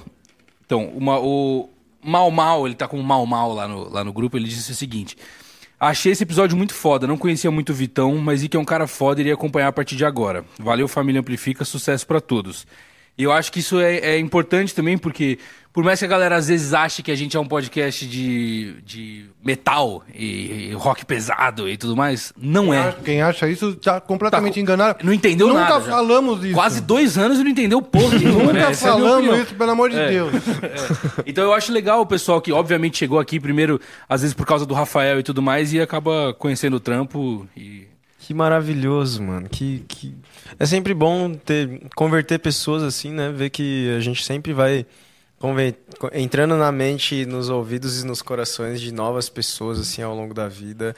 Então, uma, o Mal Mal, ele tá com o Mal Mal lá no, lá no grupo, ele disse o seguinte: Achei esse episódio muito foda, não conhecia muito o Vitão, mas vi que é um cara foda e iria acompanhar a partir de agora. Valeu, família Amplifica, sucesso pra todos. E eu acho que isso é, é importante também, porque por mais que a galera às vezes ache que a gente é um podcast de, de metal e, e rock pesado e tudo mais, não é. Quem acha isso tá completamente Tá, enganado. não entendeu Nunca nada já. falamos isso. Quase dois anos e não entendeu porra [LAUGHS] nenhuma, né? Nunca Essa é falamos opinião. isso, pelo amor de É. Deus. Então eu acho legal o pessoal que obviamente chegou aqui primeiro, às vezes por causa do Rafael e tudo mais, e acaba conhecendo o trampo e. Que maravilhoso, mano. Que, que... É sempre bom ter, converter pessoas assim, né? Ver que a gente sempre vai entrando na mente, nos ouvidos e nos corações de novas pessoas assim ao longo da vida.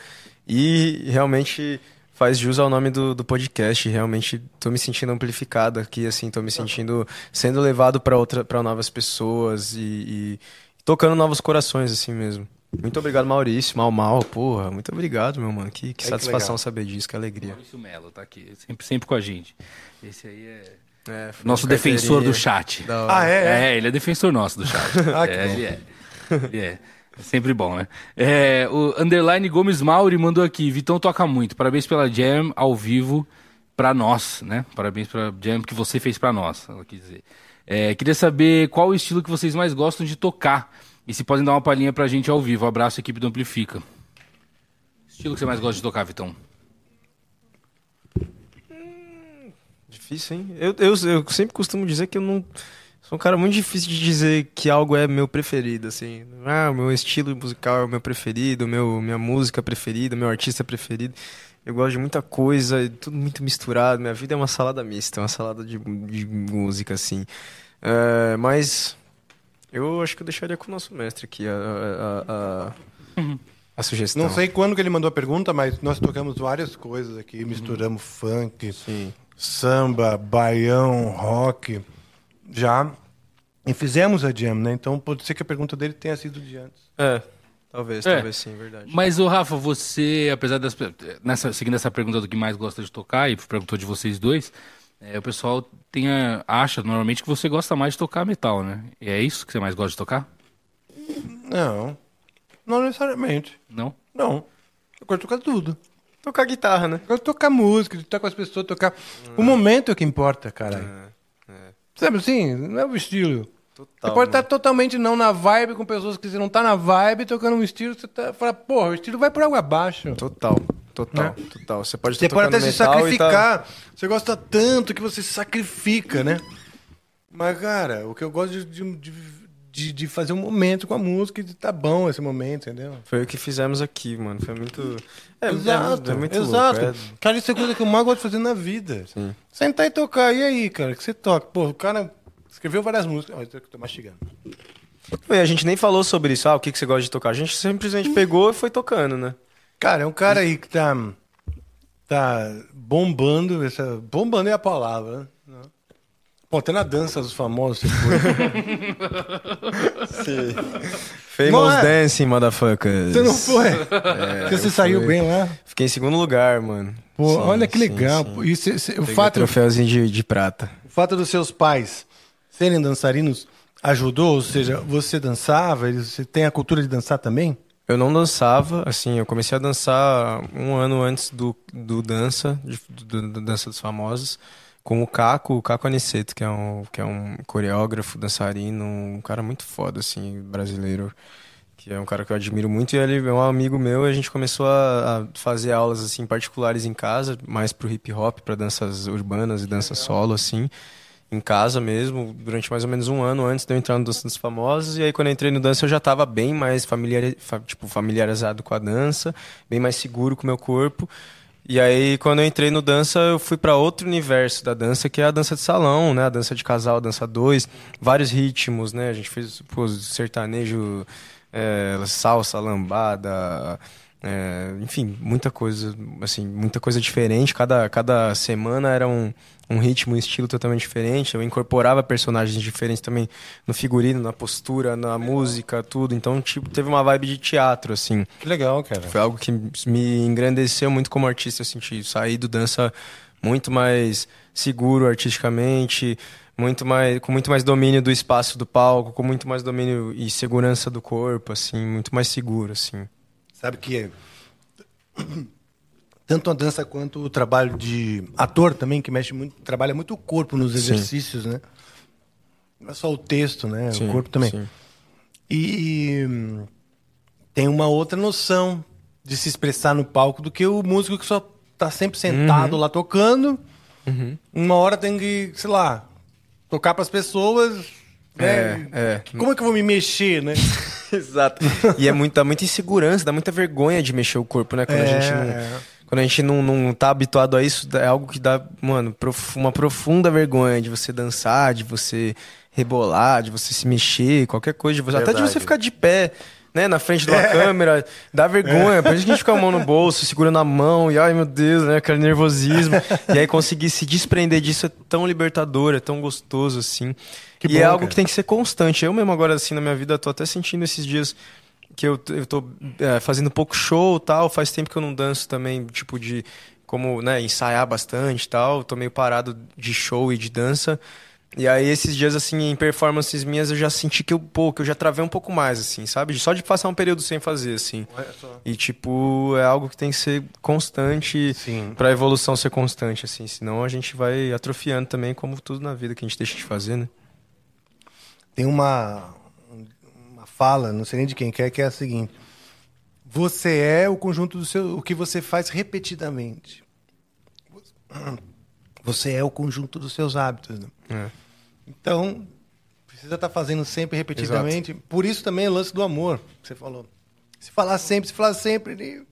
E realmente faz jus ao nome do, do podcast. Realmente tô me sentindo amplificado aqui, assim, tô me sentindo sendo levado para outra, para novas pessoas e, e tocando novos corações assim mesmo. Muito obrigado, Maurício, Mal Mal, porra. Muito obrigado, meu mano. Que, que que satisfação legal. saber disso, que alegria. Maurício Melo tá aqui, sempre, sempre com a gente. Esse aí é. É, Nosso defensor do chat. Ah, é? É, ele é defensor nosso do chat. [LAUGHS] Ah, que é, bom. ele é. Ele é. É sempre bom, né? É, o Underline Gomes Mauri mandou aqui. Vitão toca muito. Parabéns pela jam ao vivo pra nós, né? Parabéns pela jam que você fez pra nós, ela quis dizer. É, queria saber qual o estilo que vocês mais gostam de tocar. E se podem dar uma palhinha pra gente ao vivo. Abraço, equipe do Amplifica. Estilo que você mais gosta de tocar, Vitão? Difícil, hein? Eu, eu, eu sempre costumo dizer que eu não. Sou um cara muito difícil de dizer que algo é meu preferido, assim. Ah, o meu estilo musical é o meu preferido, meu, minha música preferida, meu artista preferido. Eu gosto de muita coisa, tudo muito misturado. Minha vida é uma salada mista, uma salada de, de música, assim. É, mas eu acho que eu deixaria com o nosso mestre aqui a, a, a, a, sugestão. Não sei quando que ele mandou a pergunta, mas nós tocamos várias coisas aqui. Misturamos funk, Sim. Samba, baião, rock. Já. E fizemos a jam, né? Então pode ser que a pergunta dele tenha sido de antes. É, talvez, É. talvez sim, verdade. Mas, o Rafa, você, apesar das. Nessa, seguindo essa pergunta do que mais gosta de tocar, e perguntou de vocês dois, é, o pessoal tem a- acha normalmente que você gosta mais de tocar metal, né? E é isso que você mais gosta de tocar? Não. Não necessariamente. Não? Não. Eu gosto de tocar tudo. Tocar guitarra, né? De tocar música, de estar com as pessoas, tocar. O momento é o que importa, caralho. Sabe assim? Não é o estilo. Total. você pode estar totalmente não na vibe com pessoas que você não tá na vibe, tocando um estilo, você tá, fala, porra, o estilo vai por água abaixo. Total, total, total. Você pode Você pode até se tá- sacrificar. Você gosta tanto que você se sacrifica, né? Mas, cara, o que eu gosto de, de, de, de fazer um momento com a música e de tá bom esse momento, entendeu? Foi o que fizemos aqui, mano. Foi muito. É, é- exato, é muito exato. louco. Cara, isso é coisa que eu mais gosto de fazer na vida. Sim. Sentar e tocar. E aí, cara, que você toca? Pô, o cara escreveu várias músicas. Olha, eu tô mastigando. É. E a gente nem falou sobre isso. Ah, o que, que você gosta de tocar? A gente simplesmente pegou e foi tocando, né? Cara, é um cara aí que tá, tá bombando. Essa, bombando é a palavra, né? Pô, até na dança dos famosos você foi. [LAUGHS] Famous Não é? Dancing, motherfuckers. Você não foi? Porque você saiu fui. bem lá. Fiquei em segundo lugar, mano. Pô, Sim, olha que sim, legal. sim. pô. E cê- cê- o, fato, troféuzinho de, de prata. o fato dos seus pais serem dançarinos ajudou? Ou seja, você dançava? Você tem a cultura de dançar também? Eu não dançava, assim, eu comecei a dançar um ano antes do, do Dança, de- do, do Dança dos Famosos, com o Caco, o Caco Aniceto, que é um, que é um coreógrafo, dançarino, um cara muito foda, assim, brasileiro, que é um cara que eu admiro muito, e ele é um amigo meu, e a gente começou a, a fazer aulas, assim, particulares em casa, mais pro hip hop, para danças urbanas e dança solo, assim, em casa mesmo, durante mais ou menos um ano antes de eu entrar no Dança dos Famosos. E aí, quando eu entrei no dança, eu já estava bem mais familiar, fa- tipo, familiarizado com a dança, bem mais seguro com o meu corpo. E aí, quando eu entrei no dança, eu fui para outro universo da dança, que é a dança de salão, né? A dança de casal, a dança dois, vários ritmos, né? A gente fez pô, sertanejo, é, salsa, lambada, é, enfim, muita coisa, assim, muita coisa diferente. Cada, cada semana era um, um ritmo, um estilo totalmente diferente. Eu incorporava personagens diferentes também no figurino, na postura, na música, tudo. Então, tipo, teve uma vibe de teatro, assim. Que legal, cara. Foi algo que me engrandeceu muito como artista, eu senti sair do dança muito mais seguro artisticamente, muito mais com muito mais domínio do espaço do palco, com muito mais domínio e segurança do corpo, assim, muito mais seguro, assim. Sabe que tanto a dança quanto o trabalho de ator também, que mexe muito, trabalha muito o corpo nos exercícios, né? Não é só o texto, né? Sim, o corpo também. Sim. E tem uma outra noção de se expressar no palco do que o músico que só tá sempre sentado uhum. lá tocando. Uhum. Uma hora tem que, sei lá, tocar para as pessoas. Né? É, é. Como é que eu vou me mexer, né? [LAUGHS] Exato. E é muita, muita insegurança, dá muita vergonha de mexer o corpo, né? Quando é, a gente não. É. Quando a gente não, não tá habituado a isso, é algo que dá, mano, prof, uma profunda vergonha de você dançar, de você rebolar, de você se mexer, qualquer coisa, de você, até de você ficar de pé né, na frente de uma é. câmera, dá vergonha. É. Por isso que a gente fica a mão no bolso, segurando a mão, e ai meu Deus, né, aquele nervosismo. e aí conseguir se desprender disso é tão libertador, é tão gostoso, assim. Que e é bom, é algo cara. que tem que ser constante. Eu mesmo agora, assim, na minha vida, tô até sentindo esses dias que eu, eu tô é, fazendo pouco show tal, faz tempo que eu não danço também, tipo de como, né, ensaiar bastante tal, tô meio parado de show e de dança. E aí, esses dias, assim, em performances minhas, eu já senti que eu, pô, que eu já travei um pouco mais, assim, sabe? Só de passar um período sem fazer, assim. E, tipo, é algo que tem que ser constante Sim. pra evolução ser constante, assim. Senão a gente vai atrofiando também, como tudo na vida que a gente deixa de fazer, né? Tem uma, uma fala, não sei nem de quem quer, que é a seguinte. Você é o conjunto do seu... O que você faz repetidamente. Você é o conjunto dos seus hábitos, né? É. Então, precisa estar tá fazendo sempre, repetidamente. Exato. Por isso também é o lance do amor, que você falou. Se falar sempre, se falar sempre,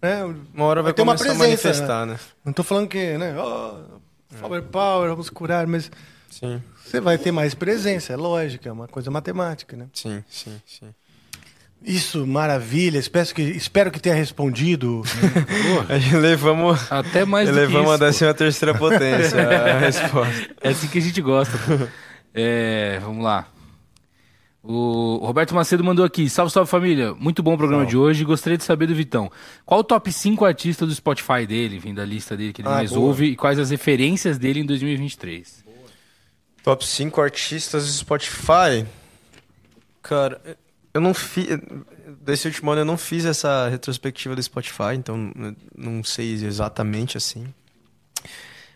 né? uma hora vai, vai ter uma presença, a manifestar, né? né? Não estou falando que, né? Oh, power power, vamos curar, mas sim. você vai ter mais presença, é lógico, é uma coisa matemática, né? Sim, sim, sim. Isso, maravilha. Espero que, espero que tenha respondido. levamos até mais levamos a décima terceira potência a [LAUGHS] resposta. É assim que a gente gosta. É, vamos lá. O Roberto Macedo mandou aqui. Salve, salve família. Muito bom o programa salve. de hoje. Gostaria de saber do Vitão. Qual o top 5 artistas do Spotify dele, vem da lista dele que ele ah, mais boa. ouve, e quais as referências dele em 2023? Boa. Top 5 artistas do Spotify? Cara, eu não fiz. Desse último ano eu não fiz essa retrospectiva do Spotify, então não sei exatamente assim.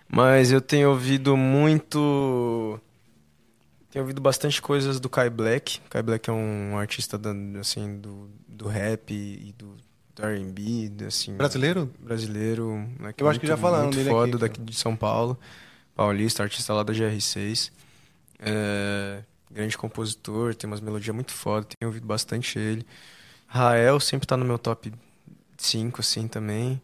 Mas eu tenho ouvido muito. Tenho ouvido bastante coisas do Kai Black. Kai Black é um artista da, assim, do, do rap e do, do R&B, assim... Brasileiro? Brasileiro. Né, eu acho que já falaram muito dele foda, aqui. daqui de São Paulo. Paulista, artista lá da GR6. É grande compositor, tem umas melodias muito foda, tenho ouvido bastante ele. Rael sempre tá no meu top 5, assim, também.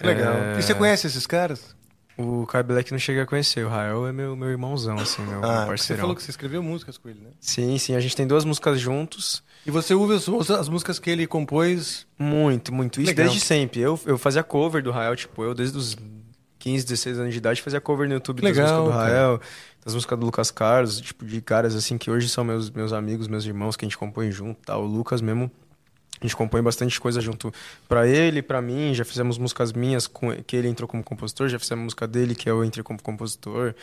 Legal. É... E você conhece esses caras? O Kai Black não cheguei a conhecer. O Rael é meu, meu irmãozão, assim, meu [LAUGHS] ah, parceiro. Você falou que você escreveu músicas com ele, né? Sim, sim. A gente tem duas músicas juntos. E você ouve as, as músicas que ele compôs? Muito, muito. Isso Legal. desde sempre. Eu, eu fazia cover do Rael, tipo, eu desde os 15, 16 anos de idade fazia cover no YouTube Legal, das músicas do Rael. Cara das músicas do Lucas Carlos, tipo, de caras assim que hoje são meus, meus amigos, meus irmãos, que a gente compõe junto, tá? O Lucas mesmo, a gente compõe bastante coisa junto para ele, para mim, já fizemos músicas minhas com que ele entrou como compositor, já fizemos música dele que eu entrei como compositor.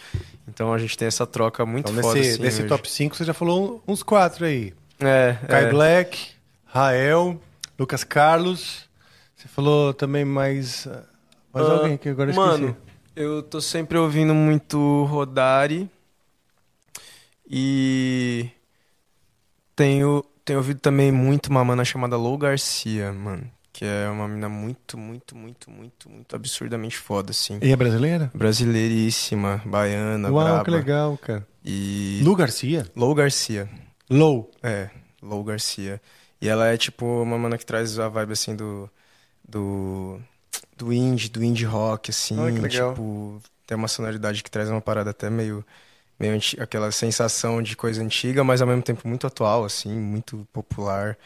Então a gente tem essa troca muito então, foda nesse, assim, nesse top 5 você já falou uns quatro aí. É, Kai é. Black, Rael, Lucas Carlos. Você falou também mais mais uh, alguém que agora mano, esqueci. Eu tô sempre ouvindo muito Rodari. E tenho, tenho ouvido também muito uma mana chamada Lou Garcia, mano. Que é uma mina muito, muito, muito, muito, muito absurdamente foda, assim. E é brasileira? Brasileiríssima, baiana, Uau, braba. que legal, cara. E... Lou Garcia? Lou Garcia. Lou? É, Lou Garcia. E ela é, tipo, uma mana que traz a vibe, assim, do... Do, do indie, do indie rock, assim. Legal. Tipo, tem uma sonoridade que traz uma parada até meio meio aquela sensação de coisa antiga, mas ao mesmo tempo muito atual, assim, muito popular.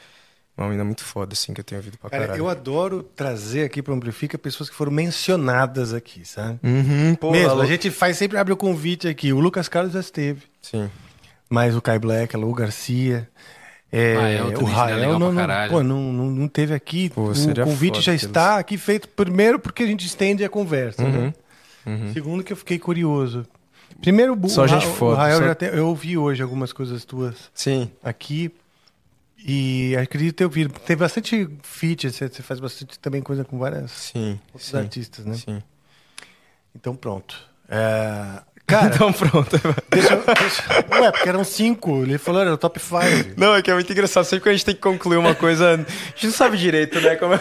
Uma menina muito foda, assim, que eu tenho ouvido pra Cara, caralho. eu adoro trazer aqui pro Amplifica pessoas que foram mencionadas aqui, sabe? Uhum, pô, Mesmo, a, gente faz, sempre abre o convite aqui. O Lucas Carlos já esteve. Sim. Mas o Kai Black, a Lu Garcia... É, Rael, o Rael não, não, pô, não, não, não teve aqui. Pô, o convite já está aqui feito, primeiro porque a gente estende a conversa, né? uhum, né? Uhum. Segundo que eu fiquei curioso. Primeiro, só o, gente foda. O Rael só... já tem, eu ouvi hoje algumas coisas tuas. Sim. Aqui. E acredito ter ouvido. Tem bastante feat, você, você faz bastante também coisa com várias sim, outros sim, artistas, né? Sim. Então pronto. É, Cara, Então pronto. deixa, deixa... Ué, porque eram cinco. Ele falou, era o top five. Não, é que é muito engraçado. Sempre que a gente tem que concluir uma coisa, a gente não sabe direito, né? Como...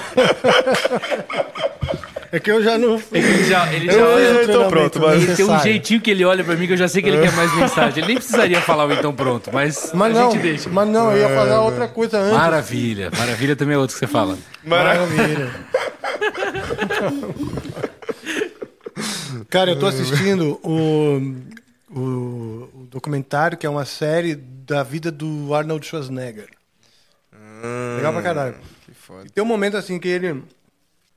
É [LAUGHS] que eu já não... É ele já, ele Eu já olha. o então pronto, mas- Ele tem um jeitinho que ele olha pra mim que eu já sei que ele quer mais mensagem. Ele nem precisaria falar o então pronto, mas, Mas a não, gente deixa. mas não, eu ia falar outra coisa antes. Maravilha. Maravilha também é outro que você fala. Maravilha. [LAUGHS] Cara, eu tô assistindo o, o, o documentário que é uma série da vida do Arnold Schwarzenegger. Legal pra caralho. Que foda. E tem um momento assim que ele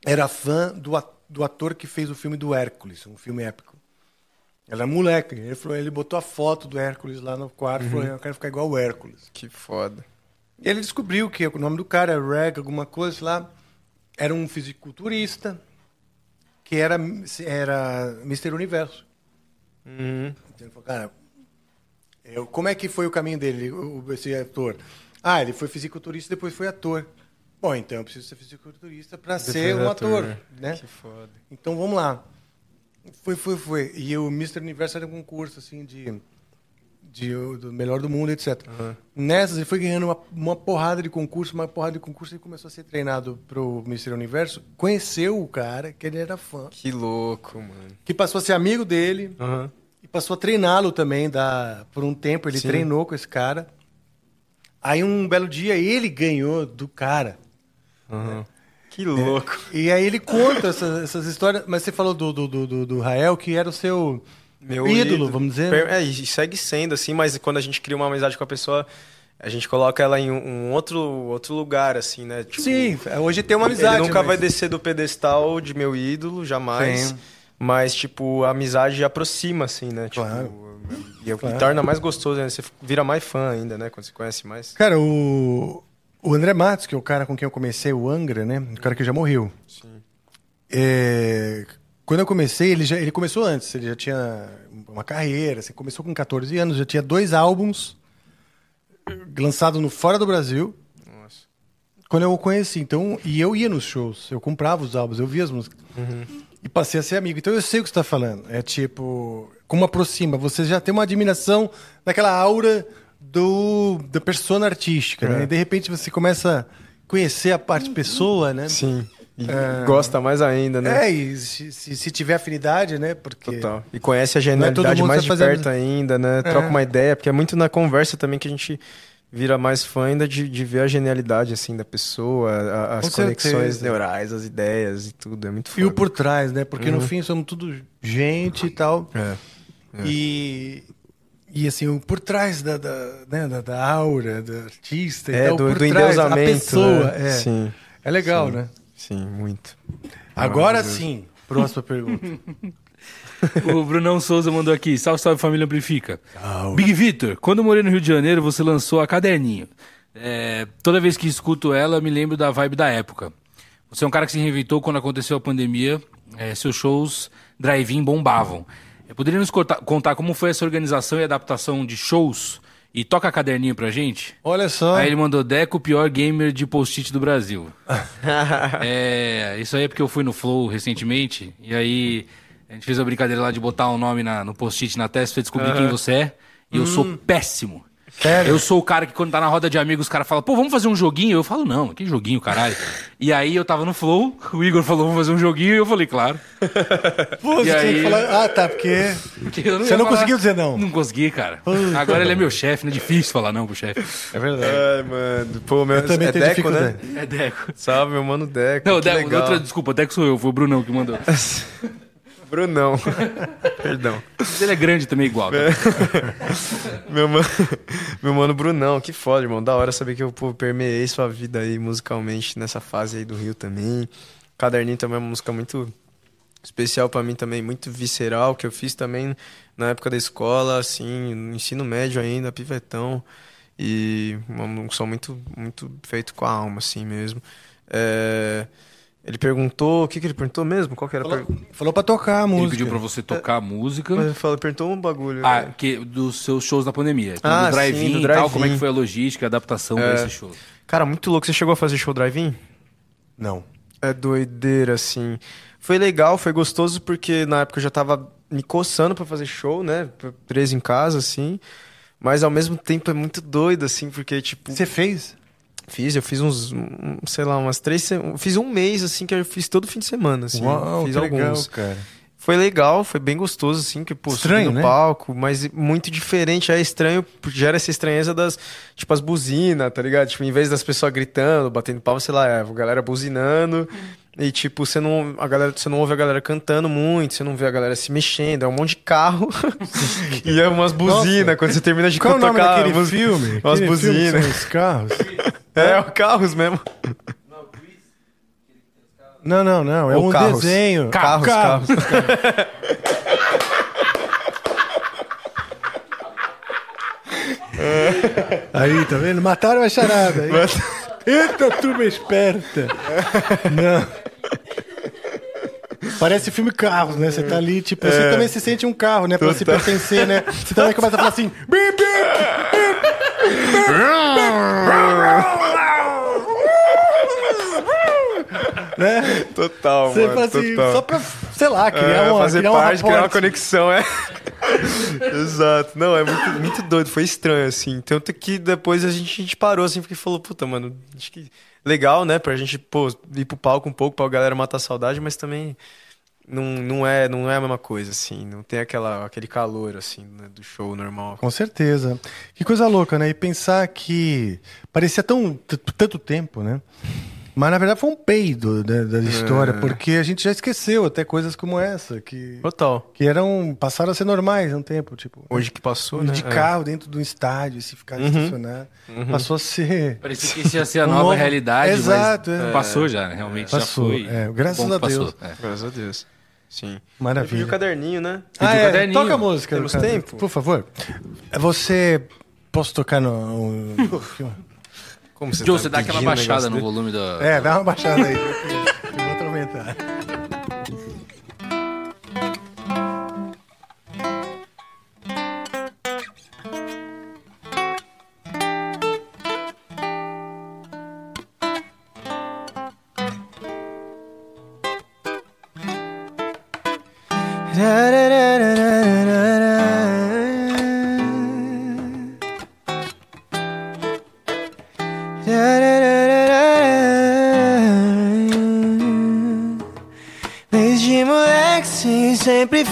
era fã do, ator que fez o filme do Hércules, um filme épico. Ele era moleque. Ele, falou, ele botou a foto do Hércules lá no quarto e falou: Eu quero ficar igual o Hércules. Que foda. E ele descobriu que o nome do cara era Reg, alguma coisa lá. Era um fisiculturista que era, era Mr. Universo. Uhum. Ele falou, cara, eu, como é que foi o caminho dele, o- esse ator? Ah, ele foi fisiculturista e depois foi ator. Bom, então eu preciso ser fisiculturista para ser um ator, né? Que foda. Então vamos lá. Foi, foi, foi. E o Mr. Universo era um concurso assim de, de do melhor do mundo, etc. Nessas ele foi ganhando uma, uma porrada de concurso, uma porrada de concurso e começou a ser treinado pro Mr. Universo. Conheceu o cara, que ele era fã, Que louco, mano. que passou a ser amigo dele Aham. e passou a treiná-lo também da, por um tempo. Ele Sim. treinou com esse cara. Aí um belo dia ele ganhou do cara. Aham. Que louco. E aí ele conta essas, essas histórias. Mas você falou do, do, do, do- do Rael, que era o seu Meu ídolo, vamos dizer. Per- É, e segue sendo assim, mas quando a gente cria uma amizade com a pessoa, a gente coloca ela em um, outro, outro lugar, assim, né? Tipo, Sim, hoje tem uma amizade. Ele nunca mas- vai descer do pedestal de meu ídolo, jamais. Sim. Mas, tipo, a amizade aproxima, assim, né? Tipo, Claro. E, e Claro. torna mais gostoso, né? Você vira mais fã ainda, né? Quando você conhece mais. Cara, o, o André Matos, que é o cara com quem eu comecei, o Angra, né? O cara que já morreu. Sim. É, quando eu comecei, ele, já, ele começou antes, ele já tinha uma carreira, assim, começou com 14 anos, já tinha dois álbuns lançados no fora do Brasil, Nossa. quando eu o conheci. Então, e eu ia nos shows, eu comprava os álbuns, eu via as músicas. E passei a ser amigo. Então eu sei o que você está falando. É tipo, como aproxima, você já tem uma admiração daquela aura do, da persona artística, né? E de repente você começa a conhecer a parte pessoa, né? Sim. E gosta mais ainda, né? É, e se, se, se tiver afinidade, né? Porque. Total. E conhece a é genialidade mundo mais de perto ainda, né? Troca uma ideia, porque é muito na conversa também que a gente vira mais fã ainda de, de ver a genialidade, assim, da pessoa, a- as Com conexões certeza. neurais, as ideias e tudo. É muito E o foda. por trás, né? Porque no fim somos tudo gente e tal. É. E. E assim, o por trás da, da, né, da, da aura, do artista e É, tal, do, por do trás, a endeusamento. pessoa. né? É, Sim, é legal, Sim. né? Sim, muito. Agora Maravilhoso. sim, próxima pergunta. [LAUGHS] O Brunão Souza mandou aqui. Salve, salve família Amplifica. Big Vitor, quando eu morei no Rio de Janeiro, você lançou a Caderninho. É, toda vez que escuto ela, me lembro da vibe da época. Você é um cara que se reinventou quando aconteceu a pandemia. é, seus shows drive-in bombavam. É, poderia nos contar, contar como foi essa organização e adaptação de shows? E toca a caderninho pra gente? Olha só. Aí ele mandou Deco, o pior gamer de post-it do Brasil. [LAUGHS] é, isso aí é porque eu fui no Flow recentemente, e aí a gente fez a brincadeira lá de botar um nome na- no post-it na testa pra descobrir quem você é. E eu sou péssimo. Sério? Eu sou o cara que quando tá na roda de amigos, os caras falam, pô, vamos fazer um joguinho? Eu falo, não, que joguinho, caralho. e aí eu tava no Flow, [LAUGHS] o Igor falou, vamos fazer um joguinho, e eu falei, claro. Pô, E você tinha que aí- falar. Ah, tá, porque. Porque eu Você não falar- conseguiu dizer não. Não consegui, cara. Agora ele é meu chefe, não é difícil falar não pro chefe. É verdade. Ai, mano. Pô, meu Eu também é tenho Deco, né? É Deco. Salve, meu mano Deco. Não, que Deco, legal. outra, desculpa, Deco sou eu, foi o Brunão que mandou. [LAUGHS] Brunão. [LAUGHS] Perdão. Mas Ele é grande também igual. tá? [LAUGHS] Meu mano, meu mano Brunão, que foda, irmão. Da hora saber que eu pô, permeei sua vida aí musicalmente nessa fase aí do Rio também. Caderninho também é uma música muito especial pra mim também, muito visceral, que eu fiz também na época da escola, assim, no ensino médio ainda, pivetão. E um som muito, muito feito com a alma, assim mesmo. É, Ele perguntou, o que, que ele perguntou mesmo? Qual que era a Falou, pergunta? falou pra tocar a música. Ele pediu pra você tocar a música. Mas ele falou, perguntou um bagulho. Ah, né? que, dos seus shows na pandemia. Então, Ah, do drive-in sim, do e tal, drive-in. como é que foi a logística, a adaptação pra É. esse show. Cara, muito louco. Você chegou a fazer show drive-in? Não. É doideira, assim. Foi legal, foi gostoso porque na época eu já tava me coçando para fazer show, né? Preso em casa, assim. Mas ao mesmo tempo é muito doido, assim, porque, tipo. Você fez? Fiz, eu fiz uns, um, sei lá, umas três. Fiz um mês, assim, que eu fiz todo fim de semana, assim. Uau, fiz que alguns. legal, cara. Foi legal, foi bem gostoso, assim, que, pô, Estranho, subi no né? palco, mas muito diferente, é estranho, gera essa estranheza das, tipo, as buzinas, tá ligado? Tipo, em vez das pessoas gritando, batendo palma, sei lá, é, a galera buzinando, e tipo, você não, a galera, você não ouve a galera cantando muito, você não vê a galera se mexendo, é um monte de carro, [LAUGHS] e é umas buzinas, quando você termina de Qual é o nome tocar, daquele filme? umas Aquele filme que buzinas. são os carros? [LAUGHS] É, o carros mesmo. Não, não, não. É Ou um carros. desenho. Carros, carros. [LAUGHS] Aí, tá vendo? Mataram a charada. Aí. Eita, turma esperta. Não. Parece filme Carros, né? Você tá ali, tipo, você também se sente um carro, né? Pra se pertencer, né? Você também começa a falar assim... "Bip, bip", [LAUGHS] né? Total, Você mano, assim, total. só pra, sei lá, criar É, uma, fazer criar um parte, criar uma conexão, é. [LAUGHS] Exato. Não, é muito, muito doido, foi estranho, assim. Tanto que depois a gente, a gente parou, assim, porque falou, puta, mano, acho que legal, né, pra gente, pô, ir pro palco um pouco pra galera matar a saudade, mas também não, não, é, não é a mesma coisa, assim. Não tem aquela, aquele calor, assim, né, do show normal. Com certeza. Que coisa louca, né? E pensar que parecia tão tanto tempo, né? Mas na verdade foi um peido da, da história, porque a gente já esqueceu até coisas como essa, que, Total. que eram passaram a ser normais há um tempo, tipo. Hoje que passou, né? de É. carro dentro de um estádio, se ficar estacionado, passou a ser. Parecia que isso ia ser a [LAUGHS] Um nova novo- realidade, Exato, mas é. passou já, realmente Passou, já foi. é, graças Bom a Deus. é. Graças a Deus. Sim. Maravilha. E o caderninho, né? Ah, do é, caderninho. toca a música. Temos tempo? Por favor. Você. Posso tocar no. [LAUGHS] Como você Joe, tá você dá aquela baixada no volume da. É, dá uma baixada aí. [LAUGHS] eu vou atormentar.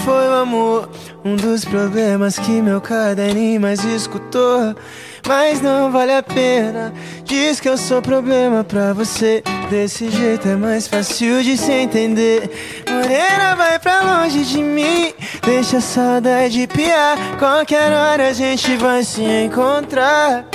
Foi o amor. Um dos problemas que meu caderninho mais escutou. Mas não vale a pena. Diz que eu sou problema pra você. Desse jeito é mais fácil de se entender. Morena, vai pra longe de mim. Deixa a saudade piar. Qualquer hora a gente vai se encontrar.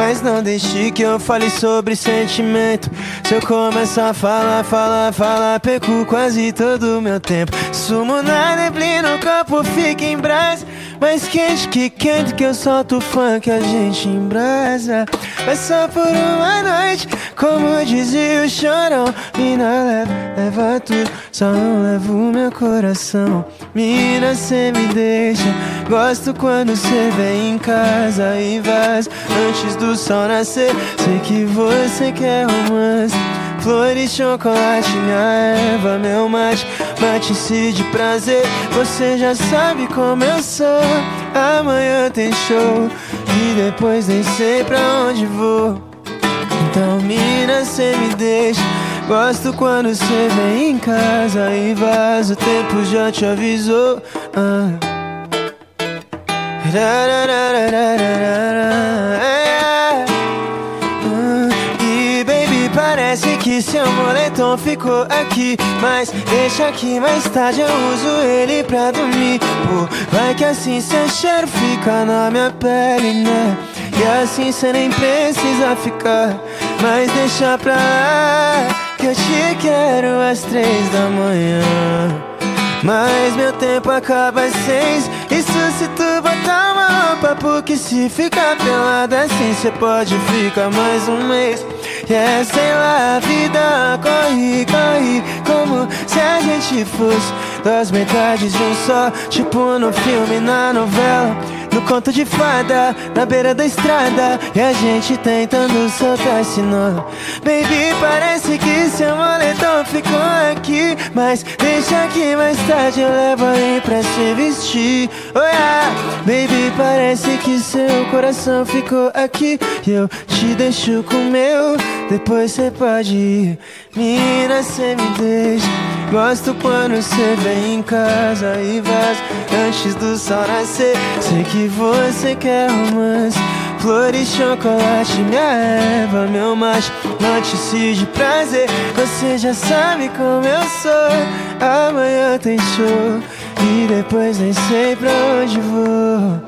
Mas não deixe que eu fale sobre sentimento. Se eu começar a falar, falar, falar, perco quase todo o meu tempo. Sumo na neblina, o corpo fica em brasa. Mais quente que quente que eu solto funk, a gente embrasa. Mas só por uma noite, como dizia o chorão. Mina leva, leva tudo, só não levo o meu coração. Mina, cê me deixa. Gosto quando cê vem em casa e vaza. Antes do sol nascer, sei que você quer romance. Flores, chocolate, minha erva, meu mate Mate-se de prazer, você já sabe como eu sou. Amanhã tem show e depois nem sei pra onde vou. Então mina, cê me deixa. Gosto quando cê vem em casa e vaza. O tempo já te avisou. Ah. Parece que seu moletom ficou aqui Mas deixa aqui, mais tarde eu uso ele pra dormir. Pô, vai que assim seu cheiro fica na minha pele, né? E assim cê nem precisa ficar Mas deixa pra lá Que eu te quero às três da manhã. Mas meu tempo acaba às seis Isso se tu botar uma roupa Porque se ficar pelada assim Cê pode ficar mais um mês é, sei lá, a vida? Corre, corre Como se a gente fosse. Duas metades de um só Tipo no filme, na novela no conto de fada, na beira da estrada E a gente tentando soltar esse nó. Baby, parece que seu moletom ficou aqui Mas deixa que mais tarde eu levo aí pra se vestir. Oh yeah, baby, parece que seu coração ficou aqui E eu te deixo com o meu, depois cê pode ir Mina, cê me deixa. Gosto quando cê vem em casa e vaza Antes do sol nascer Sei que você quer romance. Flores, chocolate, minha erva, meu macho. Notícia de prazer Você já sabe como eu sou. Amanhã tem show E depois nem sei pra onde vou.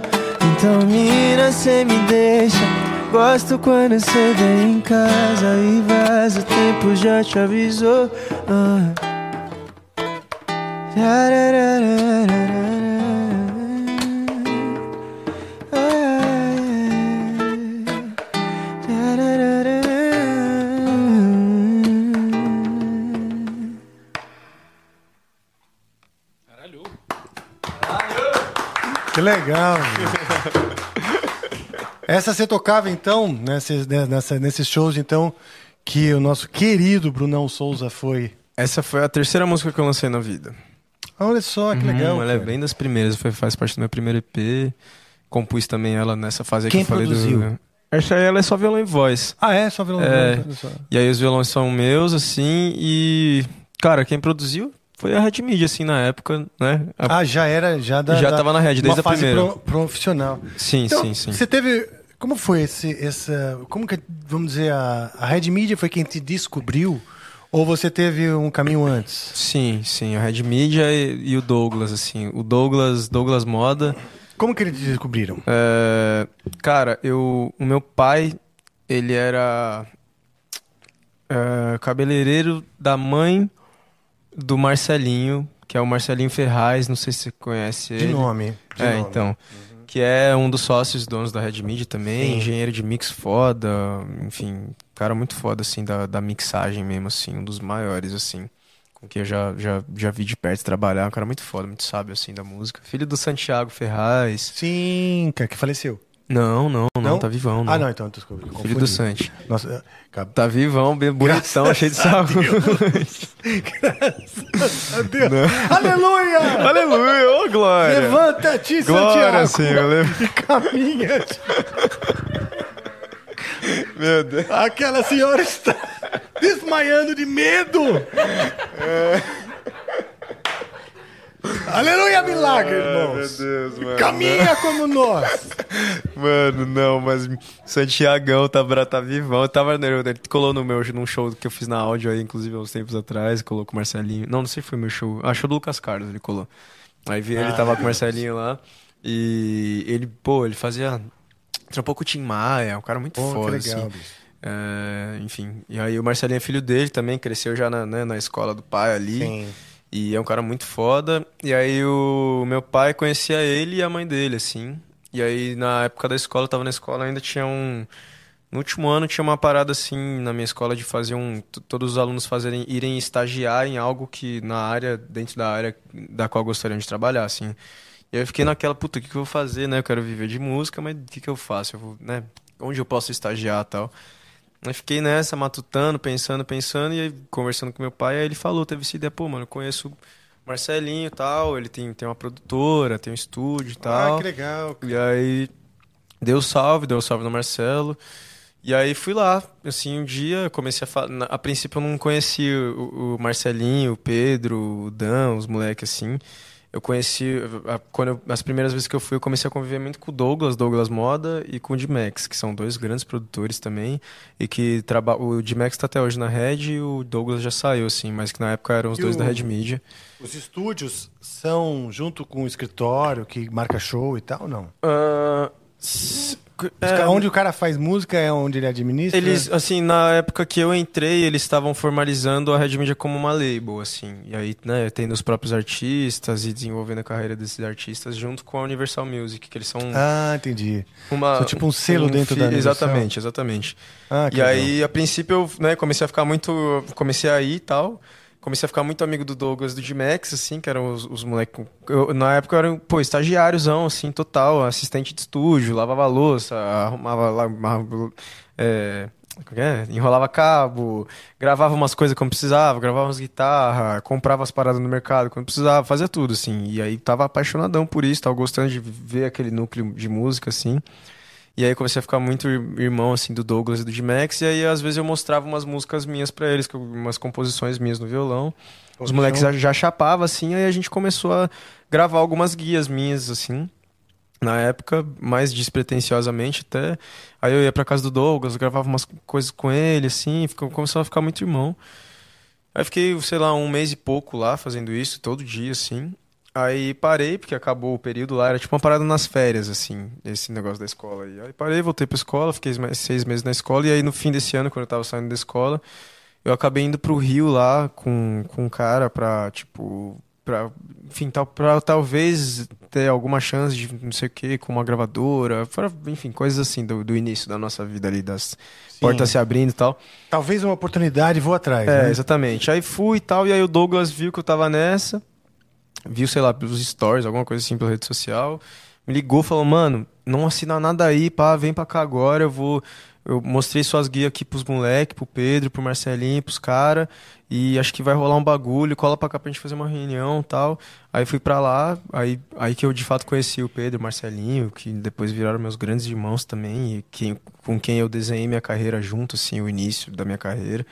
Então mina, cê me deixa Gosto quando cê vem em casa e vaza O tempo já te avisou ah. Que legal. [LAUGHS] Essa você tocava então, nesses, né, nessa, nesses shows então, que o nosso querido Brunão Souza foi. Essa foi a terceira música que eu lancei na vida. Olha só, que legal. Uhum, ela é bem das primeiras, foi, faz parte do meu primeiro EP. Compus também ela nessa fase Quem que eu falei produziu? do. Essa aí ela é só violão e voz. Ah, é? Só violão. É. olha só. E aí os violões são meus, assim, e. Cara, quem produziu foi a Red Media, assim, na época, né? A- Ah, já era, já da. Já da- tava na Red, desde uma a fase primeira. pro- profissional. Sim, Então, sim, sim. Você teve. Como foi esse, essa. Como que, vamos dizer, a, a Red Media foi quem te descobriu? Ou você teve um caminho antes? Sim, sim, a Red Media e, e o Douglas, assim. O Douglas, Douglas Moda. Como que eles descobriram? É, cara, eu, o meu pai, ele era é, cabeleireiro da mãe do Marcelinho, que é o Marcelinho Ferraz, não sei se você conhece De ele. nome. de é, nome. então. Que é um dos sócios donos da Red Media também, Sim. engenheiro de mix foda, enfim, cara muito foda, assim, da, da mixagem mesmo, assim, um dos maiores, assim, com quem eu já, já, já vi de perto trabalhar, um cara muito foda, muito sábio, assim, da música. Filho do Santiago Ferraz. Sim, cara, que faleceu. Não, não, não, Não? tá vivão, não. Ah, não, então, desculpa. eu Filho confundi. do Santi. Nossa, é, Tá vivão, bem bonitão, Graças cheio de a saúde. Meu Deus. [LAUGHS] Aleluia! Aleluia, ô glória! Levanta-te, Glória, Santiago! Senhor. leva- E caminha. Meu Deus. Aquela senhora está desmaiando de medo. Aleluia, milagre, irmãos. Deus, mano. Caminha como nós. Mano, não, mas Santiagão tá, tá vivão. Eu tava, ele colou no meu num show que eu fiz na áudio aí, inclusive, há uns tempos atrás, colou com o Marcelinho. Não, não sei se foi meu show. Ah, show do Lucas Carlos, ele colou. Aí vi ele tava com o Marcelinho lá. E ele, pô, ele fazia. Trampou com o Tim Maia, um cara muito Pô, que foda, legal, assim. bicho. É, enfim. E aí o Marcelinho é filho dele também, cresceu já na, né, na escola do pai ali. Sim. E é um cara muito foda. E aí o meu pai conhecia ele e a mãe dele, assim. E aí na época da escola, eu tava na escola, ainda tinha um. No último ano tinha uma parada assim na minha escola de fazer um. Todos os alunos fazerem, irem estagiar em algo que na área, dentro da área da qual gostariam de trabalhar, assim. E aí eu fiquei naquela, puta, o que, que eu vou fazer, né? Eu quero viver de música, mas o que, que eu faço? Eu vou, né? Onde eu posso estagiar tal? Aí fiquei nessa, matutando, pensando, pensando, e aí conversando com meu pai, aí ele falou, teve essa ideia, pô, mano, eu conheço o Marcelinho e tal, ele tem, tem uma produtora, tem um estúdio e tal. Ah, que legal. E aí deu salve, deu salve no Marcelo. E aí fui lá, assim, um dia comecei a falar. A princípio eu não conhecia o, o Marcelinho, o Pedro, o Dan, os moleques assim. Eu conheci. Quando eu- as primeiras vezes que eu fui, eu comecei a conviver muito com o Douglas, Douglas Moda, e com o D-Max, que são dois grandes produtores também. E que traba... o D-Max tá até hoje na Red e o Douglas já saiu, assim, mas que na época eram os E dois o- da Red Media. Os estúdios são junto com o escritório que marca show e tal, não? Os é, onde o cara faz música é onde ele administra? Eles, assim, na época que eu entrei, eles estavam formalizando a Red Media como uma label, assim. E aí, né, tendo os próprios artistas e desenvolvendo a carreira desses artistas junto com a Universal Music, que eles são Ah, entendi. uma... são tipo um selo dentro da Universal? Exatamente, exatamente. Ah, e legal. aí, a princípio, eu né, comecei a ficar muito... Comecei a ir e tal... Comecei a ficar muito amigo do Douglas do D-Max, assim, que eram os, os moleques. Na época eu era, pô, estagiáriozão, assim, total, assistente de estúdio, lavava louça, arrumava arrumava, é, é, enrolava cabo, gravava umas coisas quando precisava, gravava umas guitarras, comprava as paradas no mercado quando precisava, fazia tudo, assim. E aí tava apaixonadão por isso, tava gostando de ver aquele núcleo de música, assim. E aí comecei a ficar muito irmão, assim, do Douglas e do G-Max, e aí às vezes eu mostrava umas músicas minhas para eles, umas composições minhas no violão. Os moleques já, já chapavam, assim, aí a gente começou a gravar algumas guias minhas, assim na época, mais despretensiosamente até. Aí eu ia pra casa do Douglas, gravava umas coisas com ele, assim, começou a ficar muito irmão. Aí fiquei, sei lá, um mês e pouco lá fazendo isso, todo dia, assim. Aí parei, porque acabou o período lá, era tipo uma parada nas férias, assim, esse negócio da escola aí. Aí parei, voltei pra escola, fiquei mais seis meses na escola, e aí no fim desse ano, quando eu tava saindo da escola, eu acabei indo pro Rio lá com, com um cara pra, tipo, pra, enfim, tal, pra talvez ter alguma chance de não sei o que com uma gravadora, pra, enfim, coisas assim do, do início da nossa vida ali, das Sim. portas se abrindo e tal. Talvez uma oportunidade, vou atrás. É, né? exatamente. Aí fui e tal, e aí o Douglas viu que eu tava nessa, viu, sei lá, pelos stories, alguma coisa assim pela rede social, me ligou, falou, mano, não assina nada aí, pá, vem pra cá agora, eu vou eu mostrei suas guias aqui pros moleques, pro Pedro, pro Marcelinho, pros caras. E acho que vai rolar um bagulho, cola pra cá pra gente fazer uma reunião tal. Aí fui pra lá, aí, aí que eu de fato conheci o Pedro, o Marcelinho, que depois viraram meus grandes irmãos também, e que, com quem eu desenhei minha carreira junto, assim, o início da minha carreira.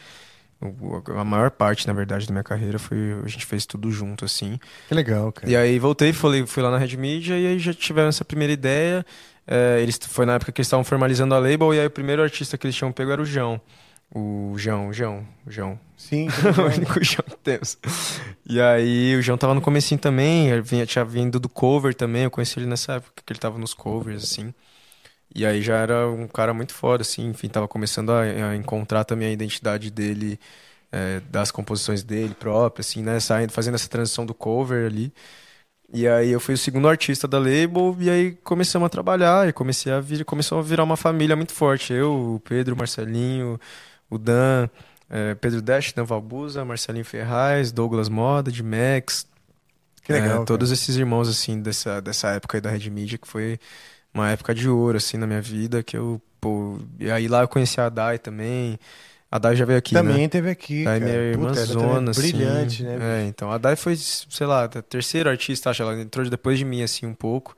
A maior parte, na verdade, da minha carreira foi. A gente fez tudo junto, assim. Que legal, cara. E aí voltei, fui, fui lá na Red Media e aí já tiveram essa primeira ideia. É, eles, foi na época que eles estavam formalizando a label, e aí o primeiro artista que eles tinham pego era o João. O João, [LAUGHS] o João, o João. Sim. o único João que temos. E aí o João tava no comecinho também, vinha, tinha vindo do cover também, eu conheci ele nessa época que ele tava nos covers, assim. E aí já era um cara muito foda, assim, enfim, tava começando a, a encontrar também a identidade dele, é, das composições dele próprias, assim, né, saindo, fazendo essa transição do cover ali. E aí eu fui o segundo artista da label e aí começamos a trabalhar e comecei a vir, começou a virar uma família muito forte. Eu, o Pedro, o Marcelinho, o Dan, é, Pedro Dash, Dan Valbuza, Marcelinho Ferraz, Douglas Moda, de Max. Que legal. É, todos esses irmãos assim dessa dessa época aí da Red Media que foi uma época de ouro assim na minha vida que eu pô, e aí lá eu conheci a Dai também. A Dai já veio aqui, Também né? teve aqui, Dai cara. minha irmã Puta, zona, assim. Brilhante, né? É, então. A Dai foi, sei lá, a terceira artista, acho. Ela entrou depois de mim, assim, um pouco.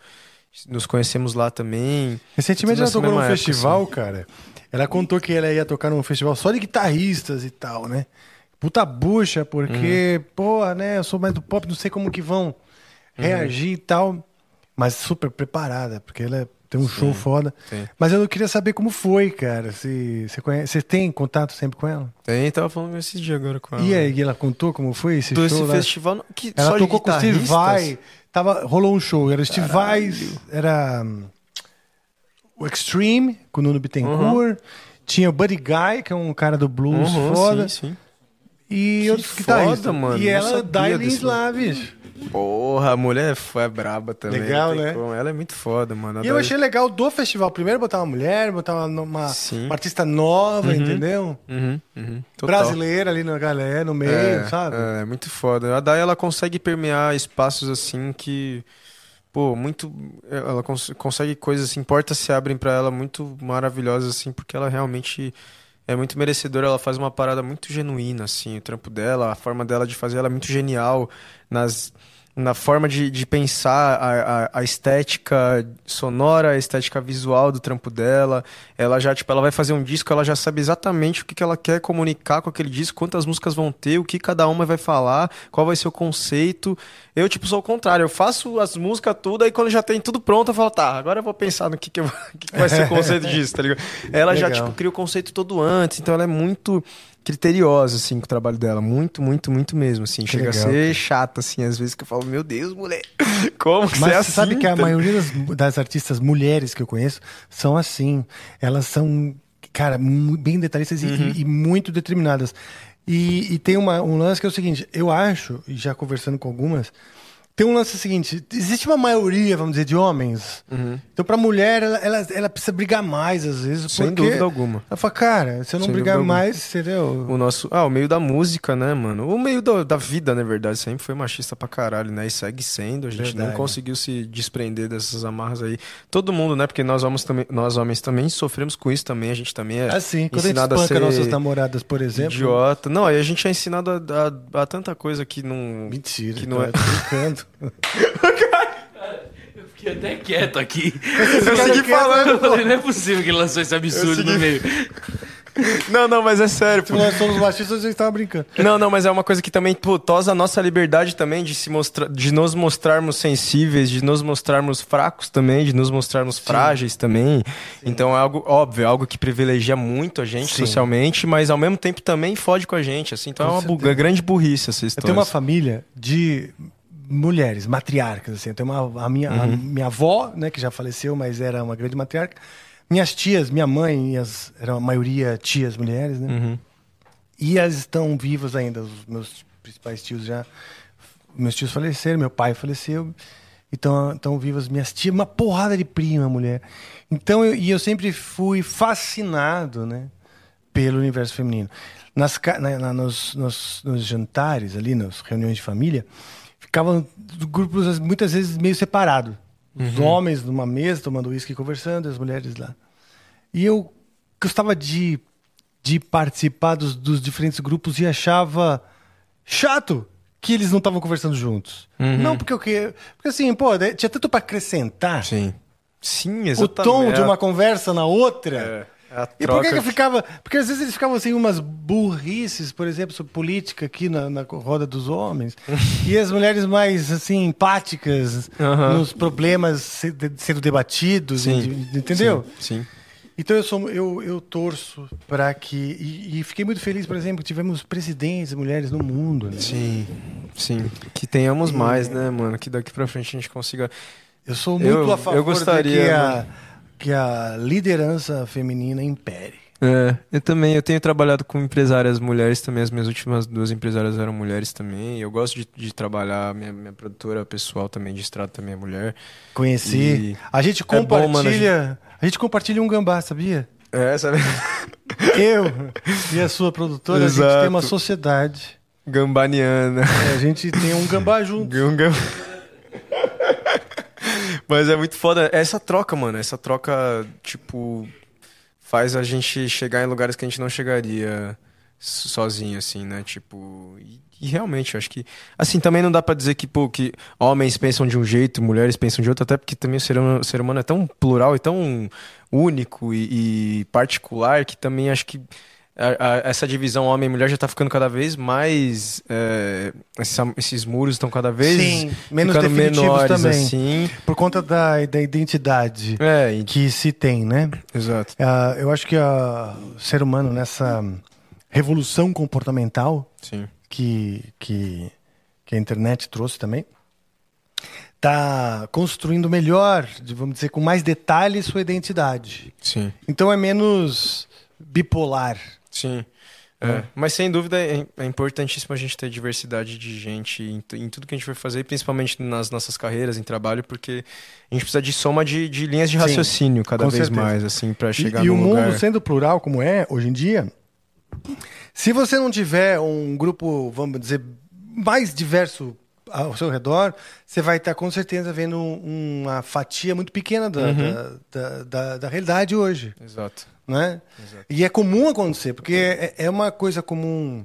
Nos conhecemos lá também. Recentemente ela tocou num época, festival, assim. cara. Ela contou que ela ia tocar num festival só de guitarristas e tal, né? Puta bucha, porque, uhum. porra, né? Eu sou mais do pop, não sei como que vão uhum. reagir uhum. e tal. Mas super preparada, porque ela é tem um sim, show foda. Sim. Mas eu queria saber como foi, cara. Se você conhece, você tem contato sempre com ela? Tem, tava falando esse dia agora com ela. E aí, ela contou como foi esse Do show? Esse lá? festival. Que ela tocou com o Steve Vai. Tava, rolou um show. Era Steve Vai, era um, o Extreme, com o Nuno Bittencourt. Uhum. Tinha o Buddy Guy, que é um cara do blues uhum, foda. Sim, sim. E que outros foda, mano. E ela, Dailin lá, bicho. Porra, a mulher foi braba também. Legal, né? Como. Ela é muito foda, mano. E eu achei legal do festival. Primeiro botar uma mulher, botar uma, uma, uma artista nova, uhum. entendeu? Uhum, uhum. Brasileira ali na galera, no meio, é, sabe? É, muito foda. A Dai, ela consegue permear espaços assim que... Pô, muito... Ela cons consegue coisas assim, portas se abrem para ela muito maravilhosas assim, porque ela realmente é muito merecedora, ela faz uma parada muito genuína, assim, o trampo dela, a forma dela de fazer ela é muito genial nas na forma de, de pensar a, a, a, estética sonora, a estética visual do trampo dela. Ela já, tipo, ela vai fazer um disco, ela já sabe exatamente o que, que ela quer comunicar com aquele disco, quantas músicas vão ter, o que cada uma vai falar, qual vai ser o conceito. Eu, tipo, sou o contrário. Eu faço as músicas tudo, aí quando já tem tudo pronto, eu falo, tá, agora eu vou pensar no que, que, eu, que, que vai ser o conceito [LAUGHS] disso, tá ligado? Ela Legal. já, tipo, cria o conceito todo antes, então ela é muito criteriosa, assim, com o trabalho dela. Muito, muito, muito mesmo, assim. Que Chega legal, a ser cara. chata, assim, às vezes que eu falo, meu Deus, mulher, [LAUGHS] como que Mas você é assim? sabe que a maioria das, das, artistas mulheres que eu conheço são assim. Elas são, cara, bem detalhistas uhum. e, e, muito determinadas. E, e tem uma, um lance que é o seguinte, eu acho, já conversando com algumas, tem um lance seguinte: existe uma maioria, vamos dizer, de homens. Uhum. Então, pra mulher, ela, ela, ela precisa brigar mais, às vezes. Sem dúvida alguma. Ela fala, cara, se eu não Sem brigar mais, entendeu? O nosso. Ah, o meio da música, né, mano? O meio do- da vida, na verdade, sempre foi machista pra caralho, né? E segue sendo. A gente Verdade. não conseguiu se desprender dessas amarras aí. Todo mundo, né? Porque nós homens também, nós homens também sofremos com isso também. A gente também é Assim, quando a gente ensinado a ser nossas namoradas, por exemplo. idiota. Não, aí a gente é ensinado a, a- a tanta coisa que não. Mentira, Que não é- brincando. [LAUGHS] Eu fiquei até quieto aqui. Eu segui falando, Eu falei, não é possível que ele lançou esse absurdo no meio. [LAUGHS] Não, não, mas é sério. Se nós somos machistas, a gente tava brincando. Não, não, mas é uma coisa que também pô, tosa a nossa liberdade também de se mostrar, de nos mostrarmos sensíveis, de nos mostrarmos fracos também, de nos mostrarmos frágeis também. Então é algo óbvio, é algo que privilegia muito a gente Sim. socialmente, mas ao mesmo tempo também fode com a gente, assim. Então Com é uma bu- certeza. grande burrice essa Eu história. tenho uma família de mulheres, matriarcas, assim. Eu tenho uma, a, minha, a Uhum. minha avó, né, que já faleceu, mas era uma grande matriarca. Minhas tias, minha mãe, minhas, era a maioria tias mulheres, né? Uhum. E elas estão vivas ainda. Os meus principais tios já. Meus tios faleceram, meu pai faleceu. Então estão vivas minhas tias, uma porrada de prima, mulher. Então, eu, e eu sempre fui fascinado, né? Pelo universo feminino. Nas, na- na- nos, nos- nos jantares ali, nas reuniões de família, ficavam grupos muitas vezes meio separados. Os homens numa mesa tomando uísque e conversando, e as mulheres lá. E eu gostava de, de participar dos, dos diferentes grupos e achava chato que eles não estavam conversando juntos. Não porque eu que Porque assim, pô, de- tinha tanto para acrescentar. Sim. Sim, O exatamente. tom de uma conversa na outra. é a E por que, que ficava. Porque às vezes eles ficavam assim, umas burrices, por exemplo, sobre política aqui na, na roda dos homens. [LAUGHS] e as mulheres mais, assim, empáticas nos problemas se- sendo debatidos, Sim. ent- entendeu? Sim. sim. Então eu, sou, eu, eu torço para que. E, e fiquei muito feliz, por exemplo, que tivemos presidentes mulheres no mundo. Né? Sim, sim. Que tenhamos mais, né, mano? Que daqui pra frente a gente consiga. Eu sou muito Eu- a favor eu gostaria, de que, a, mano. Que a liderança feminina impere. É, eu também, eu tenho trabalhado com empresárias mulheres também, as minhas últimas duas empresárias eram mulheres também. Eu gosto de, de trabalhar, minha, minha produtora pessoal também de estrada também é mulher. Conheci. E A gente é bom, compartilha. mano, a, gente... compartilha um gambá, sabia? É, sabe? Eu e a sua produtora, a gente Exato. tem uma sociedade. Gambaniana. É, a gente tem um gambá [LAUGHS] junto. Gunga. Mas é muito foda. Essa troca, mano, essa troca, tipo, faz a gente chegar em lugares que a gente não chegaria so- sozinho, assim, né? Tipo. E, e realmente, eu acho que. Assim, também não dá pra dizer que, pô, que homens pensam de um jeito, mulheres pensam de outro, até porque também o ser humano, o ser humano é tão plural e tão único e, e particular que também acho que. A- a- essa divisão homem e mulher já tá ficando cada vez mais. é, essa- esses muros estão cada vez Sim, menos definitivos menores, também. assim. Por conta da, da identidade É, e- que se tem, né? exato. Ah, eu acho que o ser humano, nessa revolução comportamental Sim. que, que, que a internet trouxe também, está construindo melhor, vamos dizer, com mais detalhes sua identidade. Sim. Então é menos bipolar. Sim. É, Mas sem dúvida é, é importantíssimo a gente ter diversidade de gente em, em tudo que a gente vai fazer, principalmente nas nossas carreiras, em trabalho, porque a gente precisa de soma de, de linhas de Sim, raciocínio cada com vez certeza. mais, assim, para E, chegar e o num mundo sendo plural como é hoje em dia, se você não tiver um grupo, vamos dizer, mais diverso ao seu redor, você vai estar com certeza vendo um- uma fatia muito pequena da, Uhum. da, da, da- da realidade hoje. Exato. Né? Exato. E é comum acontecer, porque é, é uma coisa comum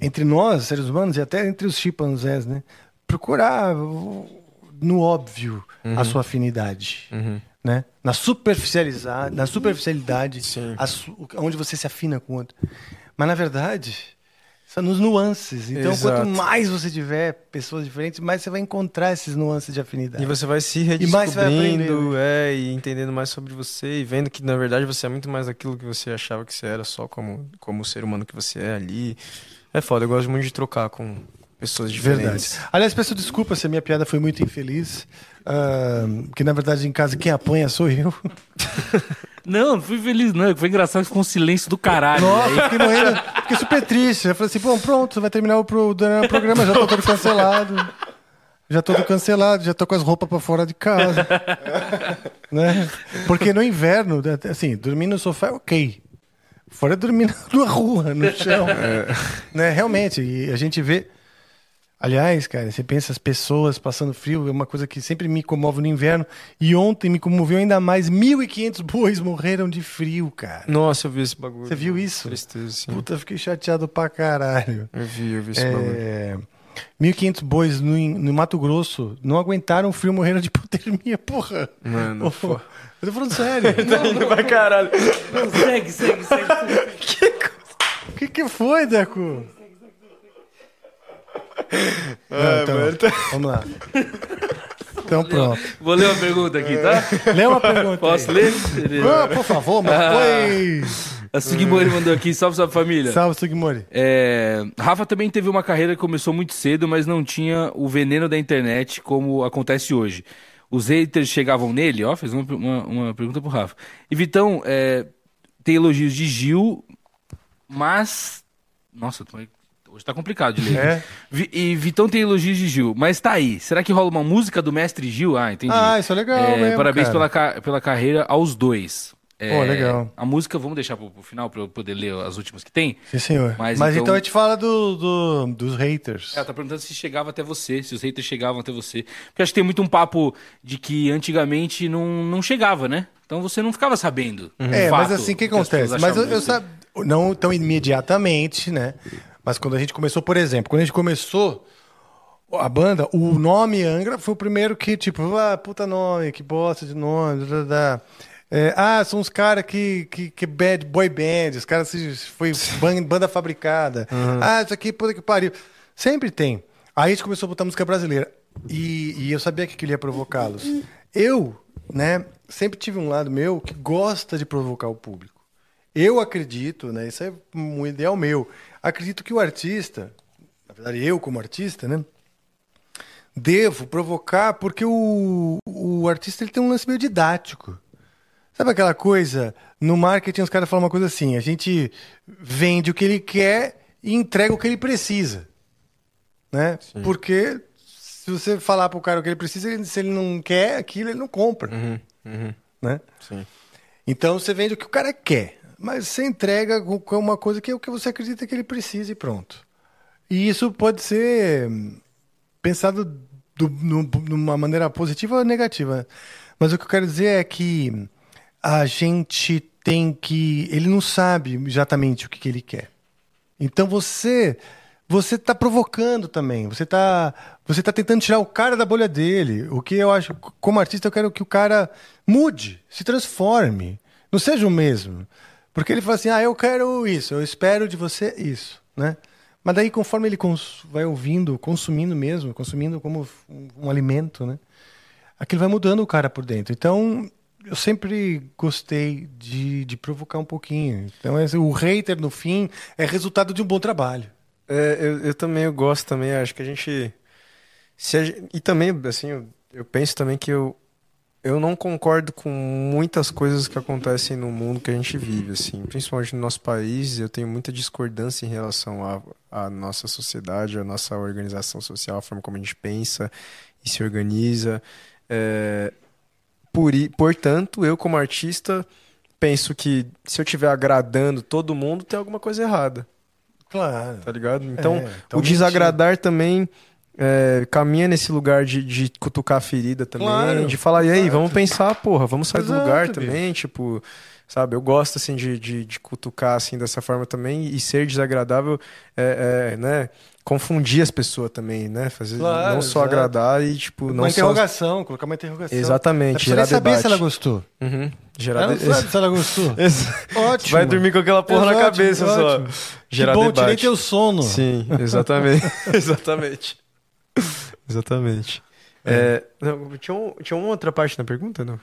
entre nós, seres humanos, e até entre os chimpanzés, né? Procurar no óbvio a sua afinidade. Uhum. Né? Na, superficializar, na superficialidade, su- onde você se afina com o outro. Mas, na verdade, são nos nuances. Então, Exato. quanto mais você tiver pessoas diferentes, mais você vai encontrar esses nuances de afinidade. E você vai se vai redescobrindo, é, e entendendo mais sobre você, e vendo que, na verdade, você é muito mais daquilo que você achava que você era, só como, como o ser humano que você é ali. É foda, eu gosto muito de trocar com pessoas Verdade. diferentes. Aliás, peço desculpa se a minha piada foi muito infeliz. ah, que na verdade em casa quem apanha sou eu. [LAUGHS] Não, não fui feliz, não. Foi engraçado que ficou um silêncio do caralho. Nossa, eu fiquei morrendo. Fiquei super triste. Eu falei assim: bom, pronto, vai terminar o, pro, o programa, já tô todo cancelado. já tô cancelado, já tô com as roupas para fora de casa. [LAUGHS] né? Porque no inverno, assim, dormir no sofá é ok. Fora dormir [LAUGHS] na rua, no chão. É. Né? Realmente, e a gente vê. Aliás, cara, você pensa as pessoas passando frio, é uma coisa que sempre me comove no inverno. E ontem me comoveu ainda mais. 1.500 bois morreram de frio, cara. Nossa, eu vi esse bagulho. Você viu isso? Tristeza, sim. Puta, fiquei chateado pra caralho. Eu vi, eu vi esse é... bagulho. 1.500 bois no, no, Mato Grosso não aguentaram o frio, morreram de [LAUGHS] hipotermia, porra. Mano, oh, eu tô falando sério. [LAUGHS] tá indo pra caralho. Não, segue, segue, segue. [LAUGHS] O que, que foi, Deco? Ah, então, tá... Vamos lá. [LAUGHS] Então pronto. Vou ler uma pergunta aqui, tá? Lê uma pergunta. Posso aí. ler? Ah, por favor, mas ah, A Sugimori mandou aqui, salve, salve família. Salve, Sugimori. É, Rafa também teve uma carreira que começou muito cedo, mas não tinha o veneno da internet como acontece hoje. Os haters chegavam nele, ó, fez uma, uma, uma pergunta pro Rafa. E Vitão, é, tem elogios de Gil, mas. Nossa, hoje tá complicado de ler. É. E Vitão tem elogios de Gil, mas tá aí. Será que rola uma música do mestre Gil? Ah, entendi. Ah, isso é legal. É, mesmo, parabéns pela, pela carreira aos dois. É, Pô, legal. A música, vamos deixar pro, pro final para eu poder ler as últimas que tem? Sim, senhor. Mas, Mas então... então, a gente fala do, do, dos haters. Ela tá perguntando se chegava até você, se os haters chegavam até você. Porque acho que tem muito um papo de que antigamente não, não chegava, né? Então você não ficava sabendo. Uhum. É, fato, mas assim, o que, que acontece? Mas eu, eu sabe, não tão imediatamente, né? Mas quando a gente começou, por exemplo, quando a gente começou a banda, o nome Angra foi o primeiro que, tipo, ah, puta nome, que bosta de nome, da, da. É, ah, são os caras que, que, que bad boy band, os caras foi banda fabricada. Uhum. Ah, isso aqui, puta que pariu. Sempre tem. Aí a gente começou a botar música brasileira. E, e eu sabia que aquilo ia provocá-los. Eu, né, sempre tive um lado meu que gosta de provocar o público. Eu acredito, né, isso é um ideal meu. Acredito que o artista, na verdade eu como artista, né, devo provocar porque o, o artista ele tem um lance meio didático. Sabe aquela coisa? No marketing os caras falam uma coisa assim: a gente vende o que ele quer e entrega o que ele precisa. Né? Sim. Porque se você falar para o cara o que ele precisa, se ele não quer aquilo, ele não compra. Uhum, uhum. Né? Sim. Então você vende o que o cara quer, mas você entrega com uma coisa que é o que você acredita que ele precisa e pronto. E isso pode ser pensado do, no, numa maneira positiva ou negativa. Mas o que eu quero dizer é que a gente tem que. Ele não sabe exatamente o que, que ele quer. Então você. Você está provocando também. Você está você tá tentando tirar o cara da bolha dele. O que eu acho, como artista, eu quero que o cara mude, se transforme. Não seja o mesmo. Porque ele fala assim: ah, eu quero isso, eu espero de você isso. Né? Mas daí, conforme ele vai ouvindo, consumindo mesmo, consumindo como um, um alimento, né? aquilo vai mudando o cara por dentro. Então, eu sempre gostei de, de provocar um pouquinho. Então, o hater, no fim, é resultado de um bom trabalho. É, eu, eu também eu gosto também, acho que a gente... A, e também, assim, eu, eu penso também que eu, eu não concordo com muitas coisas que acontecem no mundo que a gente vive, assim, principalmente no nosso país. Eu tenho muita discordância em relação à, nossa sociedade, à nossa organização social, a forma como a gente pensa e se organiza. É, por, portanto, eu como artista penso que se eu estiver agradando todo mundo, tem alguma coisa errada. Claro. Tá ligado? Então, é, então o desagradar também é, caminha nesse lugar de, de cutucar a ferida também, claro, de falar, e aí, exato. vamos pensar, porra, vamos sair exato, do lugar também, tipo, sabe? Eu gosto, assim, de, de, de, cutucar, assim, dessa forma também, e ser desagradável, é, é né? confundir as pessoas também, né? Fazer claro, não só exato. agradar e tipo uma não interrogação, só... colocar uma interrogação. Exatamente. Gerar saber debate. se ela gostou. Uhum. Gerar ela não sabe se ela gostou. [LAUGHS] ótimo. Vai dormir com aquela porra na cabeça ótimo. só. Gerar que bom, debate. tirei teu sono. Sim, exatamente, [LAUGHS] exatamente, [LAUGHS] exatamente. É. É, não, tinha, um, tinha uma outra parte na pergunta, não?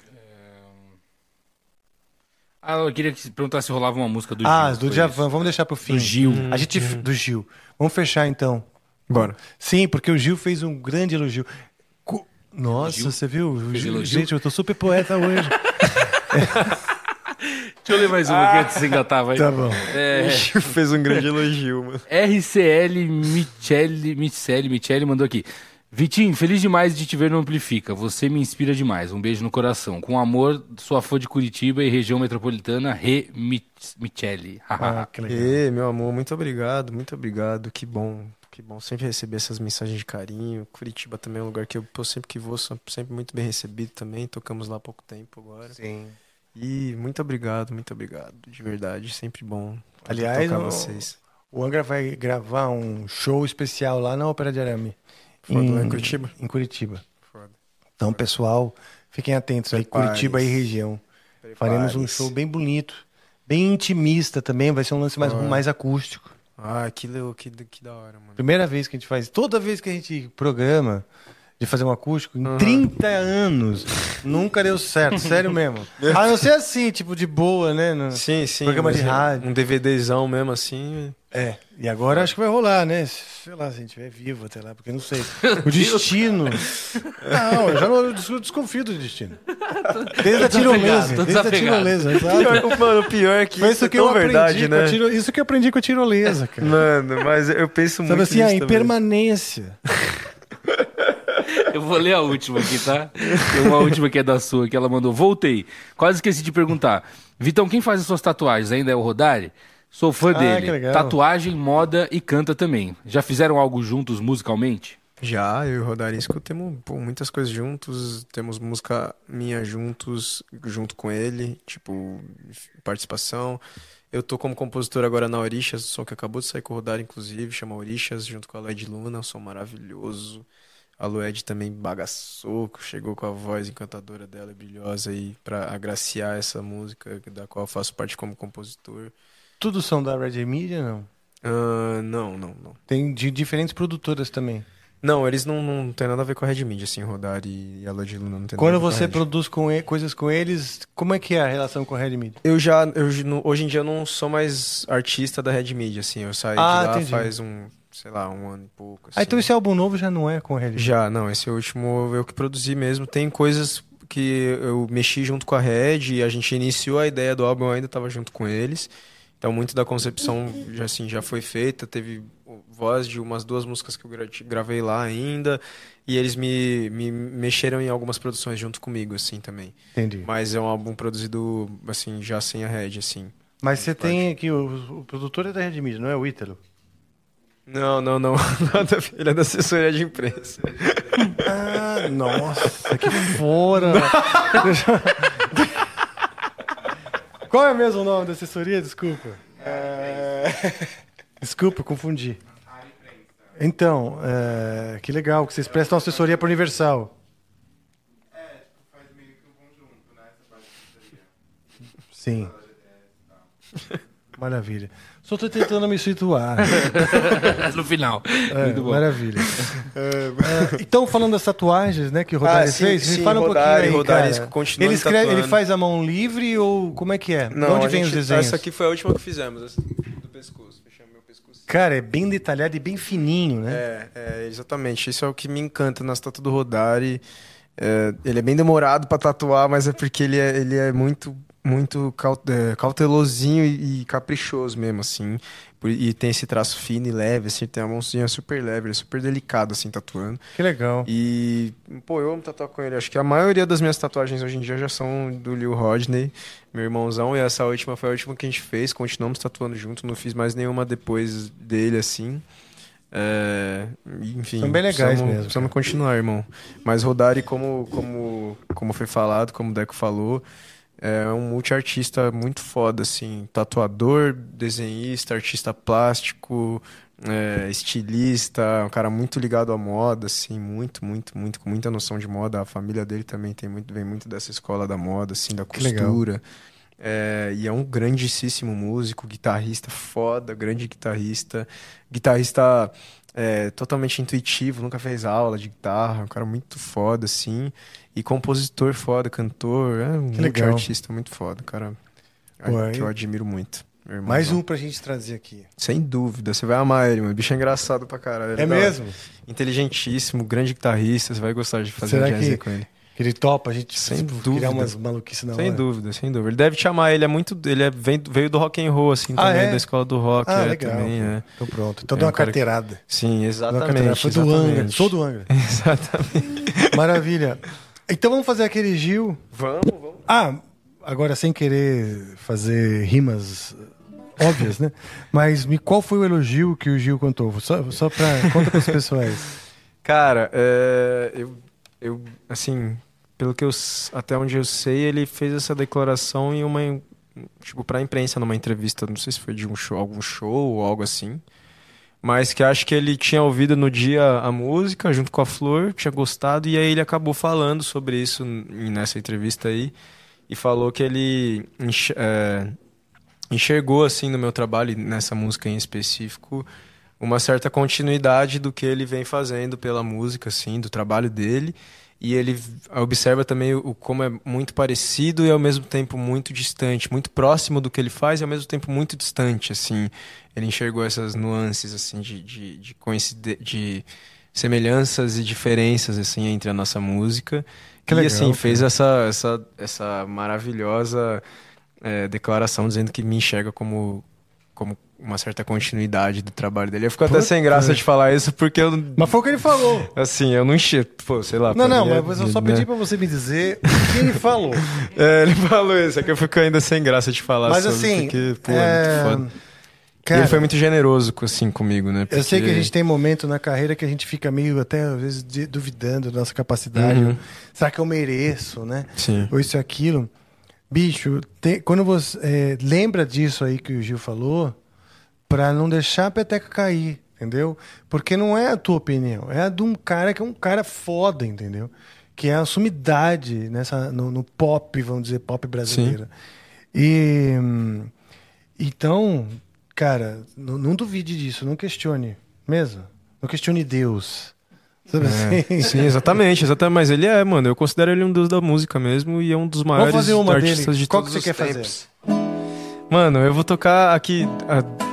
Ah, eu queria perguntar se rolava uma música do ah, Gil. Ah, do Djavan, vamos deixar pro fim. Do Gil. Hum, a gente, hum. Do Gil. Vamos fechar então. Bora. Sim, porque o Gil fez um grande elogio. Nossa, Gil? você viu? Gil, gente, eu tô super poeta hoje. [LAUGHS] Deixa eu ler mais uma ah, que antes engatava aí. Tá bom. É... Fez um grande elogio, mano. RCL Michele, Michele, Michele mandou aqui. Vitinho, feliz demais de te ver no Amplifica. Você me inspira demais. Um beijo no coração. Com amor, sua fã de Curitiba e região metropolitana, Re Michele. [LAUGHS] ah, que legal. E, meu amor, muito obrigado, muito obrigado. Que bom, que bom sempre receber essas mensagens de carinho. Curitiba também é um lugar que eu, eu sempre que vou, sou sempre muito bem recebido também. Tocamos lá há pouco tempo agora. Sim. E muito obrigado, muito obrigado. De verdade, sempre bom. Aliás, tocar o, vocês. o Angra vai gravar um show especial lá na Ópera de Arame. Foda, em, em Curitiba? Em Curitiba. Foda. Então, pessoal, fiquem atentos aí, Curitiba e região. Faremos um show bem bonito, bem intimista também, vai ser um lance mais, mais acústico. Ah, que, que, que da hora, mano. Primeira vez que a gente faz, toda vez que a gente programa, de fazer um acústico em uhum. 30 anos. Nunca deu certo, [LAUGHS] sério mesmo. A não ser assim, tipo, de boa, né? No sim, sim. Programa de rádio. Um DVDzão mesmo assim. É. E agora acho que vai rolar, né? Sei lá, se a gente estiver vivo até lá, porque não sei. O [LAUGHS] destino. não, eu já não eu desconfio do destino. Desde a tirolesa. Desde a tirolesa, exato. Mano, o pior é que Foi isso, que eu verdade, né? Tiro... Isso que eu aprendi com a tirolesa, cara. Mano, mas eu penso Sabe muito assim, a impermanência. [LAUGHS] Eu vou ler a última aqui, tá? Tem uma última que é da sua, que ela mandou. Voltei. Quase esqueci de perguntar. Vitão, quem faz as suas tatuagens? Ainda é o Rodari? Sou fã ah, dele. Tatuagem, moda e canta também. Já fizeram algo juntos musicalmente? Já, eu e o Rodarisco temos pô, muitas coisas juntos, temos música minha juntos, junto com ele, tipo, participação. Eu tô como compositor agora na Orixas, o som que acabou de sair com o Rodar, inclusive, chama Orixas, junto com a Led Luna, um som maravilhoso. A Lued também bagaçou, chegou com a voz encantadora dela, brilhosa aí para agraciar essa música da qual eu faço parte como compositor. Tudo são da Red Media, não? Uh, não, não, não. Tem de diferentes produtoras também. Não, eles não, não tem nada a ver com a Red Media, assim, Rodar e a Led Luna não tem Quando nada a ver você produz com e, coisas com eles, como é que é a relação com a Red Media? Eu já, eu, hoje em dia eu não sou mais artista da Red Media, assim, eu saí ah, de lá entendi. faz um sei lá, um ano e pouco. Assim. Ah, então esse álbum novo já não é com a Red? Já, não. Esse último eu que produzi mesmo. Tem coisas que eu mexi junto com a Red e a gente iniciou a ideia do álbum, eu ainda estava junto com eles. Então muito da concepção já, assim, já foi feita. Teve voz de umas duas músicas que eu gravei lá ainda. E eles me, me mexeram em algumas produções junto comigo, assim, também. Entendi. Mas é um álbum produzido, assim, já sem a Red, assim. Mas você tem aqui, o, o produtor é da Red Media, não é o Ítalo? Não, não, não. [LAUGHS] Ele é da assessoria de imprensa. [LAUGHS] Ah, nossa, que fora! [LAUGHS] Qual é mesmo o nome da assessoria? Desculpa. É... Desculpa, confundi. Então, é... que legal que vocês prestam assessoria para o Universal. É, faz meio que um conjunto, né? Essa parte de assessoria. Sim. Maravilha. Só estou tentando me situar. [LAUGHS] no final. É, Muito bom. Maravilha. [LAUGHS] É, então, falando das tatuagens, né, que o Rodari ah, sim, fez, sim, fala um Rodari, pouquinho aí, Rodari, continua ele, escreve, ele faz a mão livre ou como é que é? Não, De onde vem gente, os desenhos? Essa aqui foi a última que fizemos, essa do pescoço. meu pescoço. Cara, é bem detalhado e bem fininho, né? É, é exatamente. Isso é o que me encanta nas tatuas do Rodari. É, ele é bem demorado para tatuar, mas é porque ele é, ele é muito muito é, cautelosinho e caprichoso mesmo, assim. E tem esse traço fino e leve, assim, tem uma mãozinha super leve, ele é super delicado, assim, tatuando. Que legal. E, pô, eu amo tatuar com ele. Acho que a maioria das minhas tatuagens hoje em dia já são do Lil Rodney, meu irmãozão, e essa última foi a última que a gente fez, continuamos tatuando junto, não fiz mais nenhuma depois dele, assim. É, enfim, são bem legais precisamos, mesmo. Precisamos continuar, irmão. Mas Rodari, como, como, como foi falado, como o Deco falou, é um multiartista muito foda, assim. Tatuador, desenhista, artista plástico, é, estilista, um cara muito ligado à moda, assim, muito, muito, muito, com muita noção de moda. A família dele também tem muito, vem muito dessa escola da moda, assim, da costura. É, e é um grandíssimo músico, guitarrista foda, grande guitarrista. Guitarrista é, totalmente intuitivo, nunca fez aula de guitarra, um cara muito foda, assim. E compositor foda, cantor, é um artista muito foda, cara. Pô, que eu admiro muito. Mais um pra gente trazer aqui. Sem dúvida, você vai amar ele, mano. O bicho é engraçado pra caralho. É, é mesmo? Inteligentíssimo, grande guitarrista, você vai gostar de fazer Será jazz com ele. Ele topa a gente sem tipo, dúvida. criar umas maluquices na sem hora. dúvida, sem dúvida. Ele deve te amar, ele é muito. Ele é, vem, veio do rock and roll, assim, Ah, também, é? da escola do rock. Ah, é, legal. Também, é. Então pronto. Então É deu um uma cara que- carteirada. Sim, Deu uma exatamente. carteirada. Foi do. Angra. Sou do Angra. [LAUGHS] Exatamente. Maravilha. Então vamos fazer aquele Gil. Vamos, vamos. Ah, agora sem querer fazer rimas óbvias, né? Mas me, qual foi o elogio que o Gil contou? Só, só pra. Conta pros pessoais. [LAUGHS] Cara, é, eu, eu, assim, pelo que eu, até onde eu sei, ele fez essa declaração em uma, tipo, pra imprensa, numa entrevista, não sei se foi de um show, algum show ou algo assim, mas que acho que ele tinha ouvido no dia a música junto com a Flor, tinha gostado, e aí ele acabou falando sobre isso nessa entrevista aí, e falou que ele é, enxergou, assim, no meu trabalho, nessa música em específico, uma certa continuidade do que ele vem fazendo pela música, assim, do trabalho dele. E ele observa também o como é muito parecido e ao mesmo tempo muito distante, muito próximo do que ele faz e ao mesmo tempo muito distante, assim. Ele enxergou essas nuances, assim, de, de, de, coincide- de semelhanças e diferenças, assim, entre a nossa música. Que e, legal, assim, fez essa, essa, essa maravilhosa eh, declaração dizendo que me enxerga como, como uma certa continuidade do trabalho dele. Eu fico até sem graça de falar isso porque eu, Mas foi o que ele falou. assim, eu não enxergo, pô, sei lá. Não, não, mim é- mas eu só né? pedi pra você me dizer o que ele falou. [LAUGHS] É, ele falou isso, é que eu fico ainda sem graça de falar Mas sobre, assim, porque, pô, é, é muito foda. Cara, ele foi muito generoso, assim, comigo, né? eu sei que a porque- gente tem momento na carreira que a gente fica meio até às vezes duvidando da nossa capacidade. Uhum. Será que eu mereço, né? Sim. Ou isso e aquilo. Bicho, tem- quando você é, lembra disso aí que o Gil falou, pra não deixar a peteca cair, entendeu? Porque não é a tua opinião, é a de um cara que é um cara foda, entendeu? Que é a sumidade nessa, no, no pop, vamos dizer, pop brasileiro. E hum, então, cara, não, não duvide disso, não questione, mesmo. Não questione Deus. Sabe É, assim? sim, exatamente, exatamente. Mas ele é, mano. Eu considero ele um deus da música mesmo e é um dos maiores fazer uma artistas dele. de Qual todos que você os quer tempos. Mano, eu vou tocar aqui. ah,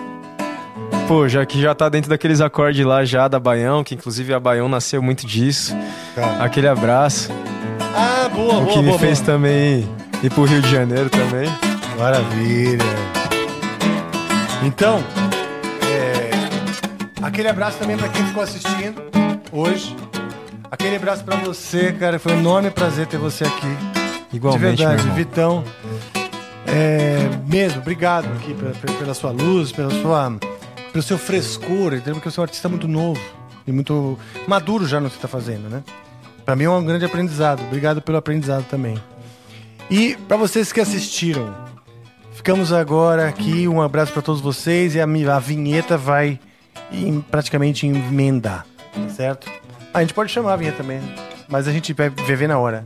Pô, já que já tá dentro daqueles acordes lá já da Baião, que inclusive a Baião nasceu muito disso. Cara. Aquele abraço. Ah, boa, o boa, que me boa, fez boa. também ir pro Rio de Janeiro também. Maravilha. Então, é, aquele abraço também para quem ficou assistindo hoje. Aquele abraço para você, cara. Foi um enorme prazer ter você aqui. Igualmente, De verdade. Vitão. É, mesmo, obrigado aqui pela, pela sua luz, pela sua, pelo seu frescor, entendeu? Porque você é um artista muito novo e muito maduro já no que você está fazendo, né? Para mim é um grande aprendizado. Obrigado pelo aprendizado também. E para vocês que assistiram, ficamos agora aqui. Um abraço para todos vocês e a, a vinheta vai em- praticamente emendar, tá certo? A gente pode chamar a vinheta também, mas a gente vai ver na hora.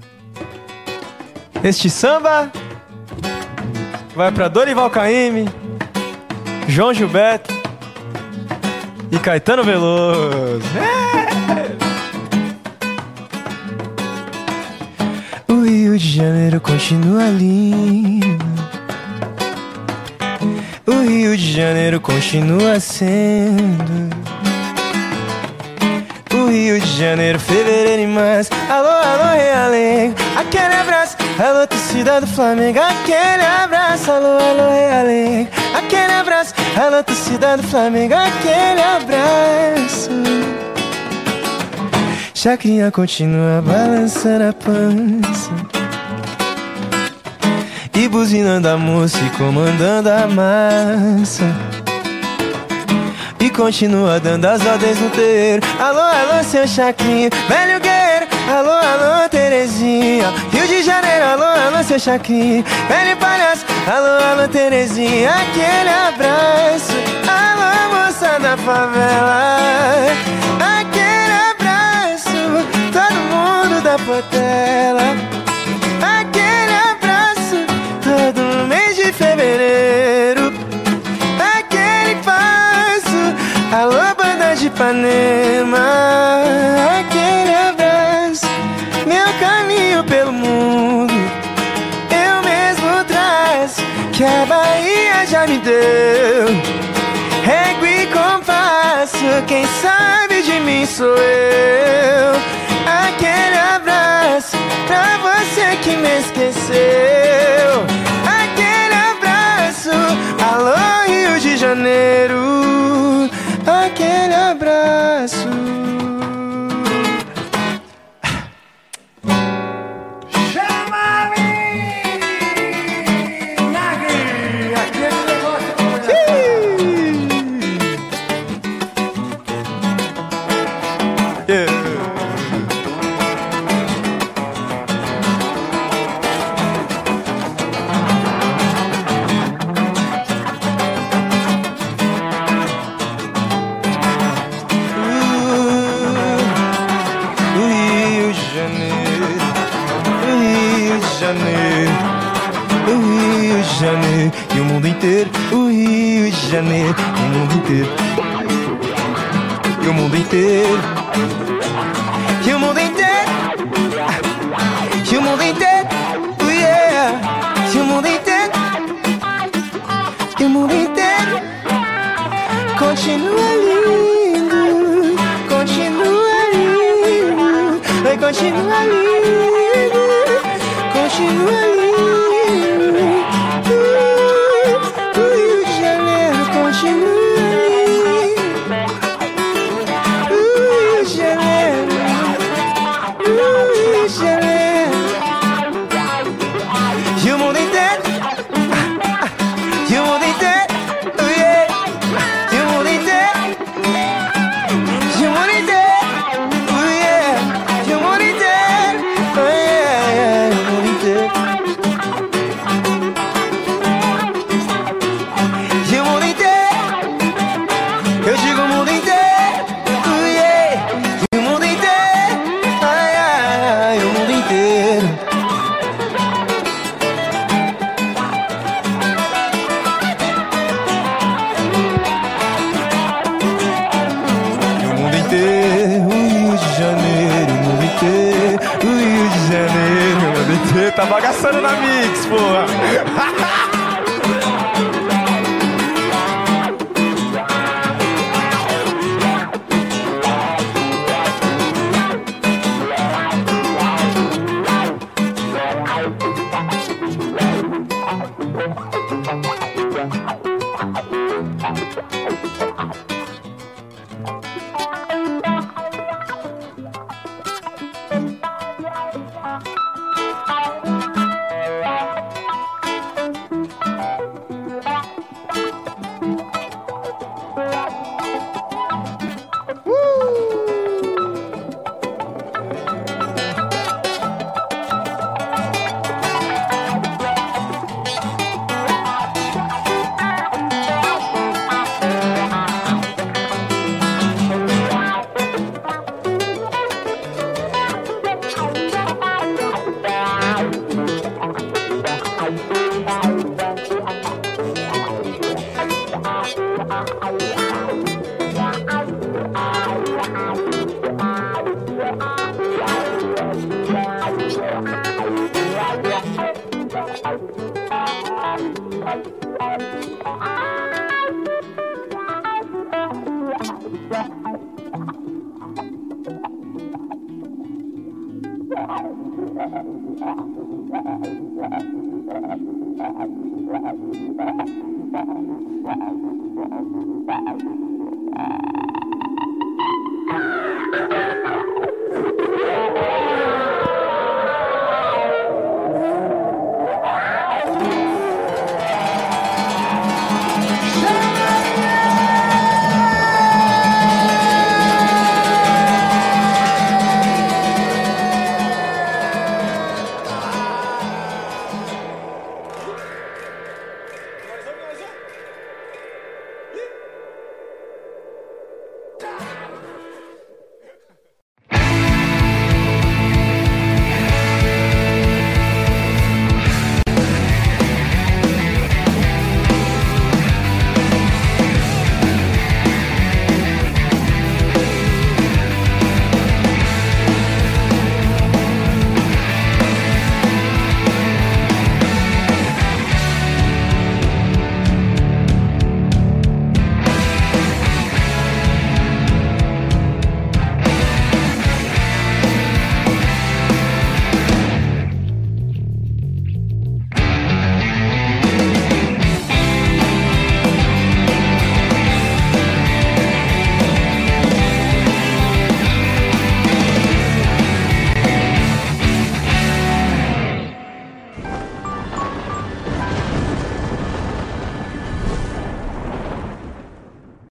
Este samba vai pra Dorival Caymmi, João Gilberto e Caetano Veloso. O Rio de Janeiro continua lindo. O Rio de Janeiro continua sendo. Rio de Janeiro, fevereiro e março. Alô, alô, Realengo. Aquele abraço. Alô, torcida do Flamengo. Aquele abraço. Alô, alô, Realengo. Aquele abraço. Alô, torcida do Flamengo. Aquele abraço. Chacrinha continua balançando a pança. E buzinando a música e comandando a massa. E continua dando as ordens no terreiro. Alô, alô, seu Chacrinha, velho guerreiro. Alô, alô, Terezinha Rio de Janeiro, alô, alô, seu Chacrinha Velho palhaço, alô, alô, Terezinha Aquele abraço. Alô, moça da favela Aquele abraço. Todo mundo da Portela Ipanema. É Aquele abraço Meu caminho pelo mundo. Eu mesmo traço Que a Bahia já me deu. Régua e compasso Quem sabe de mim sou eu. Aquele abraço Pra você que me esqueceu. Aquele abraço Alô Rio de Janeiro aquele abraço.